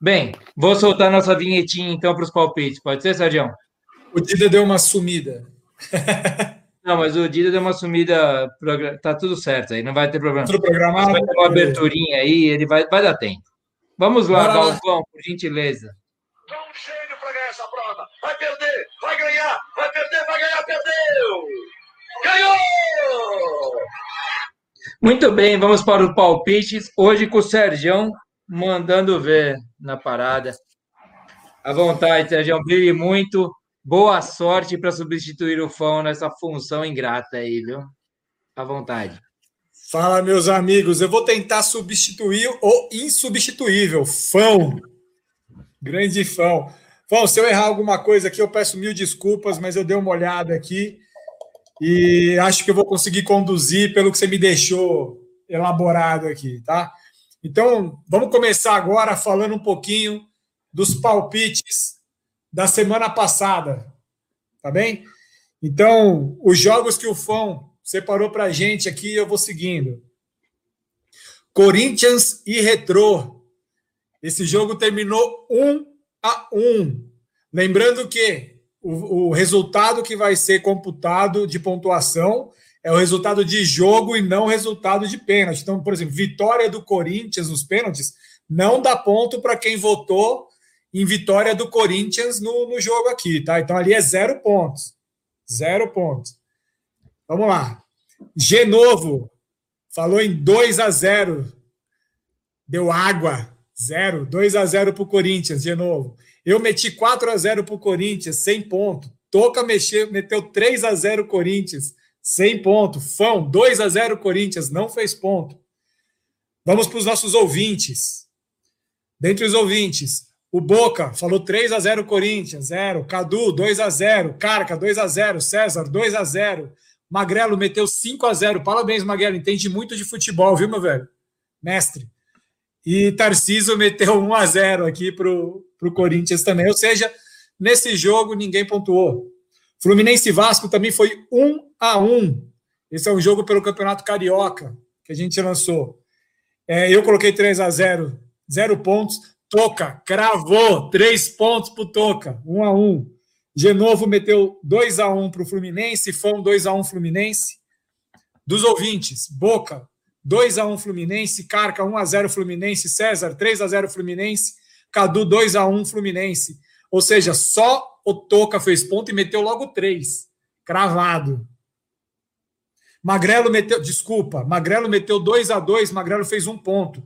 Speaker 1: Bem, vou soltar nossa vinhetinha então para os palpites. Pode ser, Sérgio?
Speaker 2: O Dida deu uma sumida.
Speaker 1: Não, mas o Dida deu uma sumida. Tá tudo certo aí, não vai ter problema.
Speaker 2: Tudo programado.
Speaker 1: Vai ter uma aberturinha aí, ele vai, vai dar tempo. Vamos lá, Galvão, por gentileza. Vai perder, vai ganhar, vai perder, vai ganhar, perdeu! Ganhou! Muito bem, vamos para os palpites. Hoje com o Sergião mandando ver na parada. À vontade, Sergião, brilhe muito. Boa sorte para substituir o Fão nessa função ingrata aí, viu? À vontade.
Speaker 2: Fala, meus amigos. Eu vou tentar substituir o insubstituível, Fão. Grande Fão. Bom, se eu errar alguma coisa aqui, eu peço mil desculpas, mas eu dei uma olhada aqui e acho que eu vou conseguir conduzir pelo que você me deixou elaborado aqui, tá? Então, vamos começar agora falando um pouquinho dos palpites da semana passada, tá bem? Então, os jogos que o Fão separou para a gente aqui, eu vou seguindo. Corinthians e Retrô. Esse jogo terminou 1 a 1. Lembrando que o, o resultado que vai ser computado de pontuação é o resultado de jogo e não resultado de pênalti. Então, por exemplo, vitória do Corinthians nos pênaltis não dá ponto para quem votou em vitória do Corinthians no, no jogo aqui, tá? Então ali é zero pontos. Zero pontos. Vamos lá. Genovo falou em 2 a 0 Deu água. Zero. 2 a 0 para o Corinthians, de novo. Eu meti 4 a 0 para o Corinthians, sem ponto. Toca mexer, meteu 3 a 0 Corinthians, sem ponto. Fão, 2 a 0 Corinthians, não fez ponto. Vamos para os nossos ouvintes. Dentre os ouvintes, o Boca falou 3 a 0 Corinthians, 0. Cadu, 2 a 0 Carca, 2 a 0 César, 2 a 0 Magrelo meteu 5 a 0 Parabéns, Magrelo. Entende muito de futebol, viu, meu velho? Mestre. E Tarciso meteu 1 a 0 aqui para o Corinthians também. Ou seja, nesse jogo ninguém pontuou. Fluminense Vasco também foi 1 a 1 Esse é um jogo pelo Campeonato Carioca que a gente lançou. É, eu coloquei 3 a 0 zero pontos. Toca, cravou, três pontos para o Toca, 1 a 1 Genovo meteu 2 a 1 para o Fluminense, Fão 2 a 1 Fluminense. Dos ouvintes, Boca 2 a 1 Fluminense, Carca 1 a 0 Fluminense, César 3 a 0 Fluminense, Cadu 2 a 1 Fluminense. Ou seja, só o Toca fez ponto e meteu logo 3, cravado. Magrelo meteu, desculpa, Magrelo meteu 2 a 2, Magrelo fez um ponto.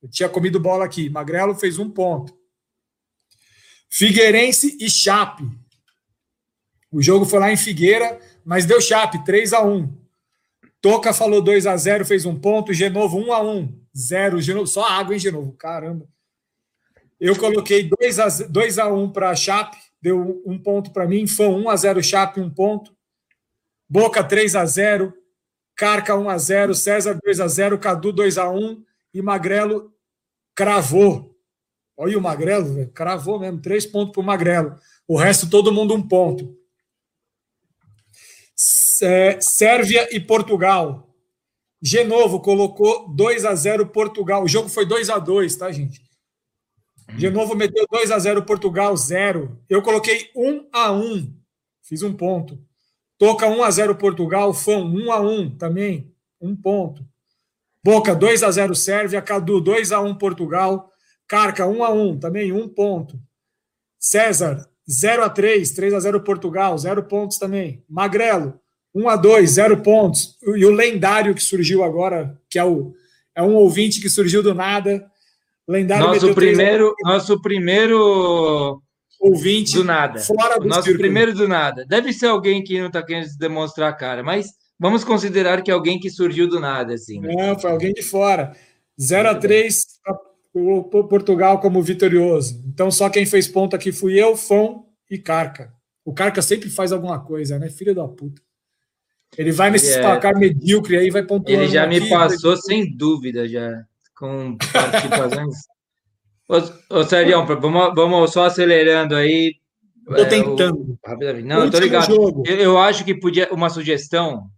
Speaker 2: Eu tinha comido bola aqui. Magrelo fez um ponto. Figueirense e Chape. O jogo foi lá em Figueira, mas deu Chape, 3 a 1 Toca falou 2 a 0 fez um ponto. Genovo 1 a 1 0 Genovo, só água, hein, Genovo? Caramba. Eu coloquei 2 a, 2 a 1 para Chape, deu um ponto para mim. Fã 1 a 0 Chape, um ponto. Boca 3 a 0 Carca 1 a 0 César 2 a 0 Cadu 2 a 1 e Magrelo cravou. Olha o Magrelo, véio, cravou mesmo, três pontos para o Magrelo. O resto, todo mundo um ponto. É, Sérvia e Portugal. Genovo colocou 2 a 0 Portugal. O jogo foi 2 a 2 tá, gente? Genovo meteu 2 a 0 Portugal, 0. Eu coloquei 1 a 1 Fiz um ponto. Toca 1 a 0 Portugal, Fão 1 a 1 também, um ponto. Boca 2 a 0 Sérvia, Cadu 2 a 1 Portugal, Carca 1 a 1 também um ponto. César 0 a 3, 3 a 0 Portugal, 0 pontos também. Magrelo 1 a 2, 0 pontos. E o lendário que surgiu agora, que é o é um ouvinte que surgiu do nada.
Speaker 1: Lendário nosso primeiro, nosso primeiro
Speaker 2: ouvinte
Speaker 1: do nada. Fora do nosso círculo. primeiro do nada. Deve ser alguém que não está querendo demonstrar a cara, mas Vamos considerar que é alguém que surgiu do nada, assim.
Speaker 2: Né? Não, foi alguém de fora. 0 a 3 o Portugal como vitorioso. Então, só quem fez ponto aqui fui eu, Fão e Carca. O Carca sempre faz alguma coisa, né? Filho da puta. Ele vai nesse é... placar medíocre aí, vai pontuando.
Speaker 1: Ele já me passou, sem dúvida, já, com participações. ô, ô Sérgio, vamos, vamos só acelerando aí.
Speaker 2: Tô tentando.
Speaker 1: É, o... Não, tô ligado. Eu, eu, acho que podia uma sugestão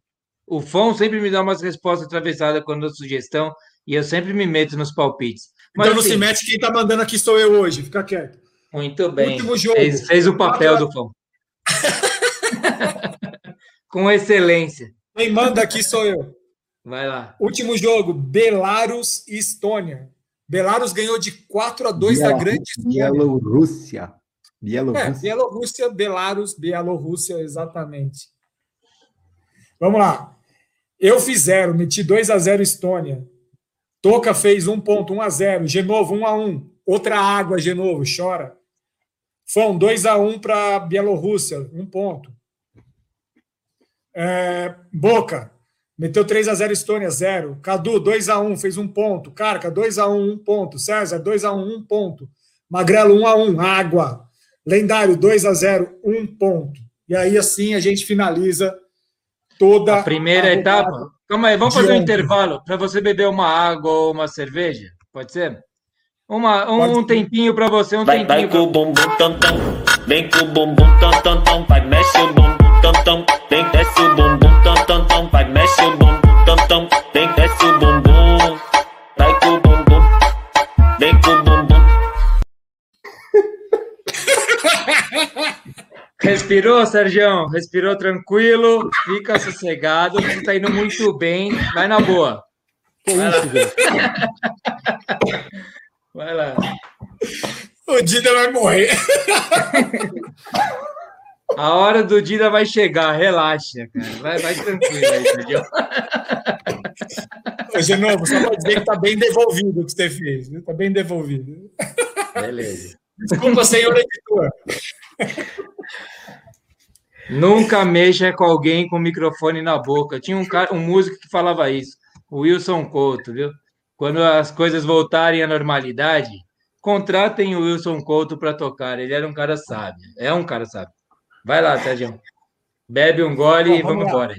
Speaker 1: o Fon sempre me dá umas respostas atravessadas quando dou sugestão e eu sempre me meto nos palpites.
Speaker 2: Mas, então não assim, se mete, quem está mandando aqui sou eu hoje, fica quieto.
Speaker 1: Muito bem. Último jogo. Fez, fez o papel do Fon. Com excelência.
Speaker 2: Quem manda aqui sou eu.
Speaker 1: Vai lá.
Speaker 2: Último jogo, Belarus e Estônia. Belarus ganhou de 4 a 2 da grande.
Speaker 3: Bielorrússia.
Speaker 2: Bielorrússia. É, Bielorrússia, Belarus, Bielorrússia, exatamente. Vamos lá. Eu fiz zero, meti 2 a 0 Estônia. Toca fez um ponto, 1 a 0 Genovo, 1 a 1 Outra água, Genovo, chora. Fão, 2 a 1 para Bielorrússia, um ponto. É, Boca, meteu 3 a 0 Estônia, 0. Cadu, 2 a 1 fez um ponto. Carca, 2 a 1 um ponto. César, 2 a 1 um ponto. Magrelo, 1 a 1 Água. Lendário 2 a 0 um ponto. E aí, assim, a gente finaliza toda
Speaker 1: a primeira a etapa. Calma aí, vamos fazer um intervalo para você beber uma água ou uma cerveja? Pode ser? Uma, um, um tempinho para você, um
Speaker 5: vai,
Speaker 1: tempinho.
Speaker 5: Vai com o bumbum tam tam, vem com o bumbum tam tam tam, vai mexe o bumbum tam tam, vem desce o bumbum tam tam tam, vai mexe o bumbum tam tam, vem desce o bumbum, vai com o bumbum, vem com o bumbum.
Speaker 1: Respirou, Sérgio? Respirou tranquilo, fica sossegado, você está indo muito bem, vai na boa.
Speaker 4: Que isso, velho?
Speaker 1: Vai lá.
Speaker 2: O Dida vai morrer.
Speaker 1: A hora do Dida vai chegar, relaxa, cara. Vai, vai tranquilo aí, Sérgio.
Speaker 2: De novo, só para dizer que está bem devolvido o que você fez. Está bem devolvido.
Speaker 1: Beleza.
Speaker 2: Desculpa, senhor editor.
Speaker 1: Nunca mexa com alguém com o microfone na boca. Tinha um, cara, um músico que falava isso, o Wilson Couto, viu? Quando as coisas voltarem à normalidade, contratem o Wilson Couto para tocar. Ele era um cara sábio. É um cara sábio. Vai lá, Sérgio. Bebe um gole Bom, e vamos, vamos embora.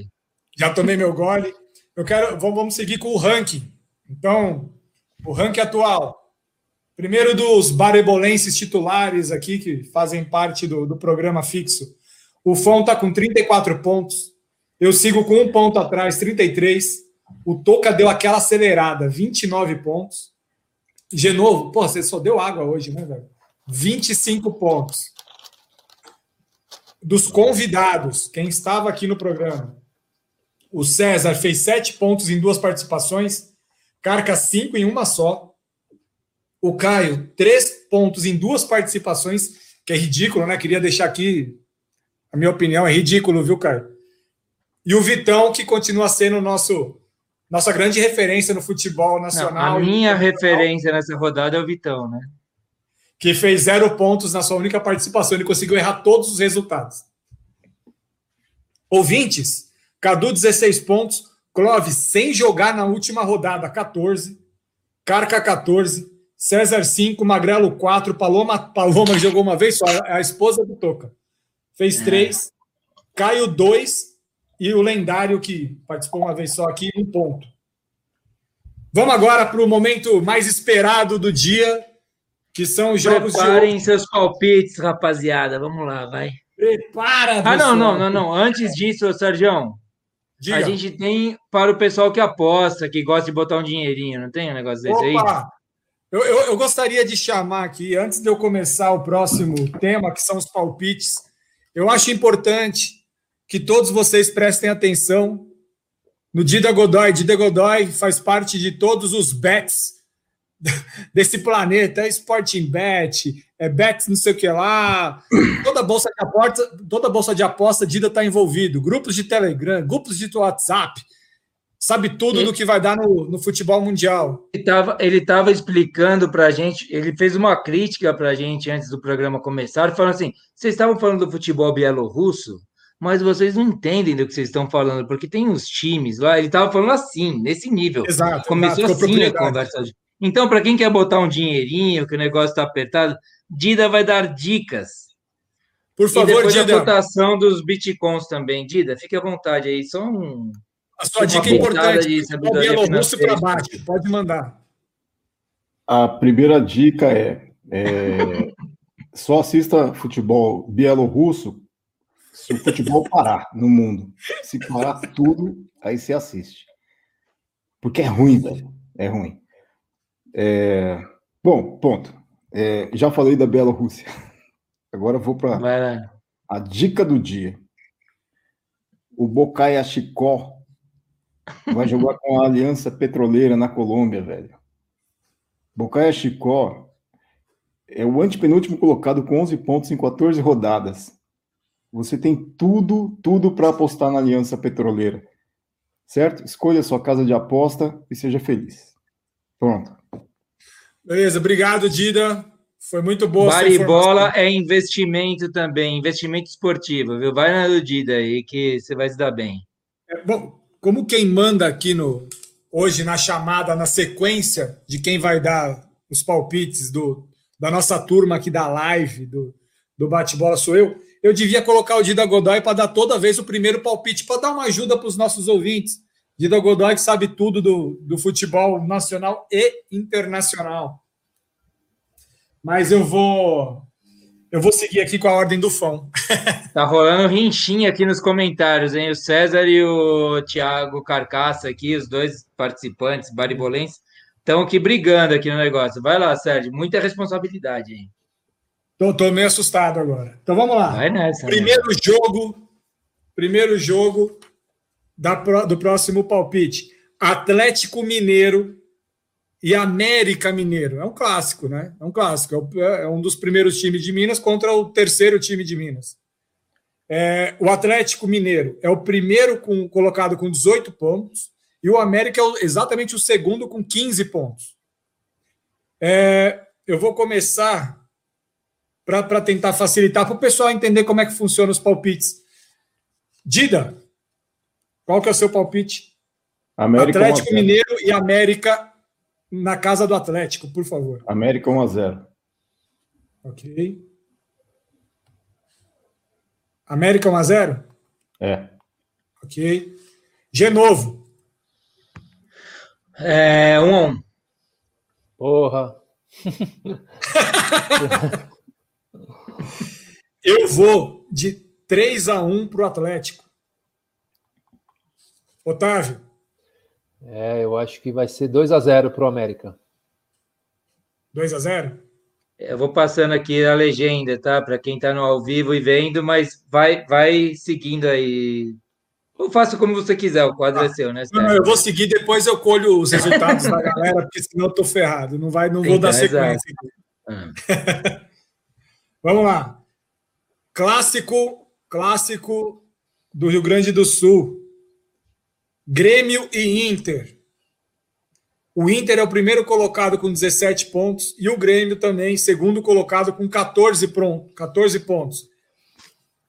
Speaker 2: Já tomei meu gole. Eu quero. Vamos seguir com o ranking. Então, o ranking atual. Primeiro dos barebolenses titulares aqui, que fazem parte do, do programa fixo. O Fon está com 34 pontos. Eu sigo com um ponto atrás, 33. O Toca deu aquela acelerada, 29 pontos. Genovo, pô, você só deu água hoje, né, velho? 25 pontos. Dos convidados, quem estava aqui no programa, o César fez 7 pontos em duas participações, Carca 5 em uma só. O Caio, três pontos em duas participações, que é ridículo, né? Queria deixar aqui a minha opinião, é ridículo, viu, Caio? E o Vitão, que continua sendo nosso nossa grande referência no futebol nacional.
Speaker 1: Não, a minha referência nessa rodada é o Vitão, né?
Speaker 2: Que fez zero pontos na sua única participação. Ele conseguiu errar todos os resultados. Ouvintes, Cadu, 16 pontos. Clóvis, sem jogar na última rodada, 14. Carca, 14. César 5, Magrelo 4, Paloma, Paloma jogou uma vez só, é a esposa do Toca. Fez 3, é. Caio 2 e o lendário que participou uma vez só aqui, um ponto. Vamos agora para o momento mais esperado do dia, que são os jogos
Speaker 1: Preparem de... seus palpites, rapaziada. Vamos lá, vai.
Speaker 2: Prepara,
Speaker 1: Ah, não, não, não, não. Antes disso, Sérgio, a gente tem para o pessoal que aposta, que gosta de botar um dinheirinho, não tem um negócio desse aí?
Speaker 2: Eu, eu, eu, gostaria de chamar aqui, antes de eu começar o próximo tema, que são os palpites, eu acho importante que todos vocês prestem atenção no Dida Godoy. Dida Godoy faz parte de todos os bets desse planeta, é Sporting Bet, é Bet não sei o que lá, toda bolsa de aposta, toda bolsa de aposta Dida está envolvido, grupos de Telegram, grupos de WhatsApp, sabe tudo ele, do que vai dar no, no futebol mundial.
Speaker 1: Ele estava ele tava explicando para a gente, ele fez uma crítica para a gente antes do programa começar, falando assim: vocês estavam falando do futebol bielorrusso, mas vocês não entendem do que vocês estão falando, porque tem uns times lá, ele estava falando assim, nesse nível.
Speaker 2: Exato.
Speaker 1: Começou
Speaker 2: exato,
Speaker 1: assim a conversa. Então, para quem quer botar um dinheirinho, que o negócio está apertado, Dida vai dar dicas.
Speaker 2: Por favor, e
Speaker 1: depois
Speaker 2: Dida.
Speaker 1: a cotação dos bitcoins também. Dida, fique à vontade aí, só um
Speaker 2: a sua dica é importante. O Bielorrusso para baixo, pode mandar.
Speaker 3: A primeira dica é, é só assista futebol bielorrusso se o futebol parar no mundo. Se parar tudo, aí você assiste. Porque é ruim, velho. É ruim. É... Bom, ponto. É, já falei da Bielorrússia. Agora vou para a dica do dia. O Bocaya Chicó Vai jogar com a Aliança Petroleira na Colômbia, velho. Bocaia Chicó é o antepenúltimo colocado com 11 pontos em 14 rodadas. Você tem tudo, tudo para apostar na Aliança Petroleira. Certo? Escolha a sua casa de aposta e seja feliz. Pronto.
Speaker 2: Beleza, obrigado, Dida. Foi muito boa.
Speaker 1: Baribola é investimento também, investimento esportivo, viu? Vai na do Dida aí que você vai se dar bem.
Speaker 2: É, bom, como quem manda aqui no hoje na chamada, na sequência de quem vai dar os palpites do, da nossa turma aqui da live, do, do bate-bola sou eu. Eu devia colocar o Dida Godoy para dar toda vez o primeiro palpite, para dar uma ajuda para os nossos ouvintes. Dida Godoy que sabe tudo do, do futebol nacional e internacional. Mas eu vou eu vou seguir aqui com a ordem do fã.
Speaker 1: Tá rolando rinchinha aqui nos comentários, hein? O César e o Thiago Carcaça aqui, os dois participantes baribolenses, estão aqui brigando aqui no negócio. Vai lá, Sérgio, muita responsabilidade aí.
Speaker 2: Tô, tô meio assustado agora. Então vamos lá.
Speaker 1: Vai nessa.
Speaker 2: Primeiro né? jogo, primeiro jogo da, do próximo palpite. Atlético Mineiro e América Mineiro. É um clássico, né? É um clássico. É, é um dos primeiros times de Minas contra o terceiro time de Minas. É, o Atlético Mineiro é o primeiro com, colocado com 18 pontos e o América é o, exatamente o segundo com 15 pontos. É, eu vou começar para tentar facilitar para o pessoal entender como é que funciona os palpites. Dida, qual que é o seu palpite? América Atlético Mineiro e América na casa do Atlético, por favor.
Speaker 3: América 1 a 0.
Speaker 2: Ok. América 1 a 0?
Speaker 3: É.
Speaker 2: Ok. Genovo.
Speaker 1: É 1 a 1.
Speaker 4: Porra.
Speaker 2: Eu vou de 3 a 1 para o Atlético. Otávio.
Speaker 4: É, eu acho que vai ser 2 a 0 para o América.
Speaker 2: 2 a 0
Speaker 1: Eu vou passando aqui a legenda, tá? Para quem está no ao vivo e vendo, mas vai, vai seguindo aí. Eu faço como você quiser, o quadro ah, é seu, né?
Speaker 2: Não, não, eu vou seguir, depois eu colho os resultados da galera, porque senão eu tô ferrado. Não, vai, não vou dar sequência. Ah. Vamos lá. Clássico, clássico do Rio Grande do Sul. Grêmio e Inter. O Inter é o primeiro colocado com 17 pontos e o Grêmio também, segundo colocado com 14, pronto, 14 pontos.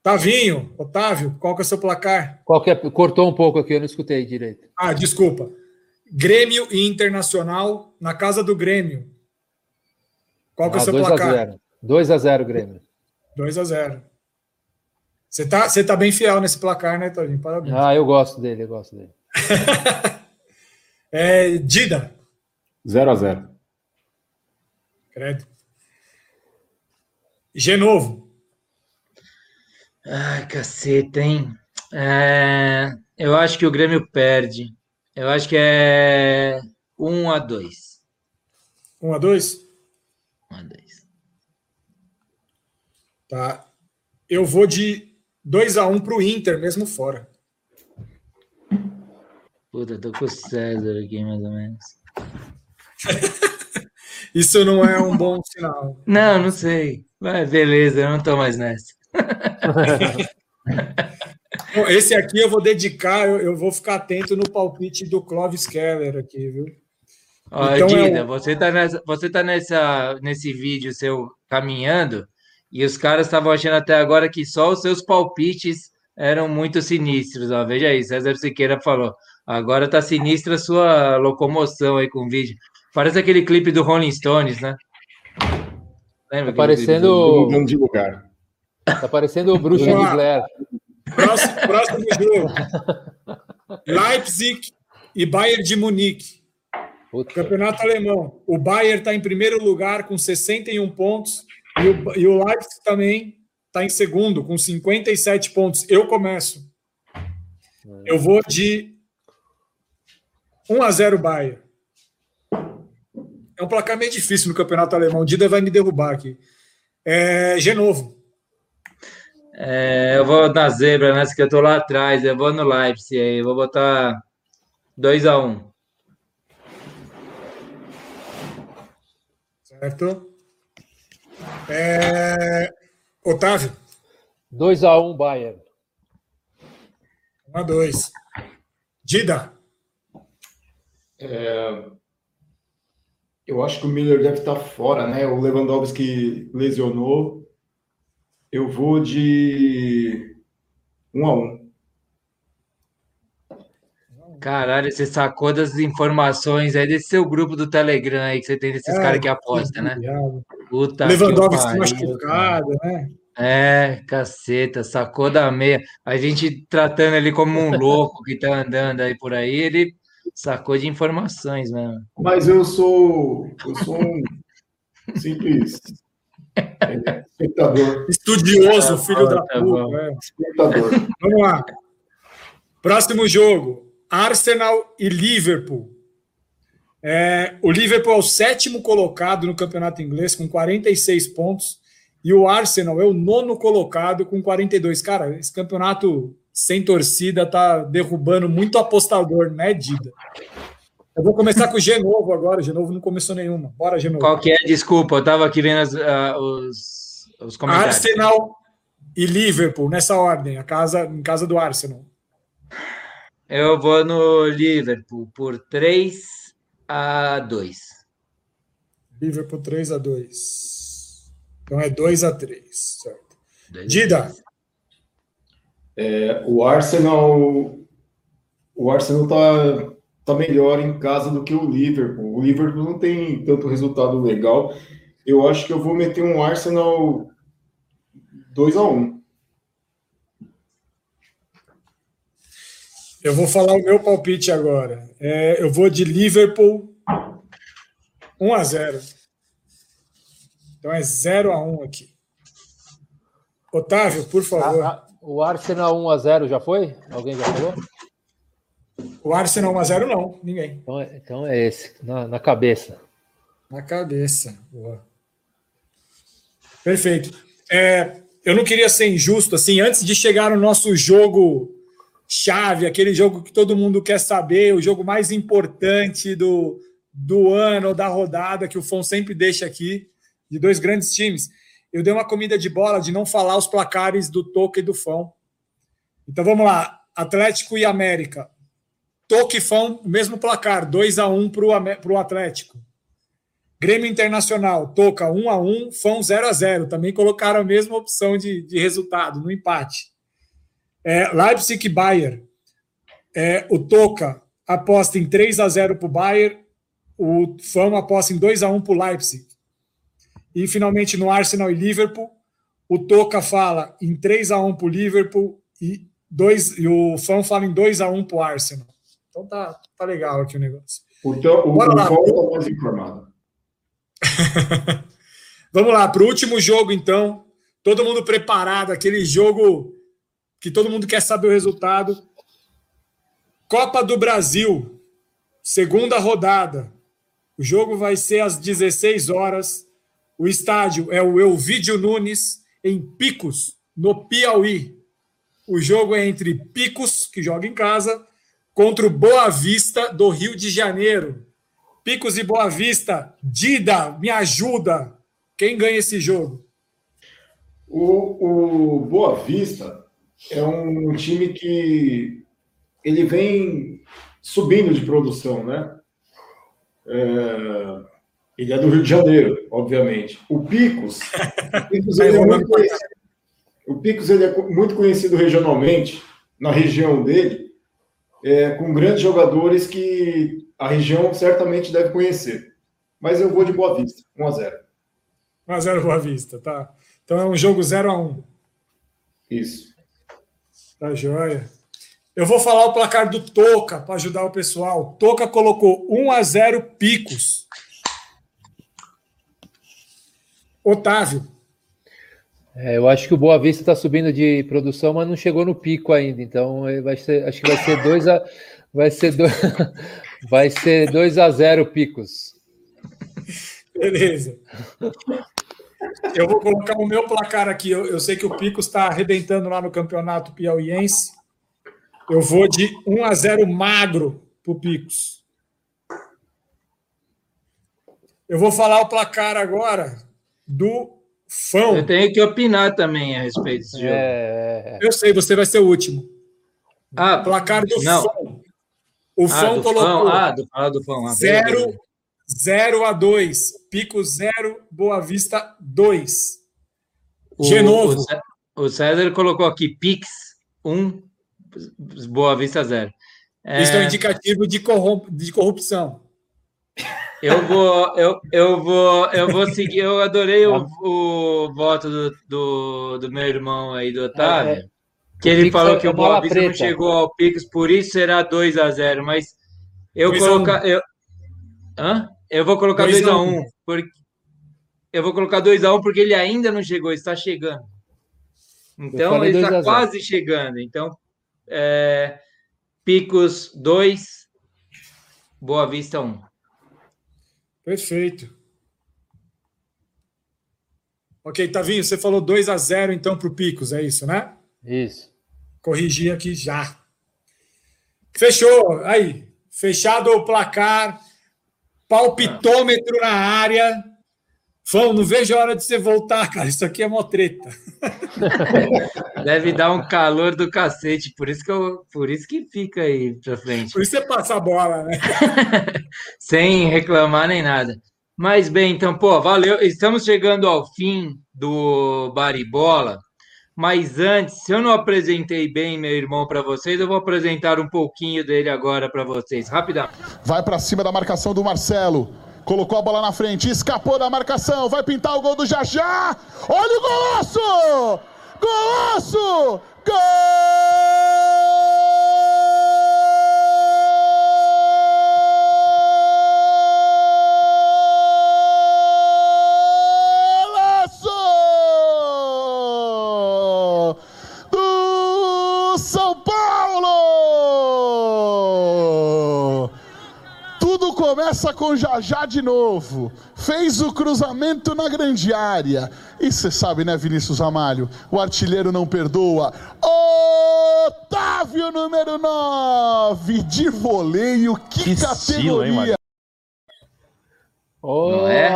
Speaker 2: Tavinho, Otávio, qual que é o seu placar?
Speaker 4: Qual que é? Cortou um pouco aqui, eu não escutei direito.
Speaker 2: Ah, desculpa. Grêmio e Internacional na casa do Grêmio. Qual que ah, é o seu placar?
Speaker 4: 2 a 0 Grêmio.
Speaker 2: 2 a 0 Você tá, você tá bem fiel nesse placar, né, Tavinho? Parabéns.
Speaker 4: Ah, eu gosto dele, eu gosto dele.
Speaker 2: é, Dida.
Speaker 3: 0 a 0
Speaker 2: Credo. Genovo.
Speaker 1: Ai, caceta, hein? É, eu acho que o Grêmio perde. Eu acho que é 1 a 2
Speaker 2: 1 a 2
Speaker 1: 1 a 2
Speaker 2: Tá. Eu vou de 2 a 1 para o Inter, mesmo fora.
Speaker 1: Puta, tô com o César aqui, mais ou menos.
Speaker 2: Isso não é um bom sinal.
Speaker 1: Não, não sei. Mas beleza, eu não tô mais nessa.
Speaker 2: Esse aqui eu vou dedicar, eu, eu, vou ficar atento no palpite do Clovis Keller aqui, viu?
Speaker 1: Ó, então, Dida, é você tá, nessa, você tá nessa, nesse vídeo seu caminhando e os caras estavam achando até agora que só os seus palpites eram muito sinistros. Ó. Veja aí, César Siqueira falou. Agora tá sinistra a sua locomoção aí com o vídeo. Parece aquele clipe do Rolling Stones, né?
Speaker 4: Lembra? Tá parecendo.
Speaker 3: Mudando de lugar.
Speaker 4: Tá parecendo o Bruxa de Blair.
Speaker 2: Próximo, próximo jogo. Leipzig e Bayern de Munique. Puta. Campeonato alemão. O Bayern está em primeiro lugar com 61 pontos e o, e o Leipzig também está em segundo com 57 pontos. Eu começo. Eu vou de 1 a 0 Bayern. É um placar meio difícil no campeonato alemão. O Dida vai me derrubar aqui. É, Genovo.
Speaker 1: É, eu vou na zebra nessa que eu tô lá atrás. Eu vou no Leipzig aí. Vou botar 2 a 1
Speaker 2: Certo. É... Otávio.
Speaker 4: 2 a 1 Bayern.
Speaker 2: 1 a 2 Dida.
Speaker 3: É, eu acho que o Miller deve estar fora, né? O Lewandowski lesionou. Eu vou de um a um.
Speaker 1: Caralho, você sacou das informações aí desse seu grupo do Telegram aí que você tem desses é, caras que apostam, né?
Speaker 2: Puta Lewandowski machucado, né?
Speaker 1: É, caceta, sacou da meia. A gente tratando ele como um louco que tá andando aí por aí, ele sacou de informações mesmo.
Speaker 3: Mas eu sou, eu sou um simples é, espectador.
Speaker 2: Estudioso, filho
Speaker 1: bom,
Speaker 2: da
Speaker 1: tá
Speaker 2: puta.
Speaker 1: bom.
Speaker 2: é.
Speaker 3: Espectador.
Speaker 2: Vamos lá. Próximo jogo: Arsenal e Liverpool. É, o Liverpool é o sétimo colocado no campeonato inglês, com 46 pontos. E o Arsenal é o nono colocado, com 42. Cara, esse campeonato sem torcida tá derrubando muito apostador, né, Dida? Eu vou começar com o Genovo agora. O Genovo não começou nenhuma. Bora, Genovo.
Speaker 1: Qual que é? Desculpa, eu tava aqui vendo as- ah, os, os comentários.
Speaker 2: Arsenal e Liverpool, nessa ordem, a casa, em casa do Arsenal.
Speaker 1: Eu vou no Liverpool por 3 a 2.
Speaker 2: Liverpool 3 a 2 Então é 2 a 3 certo? Dida,
Speaker 3: É, o Arsenal, o Arsenal tá, tá melhor em casa do que o Liverpool. O Liverpool não tem tanto resultado legal. Eu acho que eu vou meter um Arsenal 2 a 1.
Speaker 2: eu vou falar o meu palpite agora. É, eu vou de Liverpool 1 a 0 Então é 0 a 1 aqui. Otávio, por favor.
Speaker 4: Ah, ah, o Arsenal 1x0 já foi? Alguém já falou?
Speaker 2: O Arsenal 1 a 0 não, ninguém.
Speaker 4: Então é, então é esse, na, na cabeça.
Speaker 2: Na cabeça. Boa. Perfeito. É, eu não queria ser injusto, assim, antes de chegar no nosso jogo chave, aquele jogo que todo mundo quer saber, o jogo mais importante do, do ano ou da rodada, que o Fon sempre deixa aqui, de dois grandes times. Eu dei uma comida de bola de não falar os placares do Toca e do Fão. Então vamos lá. Atlético e América. Toca e Fão, mesmo placar, 2 a 1 para o Atlético. Grêmio Internacional, Toca 1 a 1 Fão 0 a 0 Também colocaram a mesma opção de, de resultado, no empate. É, Leipzig e Bayern. É, o Toca aposta em 3 a 0 para o Bayern. O Fão aposta em 2 a 1 para o Leipzig. E finalmente no Arsenal e Liverpool, o Toca fala em 3 a 1 para o Liverpool e, dois, e o Fão fala em 2 a 1 para o Arsenal. Então tá, tá legal aqui o negócio.
Speaker 3: Então, o,
Speaker 2: Bora
Speaker 3: o Paulo está mais informado.
Speaker 2: Vamos lá, para o último jogo, então. Todo mundo preparado, aquele jogo que todo mundo quer saber o resultado. Copa do Brasil, segunda rodada. O jogo vai ser às 16 horas. O estádio é o Elvídio Nunes, em Picos, no Piauí. O jogo é entre Picos, que joga em casa, contra o Boa Vista, do Rio de Janeiro. Picos e Boa Vista, Dida, me ajuda. Quem ganha esse jogo?
Speaker 3: O, o Boa Vista é um time que ele vem subindo de produção, né? É, ele é do Rio de Janeiro, obviamente. O Picos, o Picos, ele é muito conhecido, o Picos ele é muito conhecido regionalmente, na região dele, é, com grandes jogadores que a região certamente deve conhecer. Mas eu vou de Boa Vista, 1 a 0
Speaker 2: 1x0 Boa Vista, tá? Então é um jogo 0x1.
Speaker 3: Isso.
Speaker 2: Tá joia. Eu vou falar o placar do Toca para ajudar o pessoal. Toca colocou 1 a 0 Picos. Otávio,
Speaker 4: É, eu acho que o Boa Vista está subindo de produção, mas não chegou no pico ainda. Então eh, vai ser, acho que vai ser 2 a vai ser 2 vai ser 2 a 0 Picos.
Speaker 2: beleza. Eu vou colocar o meu placar aqui. Eu, eu sei que o Picos está arrebentando lá no campeonato piauiense. Eu vou de 1 a 0 magro para o Picos. Eu vou falar o placar agora do Fão.
Speaker 1: Eu tenho que opinar também a respeito desse jogo.
Speaker 4: É,
Speaker 2: Eu sei, você vai ser o último.
Speaker 1: Ah,
Speaker 2: Placar do
Speaker 1: Não.
Speaker 2: Fão. O
Speaker 1: ah,
Speaker 2: Fão colocou
Speaker 1: Fão. Ah, do, ah, do Fão. Ah, beleza,
Speaker 2: 0,
Speaker 1: beleza.
Speaker 2: 0 a 2. Pico 0, Boa Vista 2.
Speaker 1: O-
Speaker 2: De novo.
Speaker 1: O, Cé- o César colocou aqui Pix 1, Boa Vista 0. É,
Speaker 2: Isso é um indicativo de, corrom- de corrupção.
Speaker 1: Eu vou, eu, eu vou, eu vou seguir. Eu adorei o, o voto do, do, do, meu irmão aí, do Otávio, é, é. que ele falou que o Boa Vista não chegou ao Pix, por isso será 2 a 0 Mas eu colocar, eu, hã? eu vou colocar 2 a 1 um, porque eu vou colocar 2 a 1 um porque ele ainda não chegou, está chegando. Então ele está quase chegando. Então é, Picos 2, Boa Vista 1. Um.
Speaker 2: Perfeito. Ok, Tavinho, você falou 2 a 0 então para o Picos, é isso, né?
Speaker 4: Isso.
Speaker 2: Corrigir aqui já. Fechou. Aí, fechado o placar. Palpitômetro na área. Fão, não vejo a hora de você voltar, cara. Isso aqui é mó treta.
Speaker 1: Deve dar um calor do cacete, por isso que, eu, por isso que fica aí pra frente.
Speaker 2: Por isso você passa a bola, né?
Speaker 1: Sem reclamar nem nada. Mas bem, então, pô, valeu. Estamos chegando ao fim do Baribola. Mas antes, se eu não apresentei bem meu irmão para vocês, eu vou apresentar um pouquinho dele agora para vocês, rapidamente.
Speaker 6: Vai para cima da marcação do Marcelo. Colocou a bola na frente, escapou da marcação, vai pintar o gol do Jajá. Olha o golaço! Golaço! Gol! Começa com Jajá de novo. Fez o cruzamento na grande área. E você sabe, né, Vinícius Amalho? O artilheiro não perdoa. Otávio, número 9, de voleio. Que, que categoria! Estilo,
Speaker 1: Oh, é?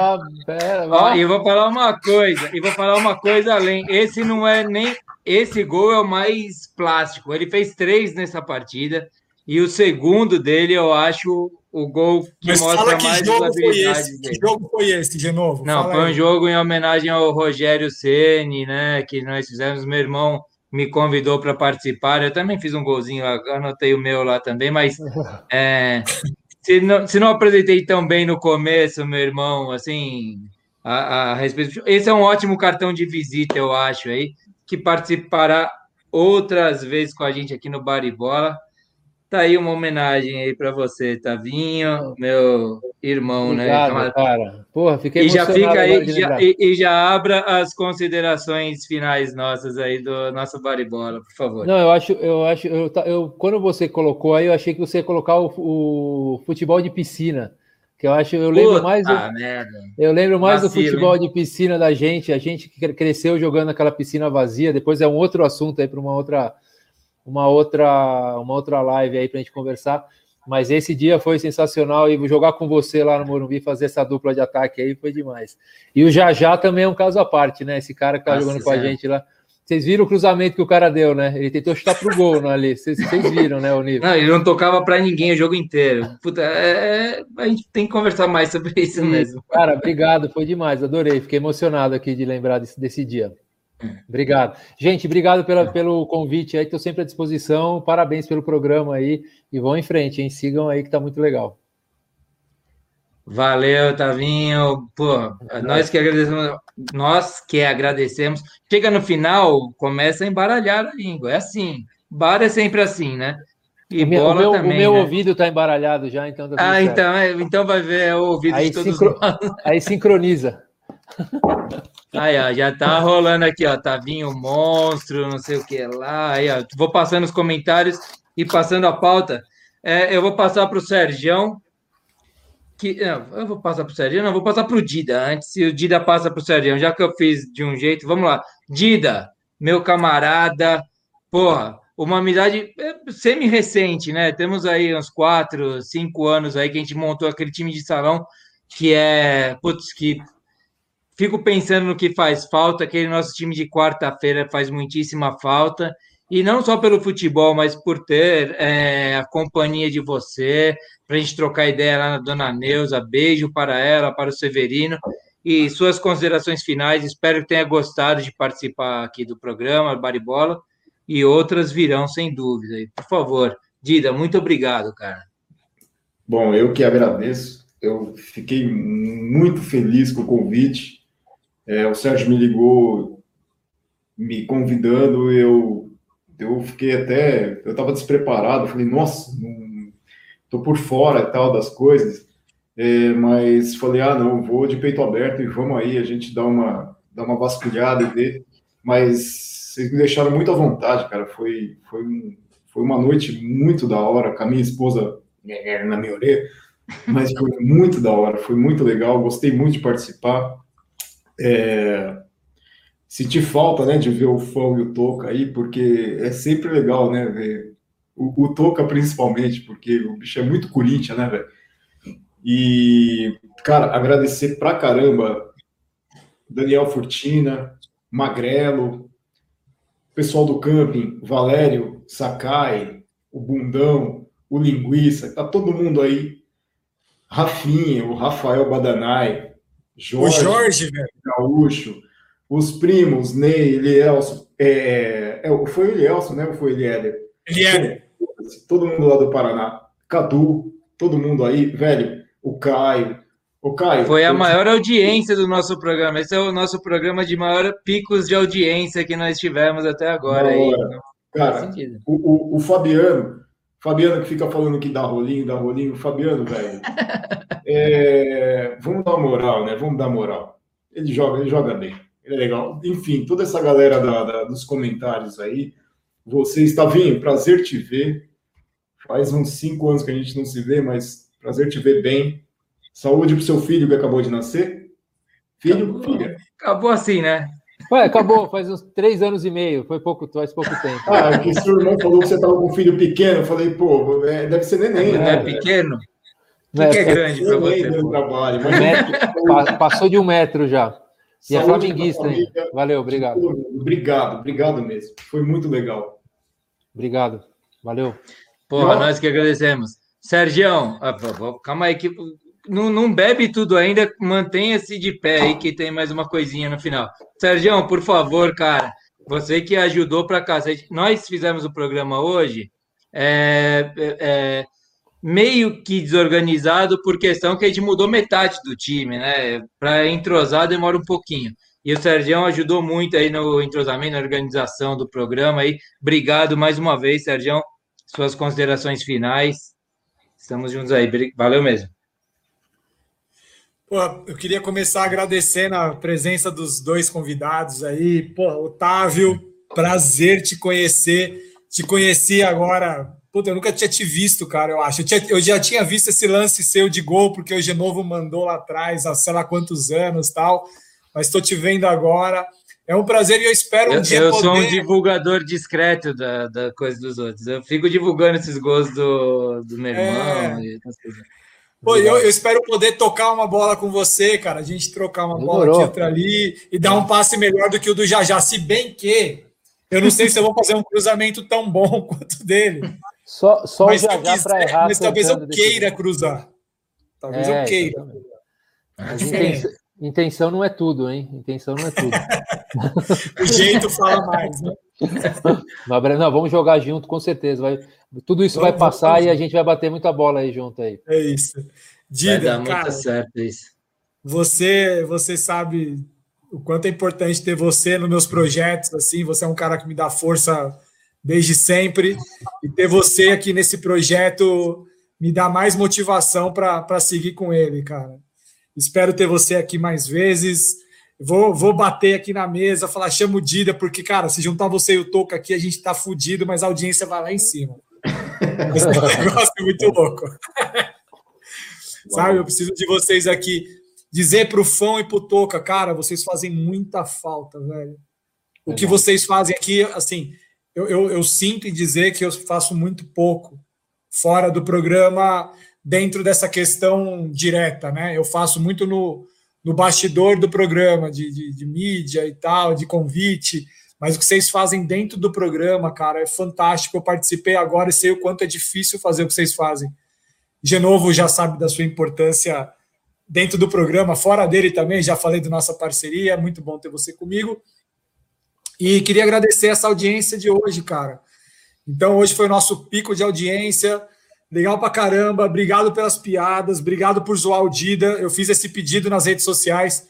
Speaker 1: Ó, e vou falar uma coisa, e vou falar uma coisa além. Esse não é nem. Esse gol é o mais plástico. Ele fez três nessa partida. E o segundo dele, eu acho o gol que Mas mostra que mais
Speaker 2: jogo foi esse? Que jogo foi esse, de novo?
Speaker 1: Não, fala foi aí. um jogo em homenagem ao Rogério Ceni, né? Que nós fizemos. Meu irmão me convidou para participar. Eu também fiz um golzinho lá, anotei o meu lá também, mas é, se, não, se não apresentei tão bem no começo, meu irmão, assim, a, a respeito. Esse é um ótimo cartão de visita, eu acho, aí, que participará outras vezes com a gente aqui no Baribola. Tá aí uma homenagem aí para você, Tavinho, meu irmão,
Speaker 4: né? Obrigado,
Speaker 1: né?
Speaker 4: cara. Porra, fiquei
Speaker 1: e já fica aí já, e, e, já abra as considerações finais nossas aí do nosso baribola, por favor.
Speaker 4: Não, eu acho, eu acho, eu, eu quando você colocou aí, eu achei que você ia colocar o, o futebol de piscina, que eu acho, eu lembro Puta mais, do, eu lembro mais Vacilo, do futebol hein? de piscina da gente, a gente que cresceu jogando aquela piscina vazia. Depois é um outro assunto aí para uma outra uma outra, uma outra live aí para a gente conversar. Mas esse dia foi sensacional e jogar com você lá no Morumbi, fazer essa dupla de ataque aí foi demais. E o Jajá também é um caso à parte, né? Esse cara que tá Nossa, jogando com a gente lá. Vocês viram o cruzamento que o cara deu, né? Ele tentou chutar pro gol não, ali. Vocês, viram, né, o nível?
Speaker 1: Não, ele não tocava para ninguém o jogo inteiro. Puta, é, é, a gente tem que conversar mais sobre isso mesmo.
Speaker 4: Cara, obrigado, foi demais, adorei. Fiquei emocionado aqui de lembrar desse, desse dia. Obrigado. Gente, obrigado pela, pelo convite aí, estou sempre à disposição. Parabéns pelo programa aí e vão em frente, hein? Sigam aí que tá muito legal.
Speaker 1: Valeu, Tavinho. Pô, nós que agradecemos, nós que agradecemos. Chega no final, começa a embaralhar a língua. É assim. Bar é sempre assim, né?
Speaker 4: E o bola meu, também. O meu né? ouvido está embaralhado já, então.
Speaker 1: Tá ah, então, é, então vai ver é o ouvido
Speaker 4: aí
Speaker 1: de todos
Speaker 4: sincro... Aí sincroniza.
Speaker 1: Aí, ó, já tá rolando aqui, ó. Tavinho monstro, não sei o que lá. Aí, ó, vou passando os comentários e passando a pauta. É, eu vou passar para o Sergião. Que, não, eu vou passar para o Sergião, não, vou passar para o Dida antes. Se o Dida passa para o Sergião, já que eu fiz de um jeito, vamos lá. Dida, meu camarada, porra, uma amizade é, semi-recente, né? Temos aí uns quatro, cinco anos aí que a gente montou aquele time de salão que é, putz, que fico pensando no que faz falta, aquele nosso time de quarta-feira faz muitíssima falta, e não só pelo futebol, mas por ter é, a companhia de você, para a gente trocar ideia lá na Dona Neuza, beijo para ela, para o Severino, e suas considerações finais, espero que tenha gostado de participar aqui do programa, Baribola, e outras virão, sem dúvida. Por favor, Dida, muito obrigado, cara.
Speaker 3: Bom, eu que agradeço eu fiquei muito feliz com o convite. É, o Sérgio me ligou me convidando, eu, eu fiquei até. Eu estava despreparado, falei, nossa, estou por fora e tal das coisas. É, mas falei, ah, não, vou de peito aberto e vamos aí, a gente dá uma, dá uma vasculhada e ver. Mas vocês me deixaram muito à vontade, cara. Foi, foi, um, foi uma noite muito da hora, com a minha esposa é, na minha orelha mas foi muito da hora, foi muito legal, gostei muito de participar. É, senti falta, né, de ver o Fão e o Toca aí, porque é sempre legal, né, ver o, o Toca principalmente, porque o bicho é muito Corinthians, né, velho? E, cara, agradecer pra caramba Daniel Furtina, Magrelo, pessoal do camping, Valério, Sakai, o Bundão, o Linguiça, tá todo mundo aí Rafinha, o Rafael Badanai,
Speaker 2: Jorge, o Jorge velho.
Speaker 3: Gaúcho, os primos, Ney, Elielson, é, é, foi o Elielson, né? Ou foi o Eliéder?
Speaker 2: Eliéder.
Speaker 3: Todo mundo lá do Paraná. Cadu, todo mundo aí, velho, o Caio. O Caio.
Speaker 1: Foi a maior audiência do nosso programa. Esse é o nosso programa de maior picos de audiência que nós tivemos até agora. Aí.
Speaker 3: Cara, o, o, o Fabiano, Fabiano que fica falando que dá rolinho, dá rolinho. Fabiano, velho. É, vamos dar moral, né? Vamos dar moral. Ele joga, ele joga bem. Ele é legal. Enfim, toda essa galera da, da, dos comentários aí. Você, Estavinho, prazer te ver. Faz uns cinco anos que a gente não se vê, mas prazer te ver bem. Saúde pro seu filho que acabou de nascer. Filho,
Speaker 1: acabou,
Speaker 3: filha.
Speaker 1: Acabou assim, né?
Speaker 4: Ué, acabou, faz uns três anos e meio, foi pouco, faz pouco tempo.
Speaker 3: Ah, que seu irmão falou que você estava com um filho pequeno, eu falei, pô, é, deve ser neném,
Speaker 1: não
Speaker 3: né?
Speaker 1: É pequeno? O que, que, é, é grande para você?
Speaker 3: Trabalho,
Speaker 4: mas... um metro, passou de um metro já. E é flamenguista, hein? Valeu, obrigado.
Speaker 3: Obrigado, obrigado mesmo. Foi muito legal.
Speaker 4: Obrigado, valeu.
Speaker 1: Porra, nós que agradecemos. Sergião, ah, calma aí que não, não bebe tudo ainda, mantenha-se de pé aí que tem mais uma coisinha no final. Sérgio, por favor, cara, você que ajudou para cacete. Nós fizemos o programa hoje é, é, é, meio que desorganizado por questão que a gente mudou metade do time, né? Para entrosar demora um pouquinho. E o Sérgio ajudou muito aí no entrosamento, na organização do programa aí. Obrigado mais uma vez, Sérgio. Suas considerações finais. Estamos juntos aí. Valeu mesmo.
Speaker 2: Pô, eu queria começar agradecendo a presença dos dois convidados aí. Pô, Otávio, prazer te conhecer. Te conheci agora. Puta, eu nunca tinha te visto, cara, eu acho. Eu, tinha, eu já tinha visto esse lance seu de gol, porque o Genovo mandou lá atrás, há sei lá quantos anos tal. Mas estou te vendo agora. É um prazer e eu espero um
Speaker 1: eu,
Speaker 2: dia.
Speaker 1: Eu
Speaker 2: poder...
Speaker 1: sou um divulgador discreto da, da coisa dos outros. Eu fico divulgando esses gols do, do meu irmão. É... E...
Speaker 2: Pô, eu, eu, espero poder tocar uma bola com você, cara. A gente trocar uma Demorou. bola aqui, outra ali e dar um passe melhor do que o do Jajá. Se bem que eu não sei se eu vou fazer um cruzamento tão bom quanto dele.
Speaker 4: Só, só mas o Jajá para errar.
Speaker 2: Mas talvez eu queira cruzar. Talvez é, eu queira.
Speaker 4: Intenção, intenção não é tudo, hein? Intenção não é tudo.
Speaker 2: o jeito fala mais, né?
Speaker 4: Não, vamos jogar junto, com certeza. Vai, tudo isso vamos, vai passar vamos. e a gente vai bater muita bola aí junto aí.
Speaker 2: É isso.
Speaker 1: Dida, vai dar cara, muito certo isso.
Speaker 2: Você, você sabe o quanto é importante ter você nos meus projetos. Assim, você é um cara que me dá força desde sempre e ter você aqui nesse projeto me dá mais motivação para seguir com ele, cara. Espero ter você aqui mais vezes. Vou, vou bater aqui na mesa, falar, chama o Dida, porque, cara, se juntar você e o Toco aqui, a gente tá fudido, mas a audiência vai lá em cima. Esse negócio é muito louco. Sabe, eu preciso de vocês aqui. Dizer pro fã e pro Toca, cara, vocês fazem muita falta, velho. O que vocês fazem aqui, assim, eu, eu, eu sinto em dizer que eu faço muito pouco fora do programa, dentro dessa questão direta, né? Eu faço muito no, no bastidor do programa, de, de, de, mídia e tal, de convite, mas o que vocês fazem dentro do programa, cara, é fantástico. Eu participei agora e sei o quanto é difícil fazer o que vocês fazem. De novo, já sabe da sua importância dentro do programa, fora dele também, já falei da nossa parceria, é muito bom ter você comigo. E queria agradecer essa audiência de hoje, cara. Então, hoje foi o nosso pico de audiência. Legal pra caramba. Obrigado pelas piadas. Obrigado por zoar o Dida. Eu fiz esse pedido nas redes sociais.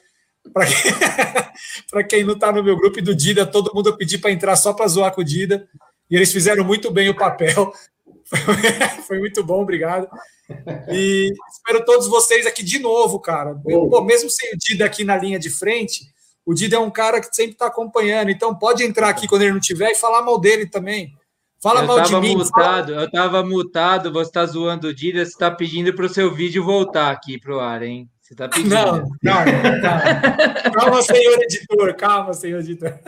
Speaker 2: Para quem, quem não está no meu grupo e do Dida, todo mundo eu pedi para entrar só para zoar com o Dida. E eles fizeram muito bem o papel. Foi muito bom, obrigado. E espero todos vocês aqui de novo, cara. Pô, mesmo sem o Dida aqui na linha de frente, o Dida é um cara que sempre está acompanhando. Então pode entrar aqui quando ele não tiver e falar mal dele também. Fala
Speaker 1: eu
Speaker 2: mal
Speaker 1: de
Speaker 2: mim.
Speaker 1: Mutado, fala... Eu estava mutado, você está zoando o Dida, você está pedindo para o seu vídeo voltar aqui para o ar, hein? Você está pedindo.
Speaker 2: Não, não, calma. calma, senhor editor, calma, senhor editor.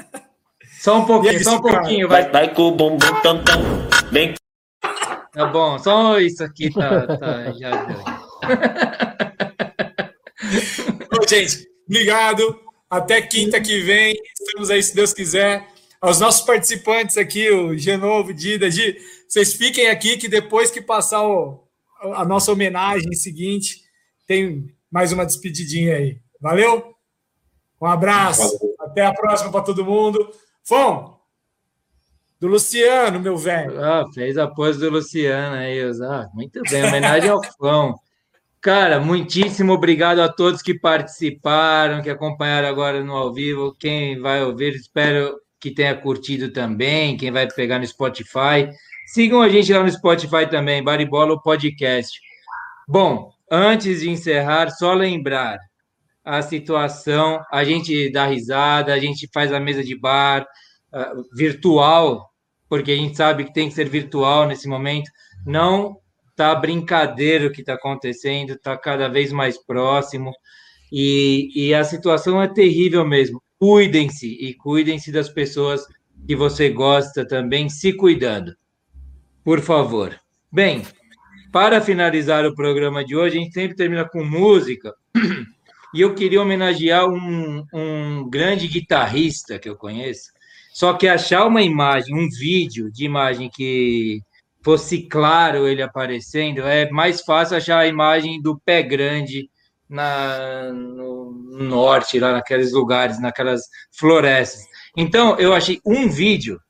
Speaker 1: Só um pouquinho, isso, só um pouquinho. Vai,
Speaker 5: vai com o bumbum tam tam. Vem.
Speaker 1: Tá bom, só isso aqui tá, tá já deu.
Speaker 2: Bom, gente, obrigado. Até quinta que vem. Estamos aí, se Deus quiser. Aos nossos participantes aqui, o Genovo, Dida, Di, vocês fiquem aqui que depois que passar o, a nossa homenagem seguinte, tem mais uma despedidinha aí. Valeu? Um abraço. Valeu. Até a próxima para todo mundo. Fom, do Luciano, meu velho.
Speaker 1: Ah, fez a pose do Luciano aí. Ah, muito bem, homenagem ao Fão. Cara, muitíssimo obrigado a todos que participaram, que acompanharam agora no ao vivo. Quem vai ouvir, espero que tenha curtido também, quem vai pegar no Spotify. Sigam a gente lá no Spotify também, Baribola Podcast. Bom, antes de encerrar, só lembrar a situação, a gente dá risada, a gente faz a mesa de bar uh, virtual, porque a gente sabe que tem que ser virtual nesse momento. Não tá brincadeira o que está acontecendo, está cada vez mais próximo. E, e a situação é terrível mesmo cuidem-se e cuidem-se das pessoas que você gosta também, se cuidando. Por favor. Bem, para finalizar o programa de hoje, a gente sempre termina com música. E eu queria homenagear um, um grande guitarrista que eu conheço. Só que achar uma imagem, um vídeo de imagem que fosse claro ele aparecendo, é mais fácil achar a imagem do pé grande na, no norte, lá naqueles lugares, naquelas florestas. Então, eu achei um vídeo,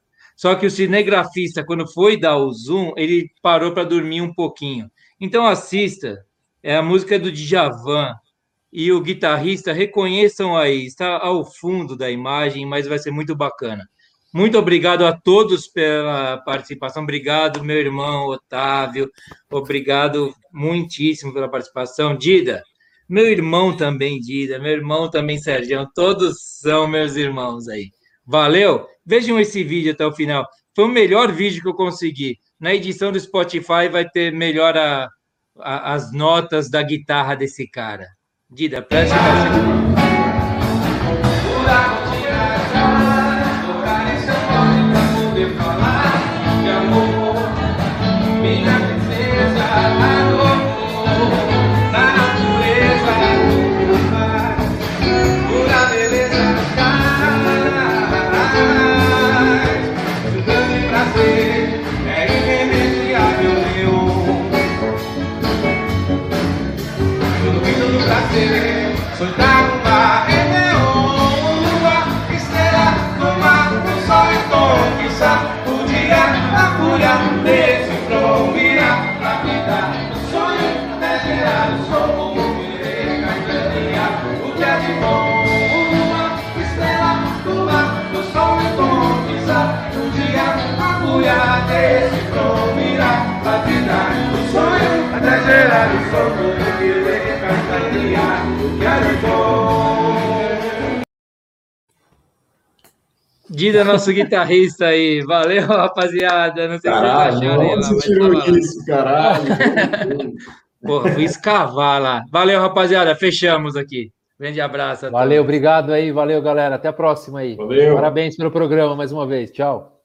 Speaker 1: só que o cinegrafista, quando foi dar o zoom, ele parou para dormir um pouquinho. Então, assista, é a música do Djavan, e o guitarrista, reconheçam aí, está ao fundo da imagem, mas vai ser muito bacana. Muito obrigado a todos pela participação. Obrigado, meu irmão Otávio. Obrigado muitíssimo pela participação. Dida, meu irmão também, Dida, meu irmão também, Sérgio, todos são meus irmãos aí. Valeu? Vejam esse vídeo até o final. Foi o melhor vídeo que eu consegui. Na edição do Spotify vai ter melhor a, a, as notas da guitarra desse cara. Dida, preste atenção. Dida, nosso guitarrista aí. Valeu, rapaziada. Não sei
Speaker 3: caralho, se vocês acharam. Onde você tirou isso, caralho?
Speaker 1: Pô, fui escavar lá. Valeu, rapaziada. Fechamos aqui. Grande abraço.
Speaker 4: valeu, todos. obrigado aí. Valeu, galera. Até a próxima aí.
Speaker 3: Valeu.
Speaker 4: Parabéns pelo programa mais uma vez. Tchau.